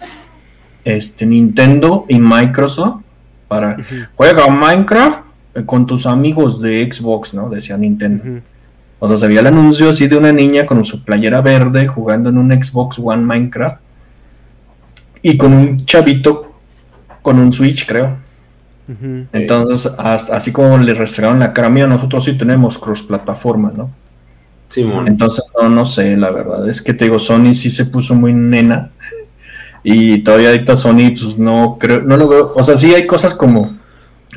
este, Nintendo y Microsoft para juega Minecraft con tus amigos de Xbox, ¿no? Decía Nintendo. O sea, se veía el anuncio así de una niña con su playera verde jugando en un Xbox One Minecraft y con un chavito con un Switch, creo. Entonces, así como le restregaron la cara, mía, nosotros sí tenemos cross plataforma, ¿no? Entonces, no, no sé, la verdad. Es que te digo, Sony sí se puso muy nena. Y todavía ahorita Sony, pues no creo, no lo veo. O sea, sí hay cosas como,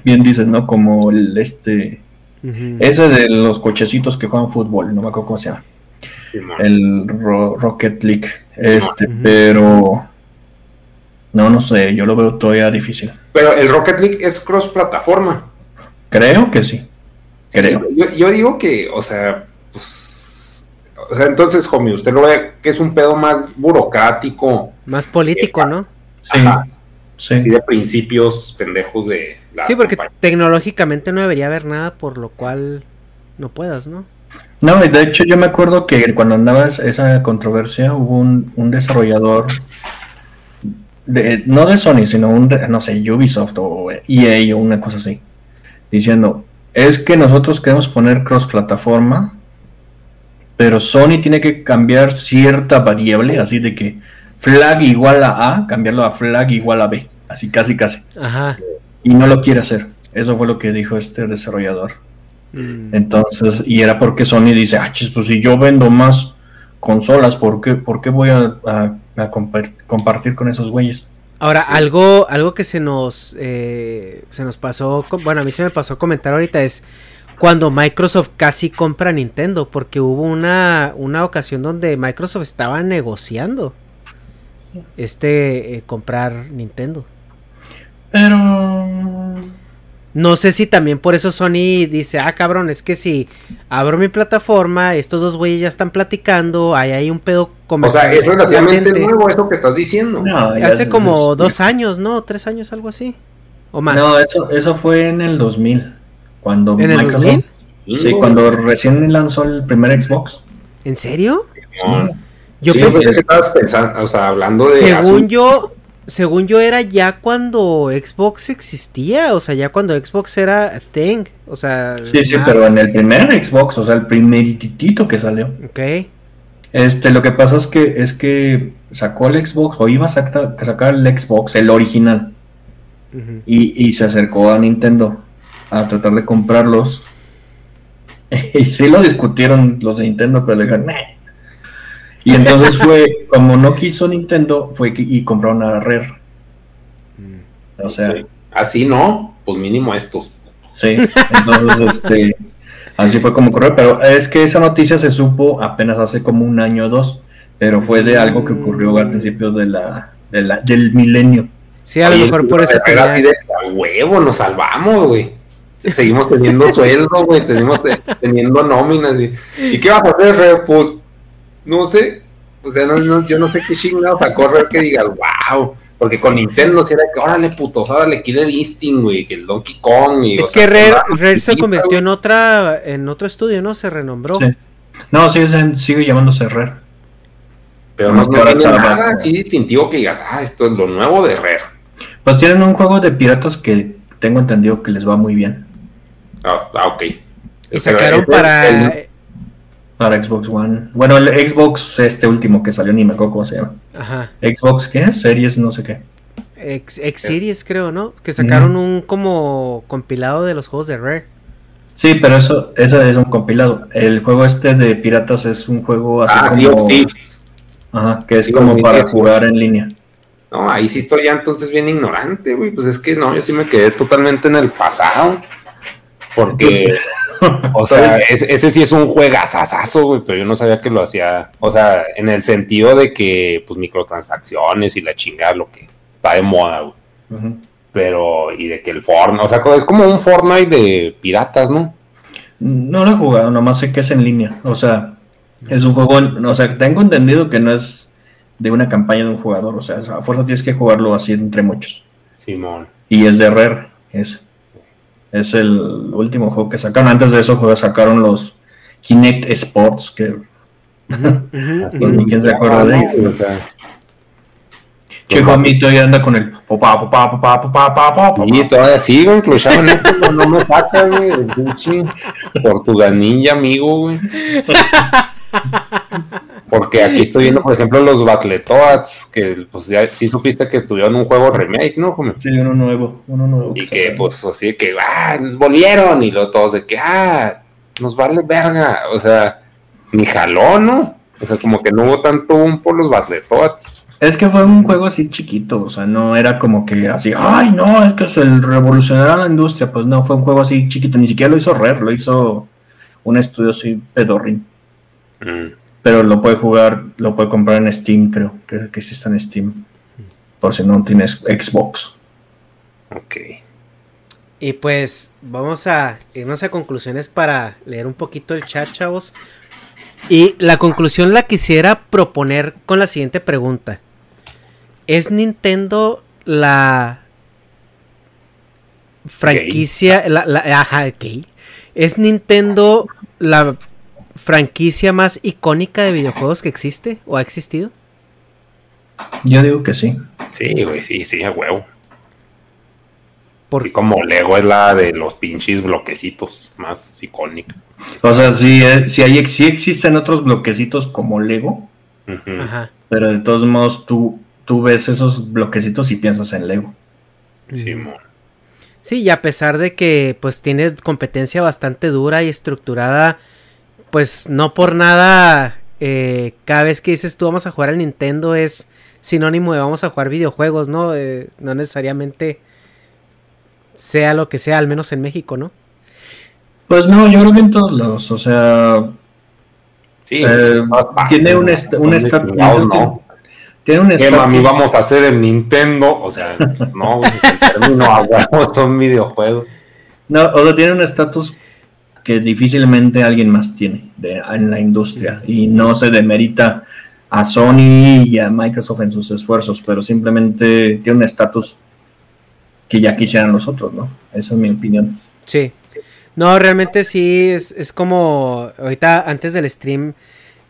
bien dices, ¿no? Como el este. Ese de los cochecitos que juegan fútbol, no me acuerdo cómo se llama. el Rocket League. Este, pero. No, no sé, yo lo veo todavía difícil. Pero el Rocket League es cross plataforma. Creo que sí. Creo. yo, yo digo que, o sea, pues o sea, entonces, homie, usted lo ve que es un pedo más burocrático. Más político, ¿no? Sí. Sí. de principios pendejos de Sí, porque tecnológicamente no debería haber nada por lo cual no puedas, ¿no? No, de hecho yo me acuerdo que cuando andaba esa controversia hubo un, desarrollador, de, no de Sony, sino un, no sé, Ubisoft o EA o una cosa así, diciendo, es que nosotros queremos poner cross plataforma pero Sony tiene que cambiar cierta variable, así de que flag igual a A, cambiarlo a flag igual a B, así casi casi. Ajá. Y no lo quiere hacer. Eso fue lo que dijo este desarrollador. Mm. Entonces, y era porque Sony dice, ah, chis, pues si yo vendo más consolas, ¿por qué, por qué voy a, compartir con esos güeyes? Ahora, algo, algo que se nos, eh, se nos pasó, bueno, a mí se me pasó a comentar ahorita es, cuando Microsoft casi compra Nintendo, porque hubo una, una ocasión donde Microsoft estaba negociando este eh, comprar Nintendo. Pero No sé si también por eso Sony dice, ah, cabrón, es que si abro mi plataforma, estos dos güeyes ya están platicando, ahí hay un pedo comercial. O sea, es relativamente nuevo eso que estás diciendo. No, hace como dos años, ¿no? Tres años, algo así. O más. No, eso, eso fue en el 2000. Cuando ¿En el 2000? Sí, cuando recién lanzó el primer Xbox. ¿En serio? Yo pensé que estabas pensando, o sea, hablando de. Según yo, según yo era ya cuando Xbox existía, o sea, ya cuando Xbox era thing, o sea. Sí, sí, pero en el primer Xbox, o sea, el primeritito que salió. Ok. Este, lo que pasa es que es que sacó el Xbox, o iba a sacar, el Xbox, el original, y, y, se acercó a Nintendo a tratar de comprarlos. y sí lo discutieron los de Nintendo, pero le dijeron, y entonces fue, como no quiso Nintendo, fue y compró una Rare. Mm. O sea. Así no, pues mínimo estos. Sí, entonces este. Así fue como corrió, pero es que esa noticia se supo apenas hace como un año o dos, pero fue de algo que ocurrió al principio de la, del milenio. Sí, a lo mejor por eso. Era así de a huevo, nos salvamos, güey. Seguimos teniendo sueldo, güey, seguimos teniendo nóminas. Y, ¿Y qué vas a hacer, Pues no sé, o sea, no, yo no sé qué chingados a correr que digas, wow. Porque con Nintendo si era que, órale, putos, órale, Killer Instinct, güey, que el Donkey Kong. Y, es que Rare, se convirtió en otra, en otro estudio, ¿no? Se renombró. No, sigue, sigue llamándose Rare. Pero no, no tiene nada así distintivo que digas, ah, esto es lo nuevo de Rare. Pues tienen un juego de piratas que tengo entendido que les va muy bien. Ah, ah ok. Y sacaron para... Para Xbox One. Bueno, el Xbox este último que salió, ni me acuerdo cómo se llama. Ajá. Xbox, ¿qué? Series, no sé qué. X, Series creo, ¿no? Que sacaron un como compilado de los juegos de Rare. Sí, pero eso, eso es un compilado. El juego este de piratas es un juego así ah, como... Ajá, que es como para jugar en línea. No, ahí sí estoy ya entonces bien ignorante, güey. Pues es que no, yo sí me quedé totalmente en el pasado. Porque... O sea, ese, sí es un juegazazazo, güey, pero yo no sabía que lo hacía. O sea, en el sentido de que, pues, microtransacciones y la chingada, lo que está de moda, güey. Pero, y de que el Fortnite, o sea, es como un Fortnite de piratas, ¿no? No lo he jugado, nomás sé que es en línea. O sea, es un juego, o sea, tengo entendido que no es de una campaña de un jugador. O sea, a fuerza tienes que jugarlo así entre muchos. Simón. Y es de Rare, es. Es el último juego que sacaron. Antes de eso sacaron los Kinect Sports, que quién se acuerda de ellos. Che, Juanito ya anda con el popá, popá. Y todavía sigo, incluso no, no me saca, güey. Portugal Ninja, amigo, güey. Porque aquí estoy viendo, por ejemplo, los Battletoads, que pues ya sí supiste que en un juego remake, ¿no? Sí, uno nuevo, uno nuevo. Y que, pues así que, ah, volvieron, y luego todos de que, ah, nos vale verga, o sea, ni jaló, ¿no? O sea, como que no hubo tanto un por los Battletoads. Es que fue un juego así chiquito, o sea, no era como que así, ay, no, es que es el revolucionará la industria, pues no, fue un juego así chiquito, ni siquiera lo hizo Rare, lo hizo un estudio así pedorrín. Mm pero lo puede jugar, lo puede comprar en Steam, creo, creo que sí está en Steam, por si no tienes Xbox. Ok. Y pues vamos a irnos a conclusiones para leer un poquito el chat, chavos. Y la conclusión la quisiera proponer con la siguiente pregunta. ¿Es Nintendo la franquicia, la, la, ajá, ¿Es Nintendo la franquicia más icónica de videojuegos que existe o ha existido? Yo digo que sí. Sí, güey, sí, sí, a huevo. Porque como Lego es la de los pinches bloquecitos más icónica. O sea, sí, eh, sí, hay, sí existen otros bloquecitos como Lego. Ajá. Pero de todos modos tú, tú ves esos bloquecitos y piensas en Lego. Sí, Sí, y a pesar de que pues tiene competencia bastante dura y estructurada pues no por nada, eh, cada vez que dices tú vamos a jugar al Nintendo es sinónimo de vamos a jugar videojuegos, ¿no? Eh, no necesariamente sea lo que sea, al menos en México, ¿no? Pues no, yo creo que en todos lados, o sea... Sí, eh, tiene un, un estatus... No. Tiene un ¿Qué mami vamos a hacer en Nintendo? O sea, no, el término son videojuegos. No, o sea, tiene un estatus que difícilmente alguien más tiene de- en la industria y no se demerita a Sony y a Microsoft en sus esfuerzos, pero simplemente tiene un estatus que ya quisieran los otros, ¿no? Esa es mi opinión. Sí. No, realmente sí, es, es como ahorita antes del stream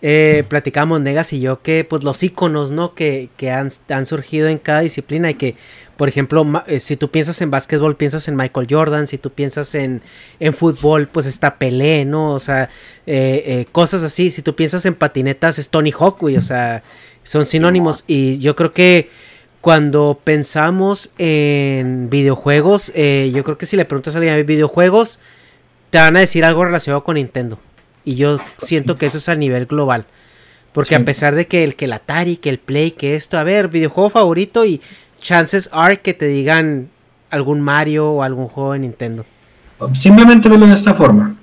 eh, platicábamos Negas y yo que pues los iconos, ¿no? Que, que han, han surgido en cada disciplina y que, por ejemplo, eh, si tú piensas en básquetbol, piensas en Michael Jordan, si tú piensas en, en fútbol, pues está Pelé, ¿no? O sea, eh, eh, cosas así, si tú piensas en patinetas es Tony Hawk, güey, o sea, son sinónimos y yo creo que cuando pensamos en videojuegos, yo creo que si le preguntas a alguien de videojuegos, te van a decir algo relacionado con Nintendo. Y yo siento que eso es a nivel global. Porque Sí. a pesar de que el que el Atari, que el Play, que esto, a ver, videojuego favorito y chances are que te digan algún Mario o algún juego de Nintendo. Simplemente velo de esta forma.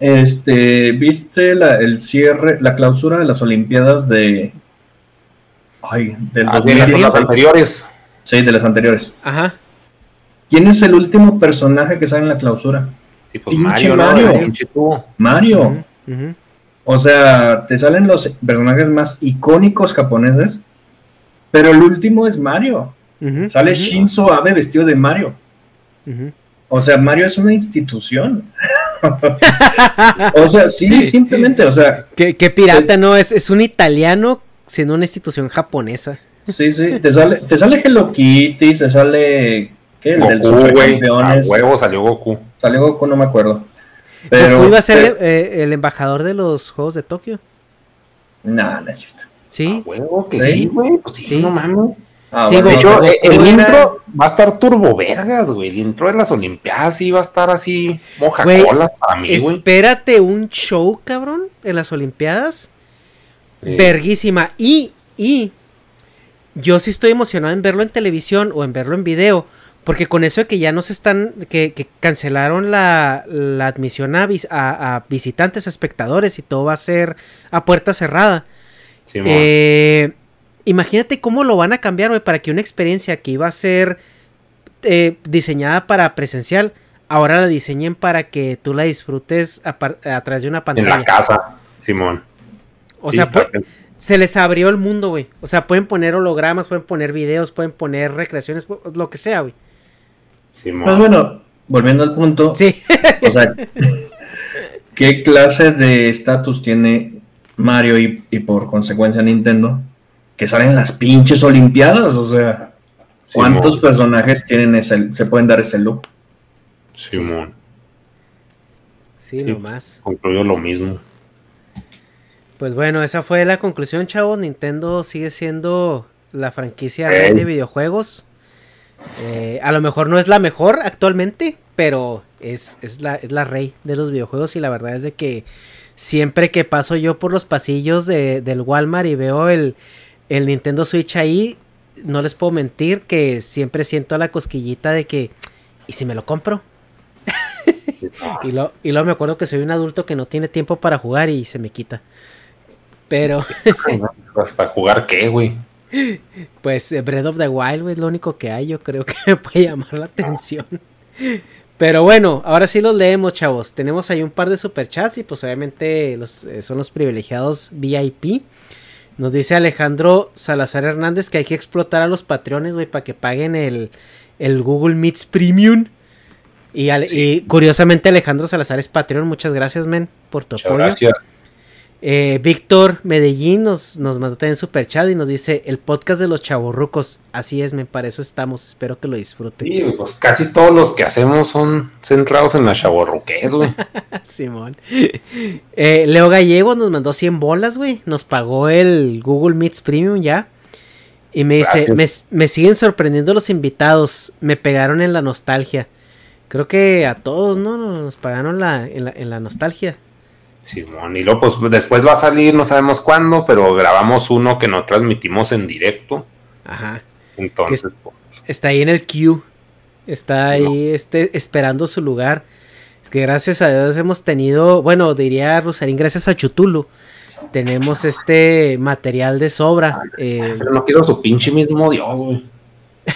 Este, ¿viste la, el cierre, la clausura de las Olimpiadas de. Ay, del Ah, de las 2016? anteriores. Sí, de las anteriores. Ajá. ¿Quién es el último personaje que sale en la clausura? Sí, pues Mario, ¿no? Mario. Mario. O sea, te salen los personajes más icónicos japoneses, pero el último es Mario. Sale Shinzo Abe vestido de Mario. O sea, Mario es una institución. o sea, sí, simplemente, o sea, Qué, qué pirata, ¿no? Es, es un italiano siendo una institución japonesa. sí, sí, te sale, te sale Hello Kitty, te sale, ¿qué? El del Goku, güey. A Supercampeones. huevo salió Goku. Sale Goku, no me acuerdo. Pero, Goku iba a ser pero- eh, el embajador de los Juegos de Tokio. Nah, no es cierto. Sí. A huevo que ¿Sí? sí, güey. Pues sí, Sí. no mames. Ah, Sí, bueno, De Goku- hecho, Goku eh, el era- intro va a estar turbo vergas, güey. El intro de las Olimpiadas sí va a estar así moja Güey, cola para mí, güey. Espérate un show, cabrón, en las Olimpiadas. Sí. Verguísima. Y, y yo sí estoy emocionado en verlo en televisión o en verlo en video. Porque con eso de que ya no se están, que, que cancelaron la, la admisión a, vis- a- a visitantes, a espectadores y todo va a ser a puerta cerrada. Simón. Eh, imagínate cómo lo van a cambiar, güey, para que una experiencia que iba a ser eh, diseñada para presencial, ahora la diseñen para que tú la disfrutes a, través de una en pantalla. la casa, Simón. O Sí, sea, se les abrió el mundo, güey. O sea, pueden poner hologramas, pueden poner videos, pueden poner recreaciones, lo que sea, güey. Simón. Pues bueno, volviendo al punto, Sí. o sea, ¿qué clase de estatus tiene Mario y, y por consecuencia Nintendo? Que salen las pinches Olimpiadas, o sea, ¿cuántos Simón. personajes tienen ese, se pueden dar ese look? Simón. Sí, nomás. Concluyo lo mismo. Pues bueno, esa fue la conclusión, chavos. Nintendo sigue siendo la franquicia de videojuegos. Eh, a lo mejor no es la mejor actualmente, pero es, es, la, es la rey de los videojuegos. Y la verdad es de que siempre que paso yo por los pasillos de- del Walmart y veo el, el Nintendo Switch ahí, no les puedo mentir que siempre siento la cosquillita de que, ¿y si me lo compro? y, lo, y luego me acuerdo que soy un adulto que no tiene tiempo para jugar y se me quita. Pero, ¿Para jugar qué, güey? Pues eh, Breath of the Wild, güey, es lo único que hay, yo creo que me puede llamar la atención. Pero bueno, ahora sí los leemos, chavos. Tenemos ahí un par de superchats y pues obviamente los, eh, son los privilegiados VIP. Nos dice Alejandro Salazar Hernández que hay que explotar a los patrones, güey, para que paguen el, el Google Meets Premium. Y, y curiosamente Alejandro Salazar es Patreon. Muchas gracias, men, por tu Muchas apoyo. gracias. Eh, Víctor Medellín nos, nos mandó también super chat y nos dice el podcast de los chavorrucos. Así es, me para eso estamos. Espero que lo disfruten. Sí, pues casi todos los que hacemos son centrados en la chaborruquez, güey. Simón. Eh, Leo Gallego nos mandó 100 bolas, güey. Nos pagó el Google Meets Premium ya. Y me dice, me, me siguen sorprendiendo los invitados. Me pegaron en la nostalgia. Creo que a todos, ¿no? Nos pagaron la, en, la, en la nostalgia. Simón, y luego pues después va a salir, no sabemos cuándo, pero grabamos uno que no transmitimos en directo. Ajá. Entonces, pues, Está ahí en el queue. Está Sí, ahí este, esperando su lugar. Es que gracias a Dios hemos tenido, bueno, diría Rosarín, gracias a Chutulu. Tenemos este material de sobra. eh, pero no quiero su pinche mismo Dios, güey.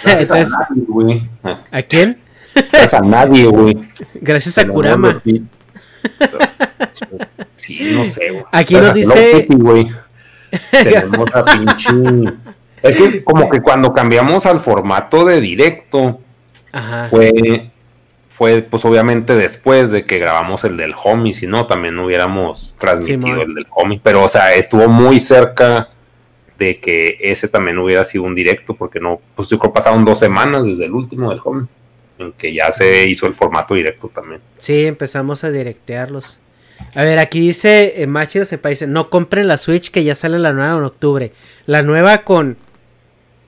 Gracias a es- nadie, güey. Ah, ¿A quién? Gracias a nadie, güey. Gracias a Kurama. Sí, no sé, güey. Aquí nos dice. güey. Tenemos a pinche. Es que como que cuando cambiamos al formato de directo, Ajá. fue, fue pues obviamente después de que grabamos el del homie, si no, también hubiéramos transmitido el del homie. Pero, o sea, estuvo muy cerca de que ese también hubiera sido un directo, porque no, pues yo creo que pasaron dos semanas desde el último del homie, en que ya se hizo el formato directo también. Sí, empezamos a directearlos. A ver, aquí dice eh, Machida Sepa, dice, no compren la Switch que ya sale la nueva en octubre. La nueva con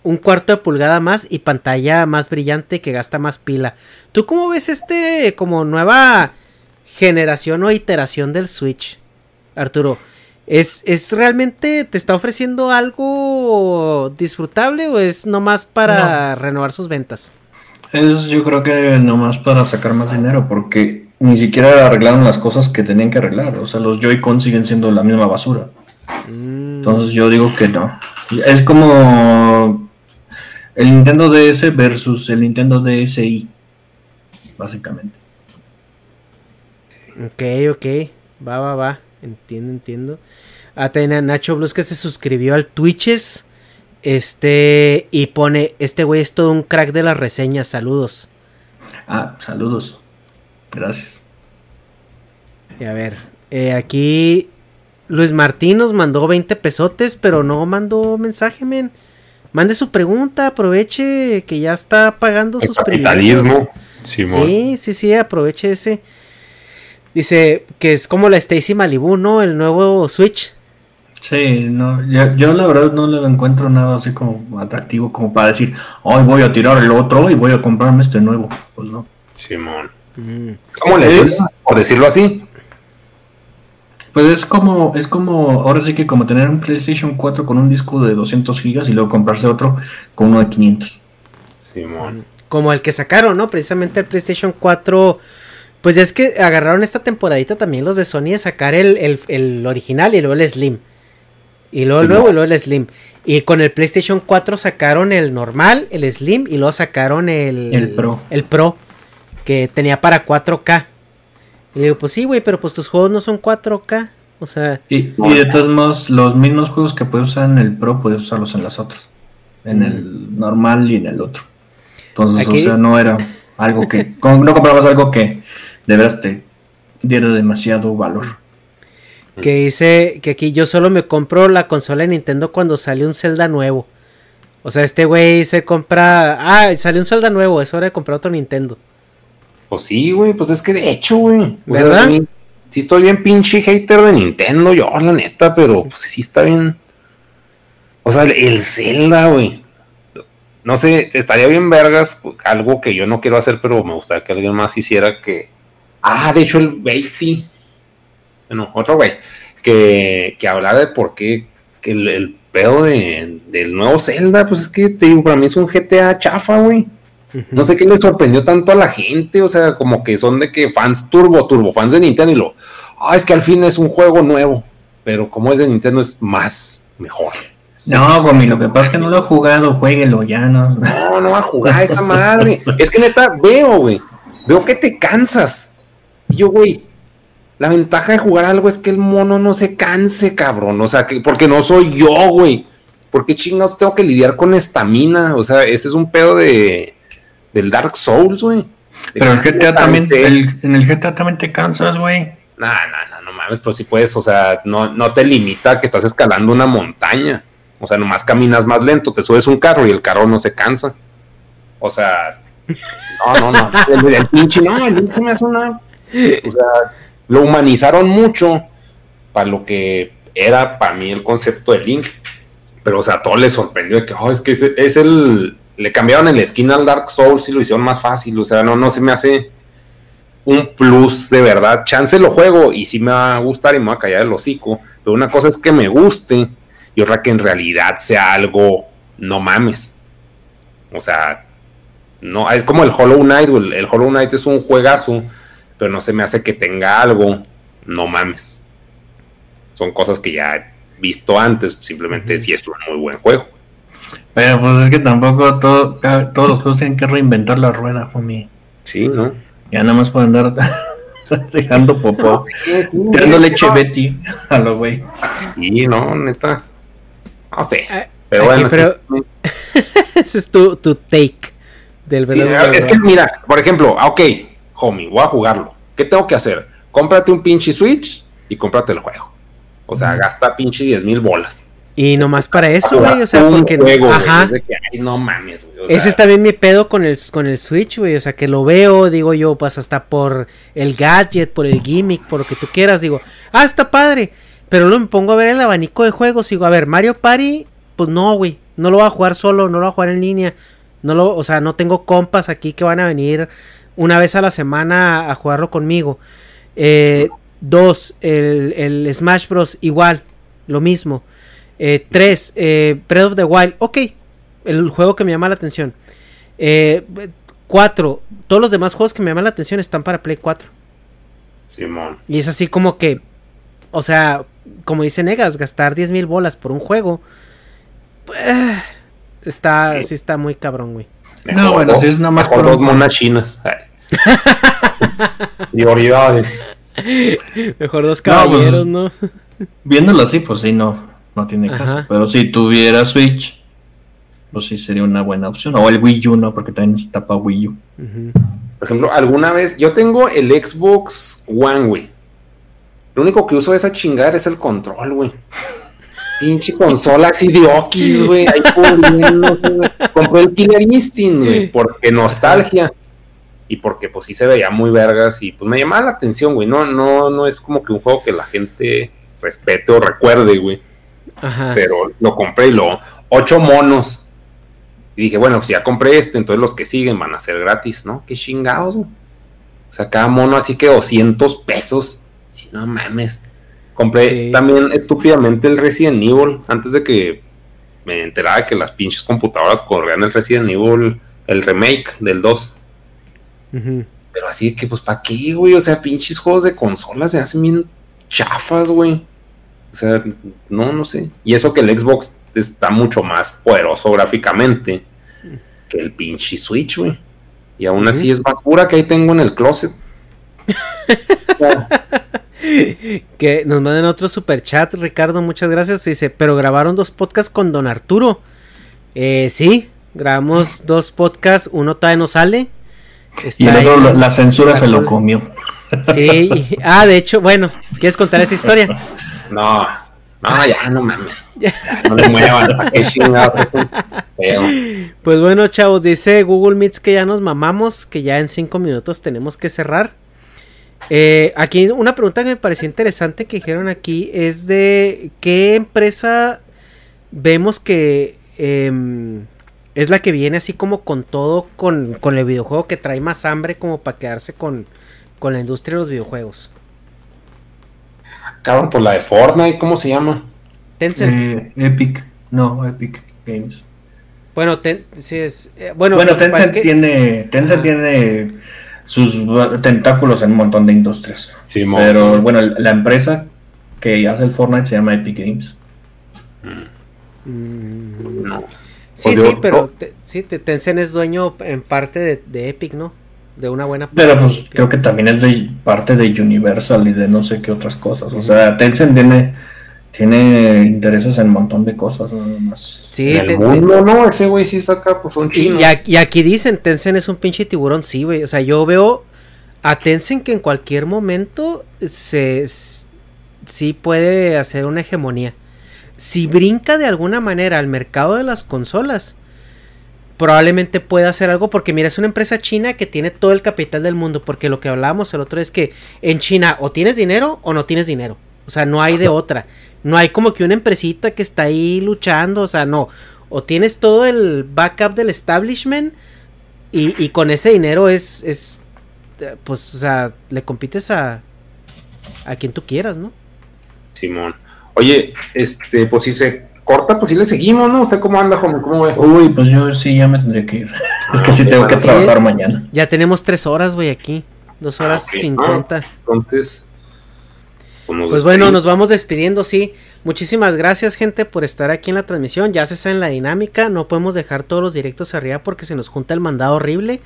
un cuarto de pulgada más y pantalla más brillante que gasta más pila. ¿Tú cómo ves este como nueva generación o iteración del Switch, Arturo? ¿Es, ¿Es realmente, te está ofreciendo algo disfrutable o es nomás para renovar sus ventas? Es yo creo que nomás para sacar más dinero, porque ni siquiera arreglaron las cosas que tenían que arreglar. O sea, los Joy-Con siguen siendo la misma basura. Entonces yo digo que no. Es como el Nintendo DS versus el Nintendo DSi, básicamente. Ok, ok. Va, va, va. Entiendo, entiendo. Ah, también a Nacho Blues que se suscribió al Twitches. Este. Y pone. Este güey es todo un crack de las reseñas. Saludos. Ah, saludos. Gracias. Y a ver. eh, aquí. Luis Martín nos mandó 20 pesotes. Pero no mandó mensaje, men. Mande su pregunta. Aproveche que ya está pagando El sus privilegios. capitalismo, Simón. Sí, sí, sí, aproveche ese. Dice que es como la Stacy Malibu, ¿no? El nuevo Switch. Sí, no, yo, yo la verdad no le encuentro nada así como atractivo como para decir, hoy voy a tirar el otro y voy a comprarme este nuevo. Pues no. Simón. ¿Cómo le Es-? Por decirlo así. Pues es como, es como, ahora sí que como tener un PlayStation 4 con un disco de 200 gigas y luego comprarse otro con uno de 500. Simón. Como el que sacaron, ¿no? Precisamente el PlayStation 4. Pues es que agarraron esta temporadita también los de Sony de sacar el, el- el original y luego el Slim. Y luego Sí, no. y luego el Slim. Y con el PlayStation 4 sacaron el normal, el Slim y luego sacaron el, El Pro. El Pro. Que tenía para 4K. Y le digo, pues sí, güey, pero pues tus juegos no son 4K. O sea, Y, y de todos modos, los mismos juegos que puedes usar en el Pro, puedes usarlos en las otras. En el normal y en el otro. Entonces, Aquí- o sea, no era algo que... no comprabas algo que de veras te diera demasiado valor. que dice que aquí yo solo me compro la consola de Nintendo cuando sale un Zelda nuevo. O sea, este güey se compra. Ah, salió un Zelda nuevo, es hora de comprar otro Nintendo. Pues sí, güey, pues es que de hecho, güey. ¿Verdad? sí, sí estoy bien pinche hater de Nintendo, yo, la neta, pero pues sí está bien. O sea, el, el Zelda, güey. No sé, estaría bien vergas, algo que yo no quiero hacer, pero me gustaría que alguien más hiciera que... Ah, de hecho el Beatty, bueno, otro güey, que, que hablara de por qué que el, el pedo de, del nuevo Zelda, pues es que te digo, para mí es un GTA chafa, güey. No sé qué le sorprendió tanto a la gente, o sea, como que son de que fans turbo, turbo, fans de Nintendo y lo, ah, es que al fin es un juego nuevo, pero como es de Nintendo es más, mejor. No, Gomi, lo que pasa es que no lo he jugado, jueguelo ya, ¿no? No, no va a jugar esa madre. Es que neta, veo, güey, veo que te cansas. Y yo, güey, la ventaja de jugar algo es que el mono no se canse, cabrón, o sea, que porque no soy yo, güey. ¿Por qué chingados tengo que lidiar con estamina? O sea, ese es un pedo de del Dark Souls, güey. Pero el GTA también, te- el- en el GTA también te cansas, güey. No, no, no, no mames, pues sí puedes, o sea, no, no te limita a que estás escalando una montaña. O sea, nomás caminas más lento, te subes un carro y el carro no se cansa. O sea, no, no, no. El, el pinche, no, el se me hace una. O sea, lo humanizaron mucho para lo que era para mí el concepto de Link. Pero, o sea, a todo le sorprendió de que, oh, es que es, es el. Le cambiaron el skin al Dark Souls y lo hicieron más fácil. O sea, no, no se me hace un plus de verdad. Chance lo juego y sí me va a gustar y me va a callar el hocico. Pero una cosa es que me guste y otra que en realidad sea algo, no mames. O sea, no, es como el Hollow Knight. El, Hollow Knight es un juegazo, pero no se me hace que tenga algo, no mames. Son cosas que ya he visto antes, simplemente sí es un muy buen juego. Pero pues es que tampoco todo, todos los juegos tienen que reinventar la rueda, homie. Sí, ¿no? Ya nada más pueden andar dejando popos. Dando leche Betty a lo güey. Sí, no, neta. No sé. Ah, Pero aquí, bueno, pero- sí. Ese es tu, tu take del Sí, es que mira, por ejemplo, ah, ok, homie, voy a jugarlo. ¿Qué tengo que hacer? Cómprate un pinche Switch y cómprate el juego. O sea, gasta pinche 10 mil bolas. Y nomás para eso, güey. O sea, porque. juego, ajá. es de que, ay, no mames, güey. o sea, Ese es también mi pedo con el, con el Switch, güey. O sea, que lo veo, digo yo, pues hasta por el gadget, por el gimmick, por lo que tú quieras. Digo, ah, está padre. Pero luego me pongo a ver el abanico de juegos. Digo, a ver, Mario Party, pues no, güey. No lo voy a jugar solo, no lo voy a jugar en línea. No lo, o sea, no tengo compas aquí que van a venir una vez a la semana a, a jugarlo conmigo. Eh, dos, el, el Smash Bros. igual, lo mismo. Eh, tres, eh, Breath of the Wild, ok, el juego que me llama la atención. Eh, cuatro, todos los demás juegos que me llaman la atención están para Play 4. Simón. Y es así como que, o sea, como dice Negas, gastar 10 mil bolas por un juego. eh, está, sí. está muy cabrón, güey. No, bueno, si es nada más mejor por dos un- monas chinas. Prioridades. Mejor dos No, pues, caballeros, ¿no? Viéndolo así, pues sí, no, no tiene Ajá. caso. Pero si tuviera Switch, pues sí sería una buena opción. O el Wii U, ¿no? Porque también está para Wii U. Por ejemplo, alguna vez, yo tengo el Xbox One, güey. Lo único que uso de esa chingada es el control, güey. Pinche consola así de okis, güey. Ahí poniéndose, güey. Compré el Killer Instinct, güey, porque nostalgia. Y porque pues sí se veía muy vergas y pues me llamaba la atención, güey. No, no, no es como que un juego que la gente respete o recuerde, güey. Ajá. Pero lo compré y lo... Ocho monos. Y dije, bueno, si ya compré este, entonces los que siguen van a ser gratis, ¿no? Qué chingados, güey. O sea, cada mono así que 200 pesos. Sí, no mames. Compré Sí. también estúpidamente el Resident Evil antes de que me enterara que las pinches computadoras corrían el Resident Evil, el remake del 2. Ujú. Pero así que, pues, ¿para qué, güey? O sea, pinches juegos de consolas se hacen bien chafas, güey. O sea, no, no sé. Y eso que el Xbox está mucho más poderoso gráficamente que el pinche Switch, güey. Y aún así es basura que ahí tengo en el closet. Que nos manden otro super chat, Ricardo, muchas gracias. Dice, pero grabaron dos podcasts con Don Arturo. Eh, sí, grabamos dos podcasts, uno todavía no sale. Está Y el otro, ahí. la, la censura se lo comió. Sí, y- ah, de hecho, bueno, ¿quieres contar esa historia? No, no, ya, no mames. Ya, no le muevan. ¿Para qué chingados? Pues bueno, chavos, dice Google Meets que ya nos mamamos, que ya en cinco minutos tenemos que cerrar. Eh, aquí una pregunta que me pareció interesante que dijeron aquí es de qué empresa vemos que em, es la que viene así como con todo, con, con el videojuego que trae más hambre como para quedarse con, con la industria de los videojuegos. Cabrón, por la de Fortnite, ¿cómo se llama? Tencent. Eh, Epic, no, Epic Games. Bueno, ten- sí es, eh, bueno, Tencent que- tiene, Tencent tiene sus tentáculos en un montón de industrias. Simón, Pero sí. bueno, la empresa que hace el Fortnite se llama Epic Games. Mm, No. Sí, Pues sí, yo- pero te- sí, te- Tencent es dueño en parte de, de Epic, ¿no? De una buena Pero pues creo que también es de parte de Universal y de no sé qué otras cosas. O sea, Tencent tiene, tiene intereses en un montón de cosas. nada más. Sí, En el te- te- mundo, no, ese güey sí está acá, pues son y, chinos. y aquí, y aquí dicen, Tencent es un pinche tiburón, sí, güey. O sea, yo veo a Tencent que en cualquier momento se sí puede hacer una hegemonía. Si brinca de alguna manera al mercado de las consolas, probablemente pueda hacer algo porque mira, es una empresa china que tiene todo el capital del mundo, porque lo que hablábamos el otro es que en China o tienes dinero o no tienes dinero. O sea, no hay de otra. No hay como que una empresita que está ahí luchando, o sea, no. O tienes todo el backup del establishment y, y con ese dinero es, es, pues, o sea, le compites a, a quien tú quieras, ¿no? Simón. Oye, este, pues si se corta, pues si le seguimos, ¿no? ¿Usted cómo anda, joven? ¿Cómo ve? Uy, pues yo sí ya me tendría que ir. es que sí ok, tengo que trabajar mañana. Ya tenemos tres horas, güey, aquí. Dos horas Ah, cincuenta. Entonces, Pues bueno, nos vamos despidiendo, sí. Muchísimas gracias, gente, por estar aquí en la transmisión. Ya se sabe en la dinámica. No podemos dejar todos los directos arriba porque se nos junta el mandado horrible.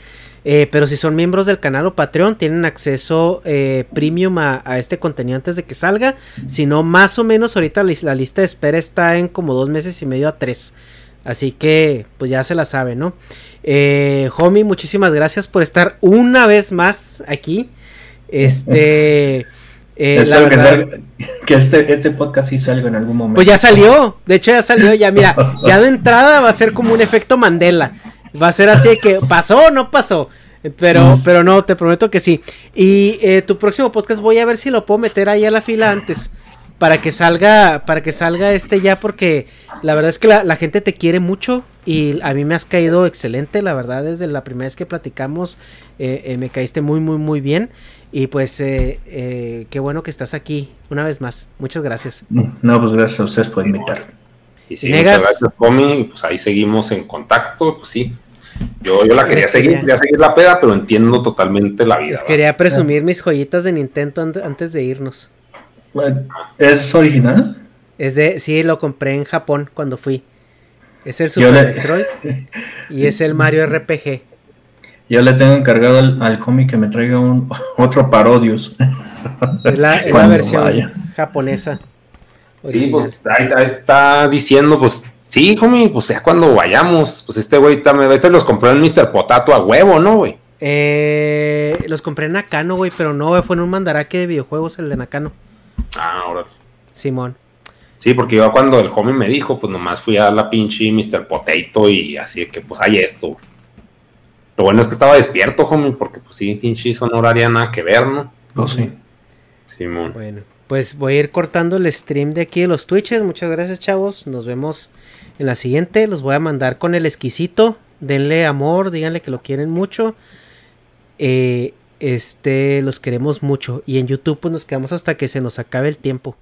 Eh, pero si son miembros del canal o Patreon, tienen acceso eh, premium a, este contenido antes de que salga. Si no, más o menos, ahorita la, lista de espera está en como dos meses y medio a tres. Así que, pues ya se la sabe, ¿no? Eh, homie, muchísimas gracias por estar una vez más aquí. Este. Eh, que, este, este, podcast sí salga en algún momento. Pues ya salió, de hecho ya salió, ya mira, ya de entrada va a ser como un efecto Mandela. Va a ser así que pasó o no pasó. Pero, mm. pero no, te prometo que sí. Y eh, tu próximo podcast voy a ver si lo puedo meter ahí a la fila antes para que salga, para que salga este ya, porque la verdad es que la, gente te quiere mucho y a mí me has caído excelente, la verdad, desde la primera vez que platicamos eh, eh, me caíste muy, muy, muy bien y pues eh, qué bueno que estás aquí una vez más. Muchas gracias. No, pues gracias a ustedes por invitar. Y sí, muchas gracias, Tommy, pues ahí seguimos en contacto, pues sí. Yo, yo la quería seguir, quería seguir la peda, pero entiendo totalmente la vida. Les quería presumir mis joyitas de Nintendo antes de irnos. ¿Es original? Es de, sí, lo compré en Japón cuando fui. Es el Super Metroid y es el Mario RPG. Yo le tengo encargado al, homie que me traiga un otro Parodius. Es la, versión japonesa. Sí, pues ahí, está diciendo, pues sí, homie, pues ya cuando vayamos, pues este güey, este los compró en Mr. Potato a huevo, ¿no, güey? Eh, los compré en Nakano, güey, pero no, fue en un mandaraque de videojuegos el de Nakano. Ah, ahora. Simón. Sí, porque yo cuando el homie me dijo, pues nomás fui a la pinche Mr. Potato y así que pues hay esto. Lo bueno es que estaba despierto, homie, porque pues sí, pinche horaria nada que ver, ¿no? Oh, sí. Simón. Bueno, pues voy a ir cortando el stream de aquí de los Twitches. Muchas gracias, chavos. Nos vemos en la siguiente. Los voy a mandar con el exquisito. Denle amor, díganle que lo quieren mucho. Eh, este, los queremos mucho. Y en YouTube pues nos quedamos hasta que se nos acabe el tiempo.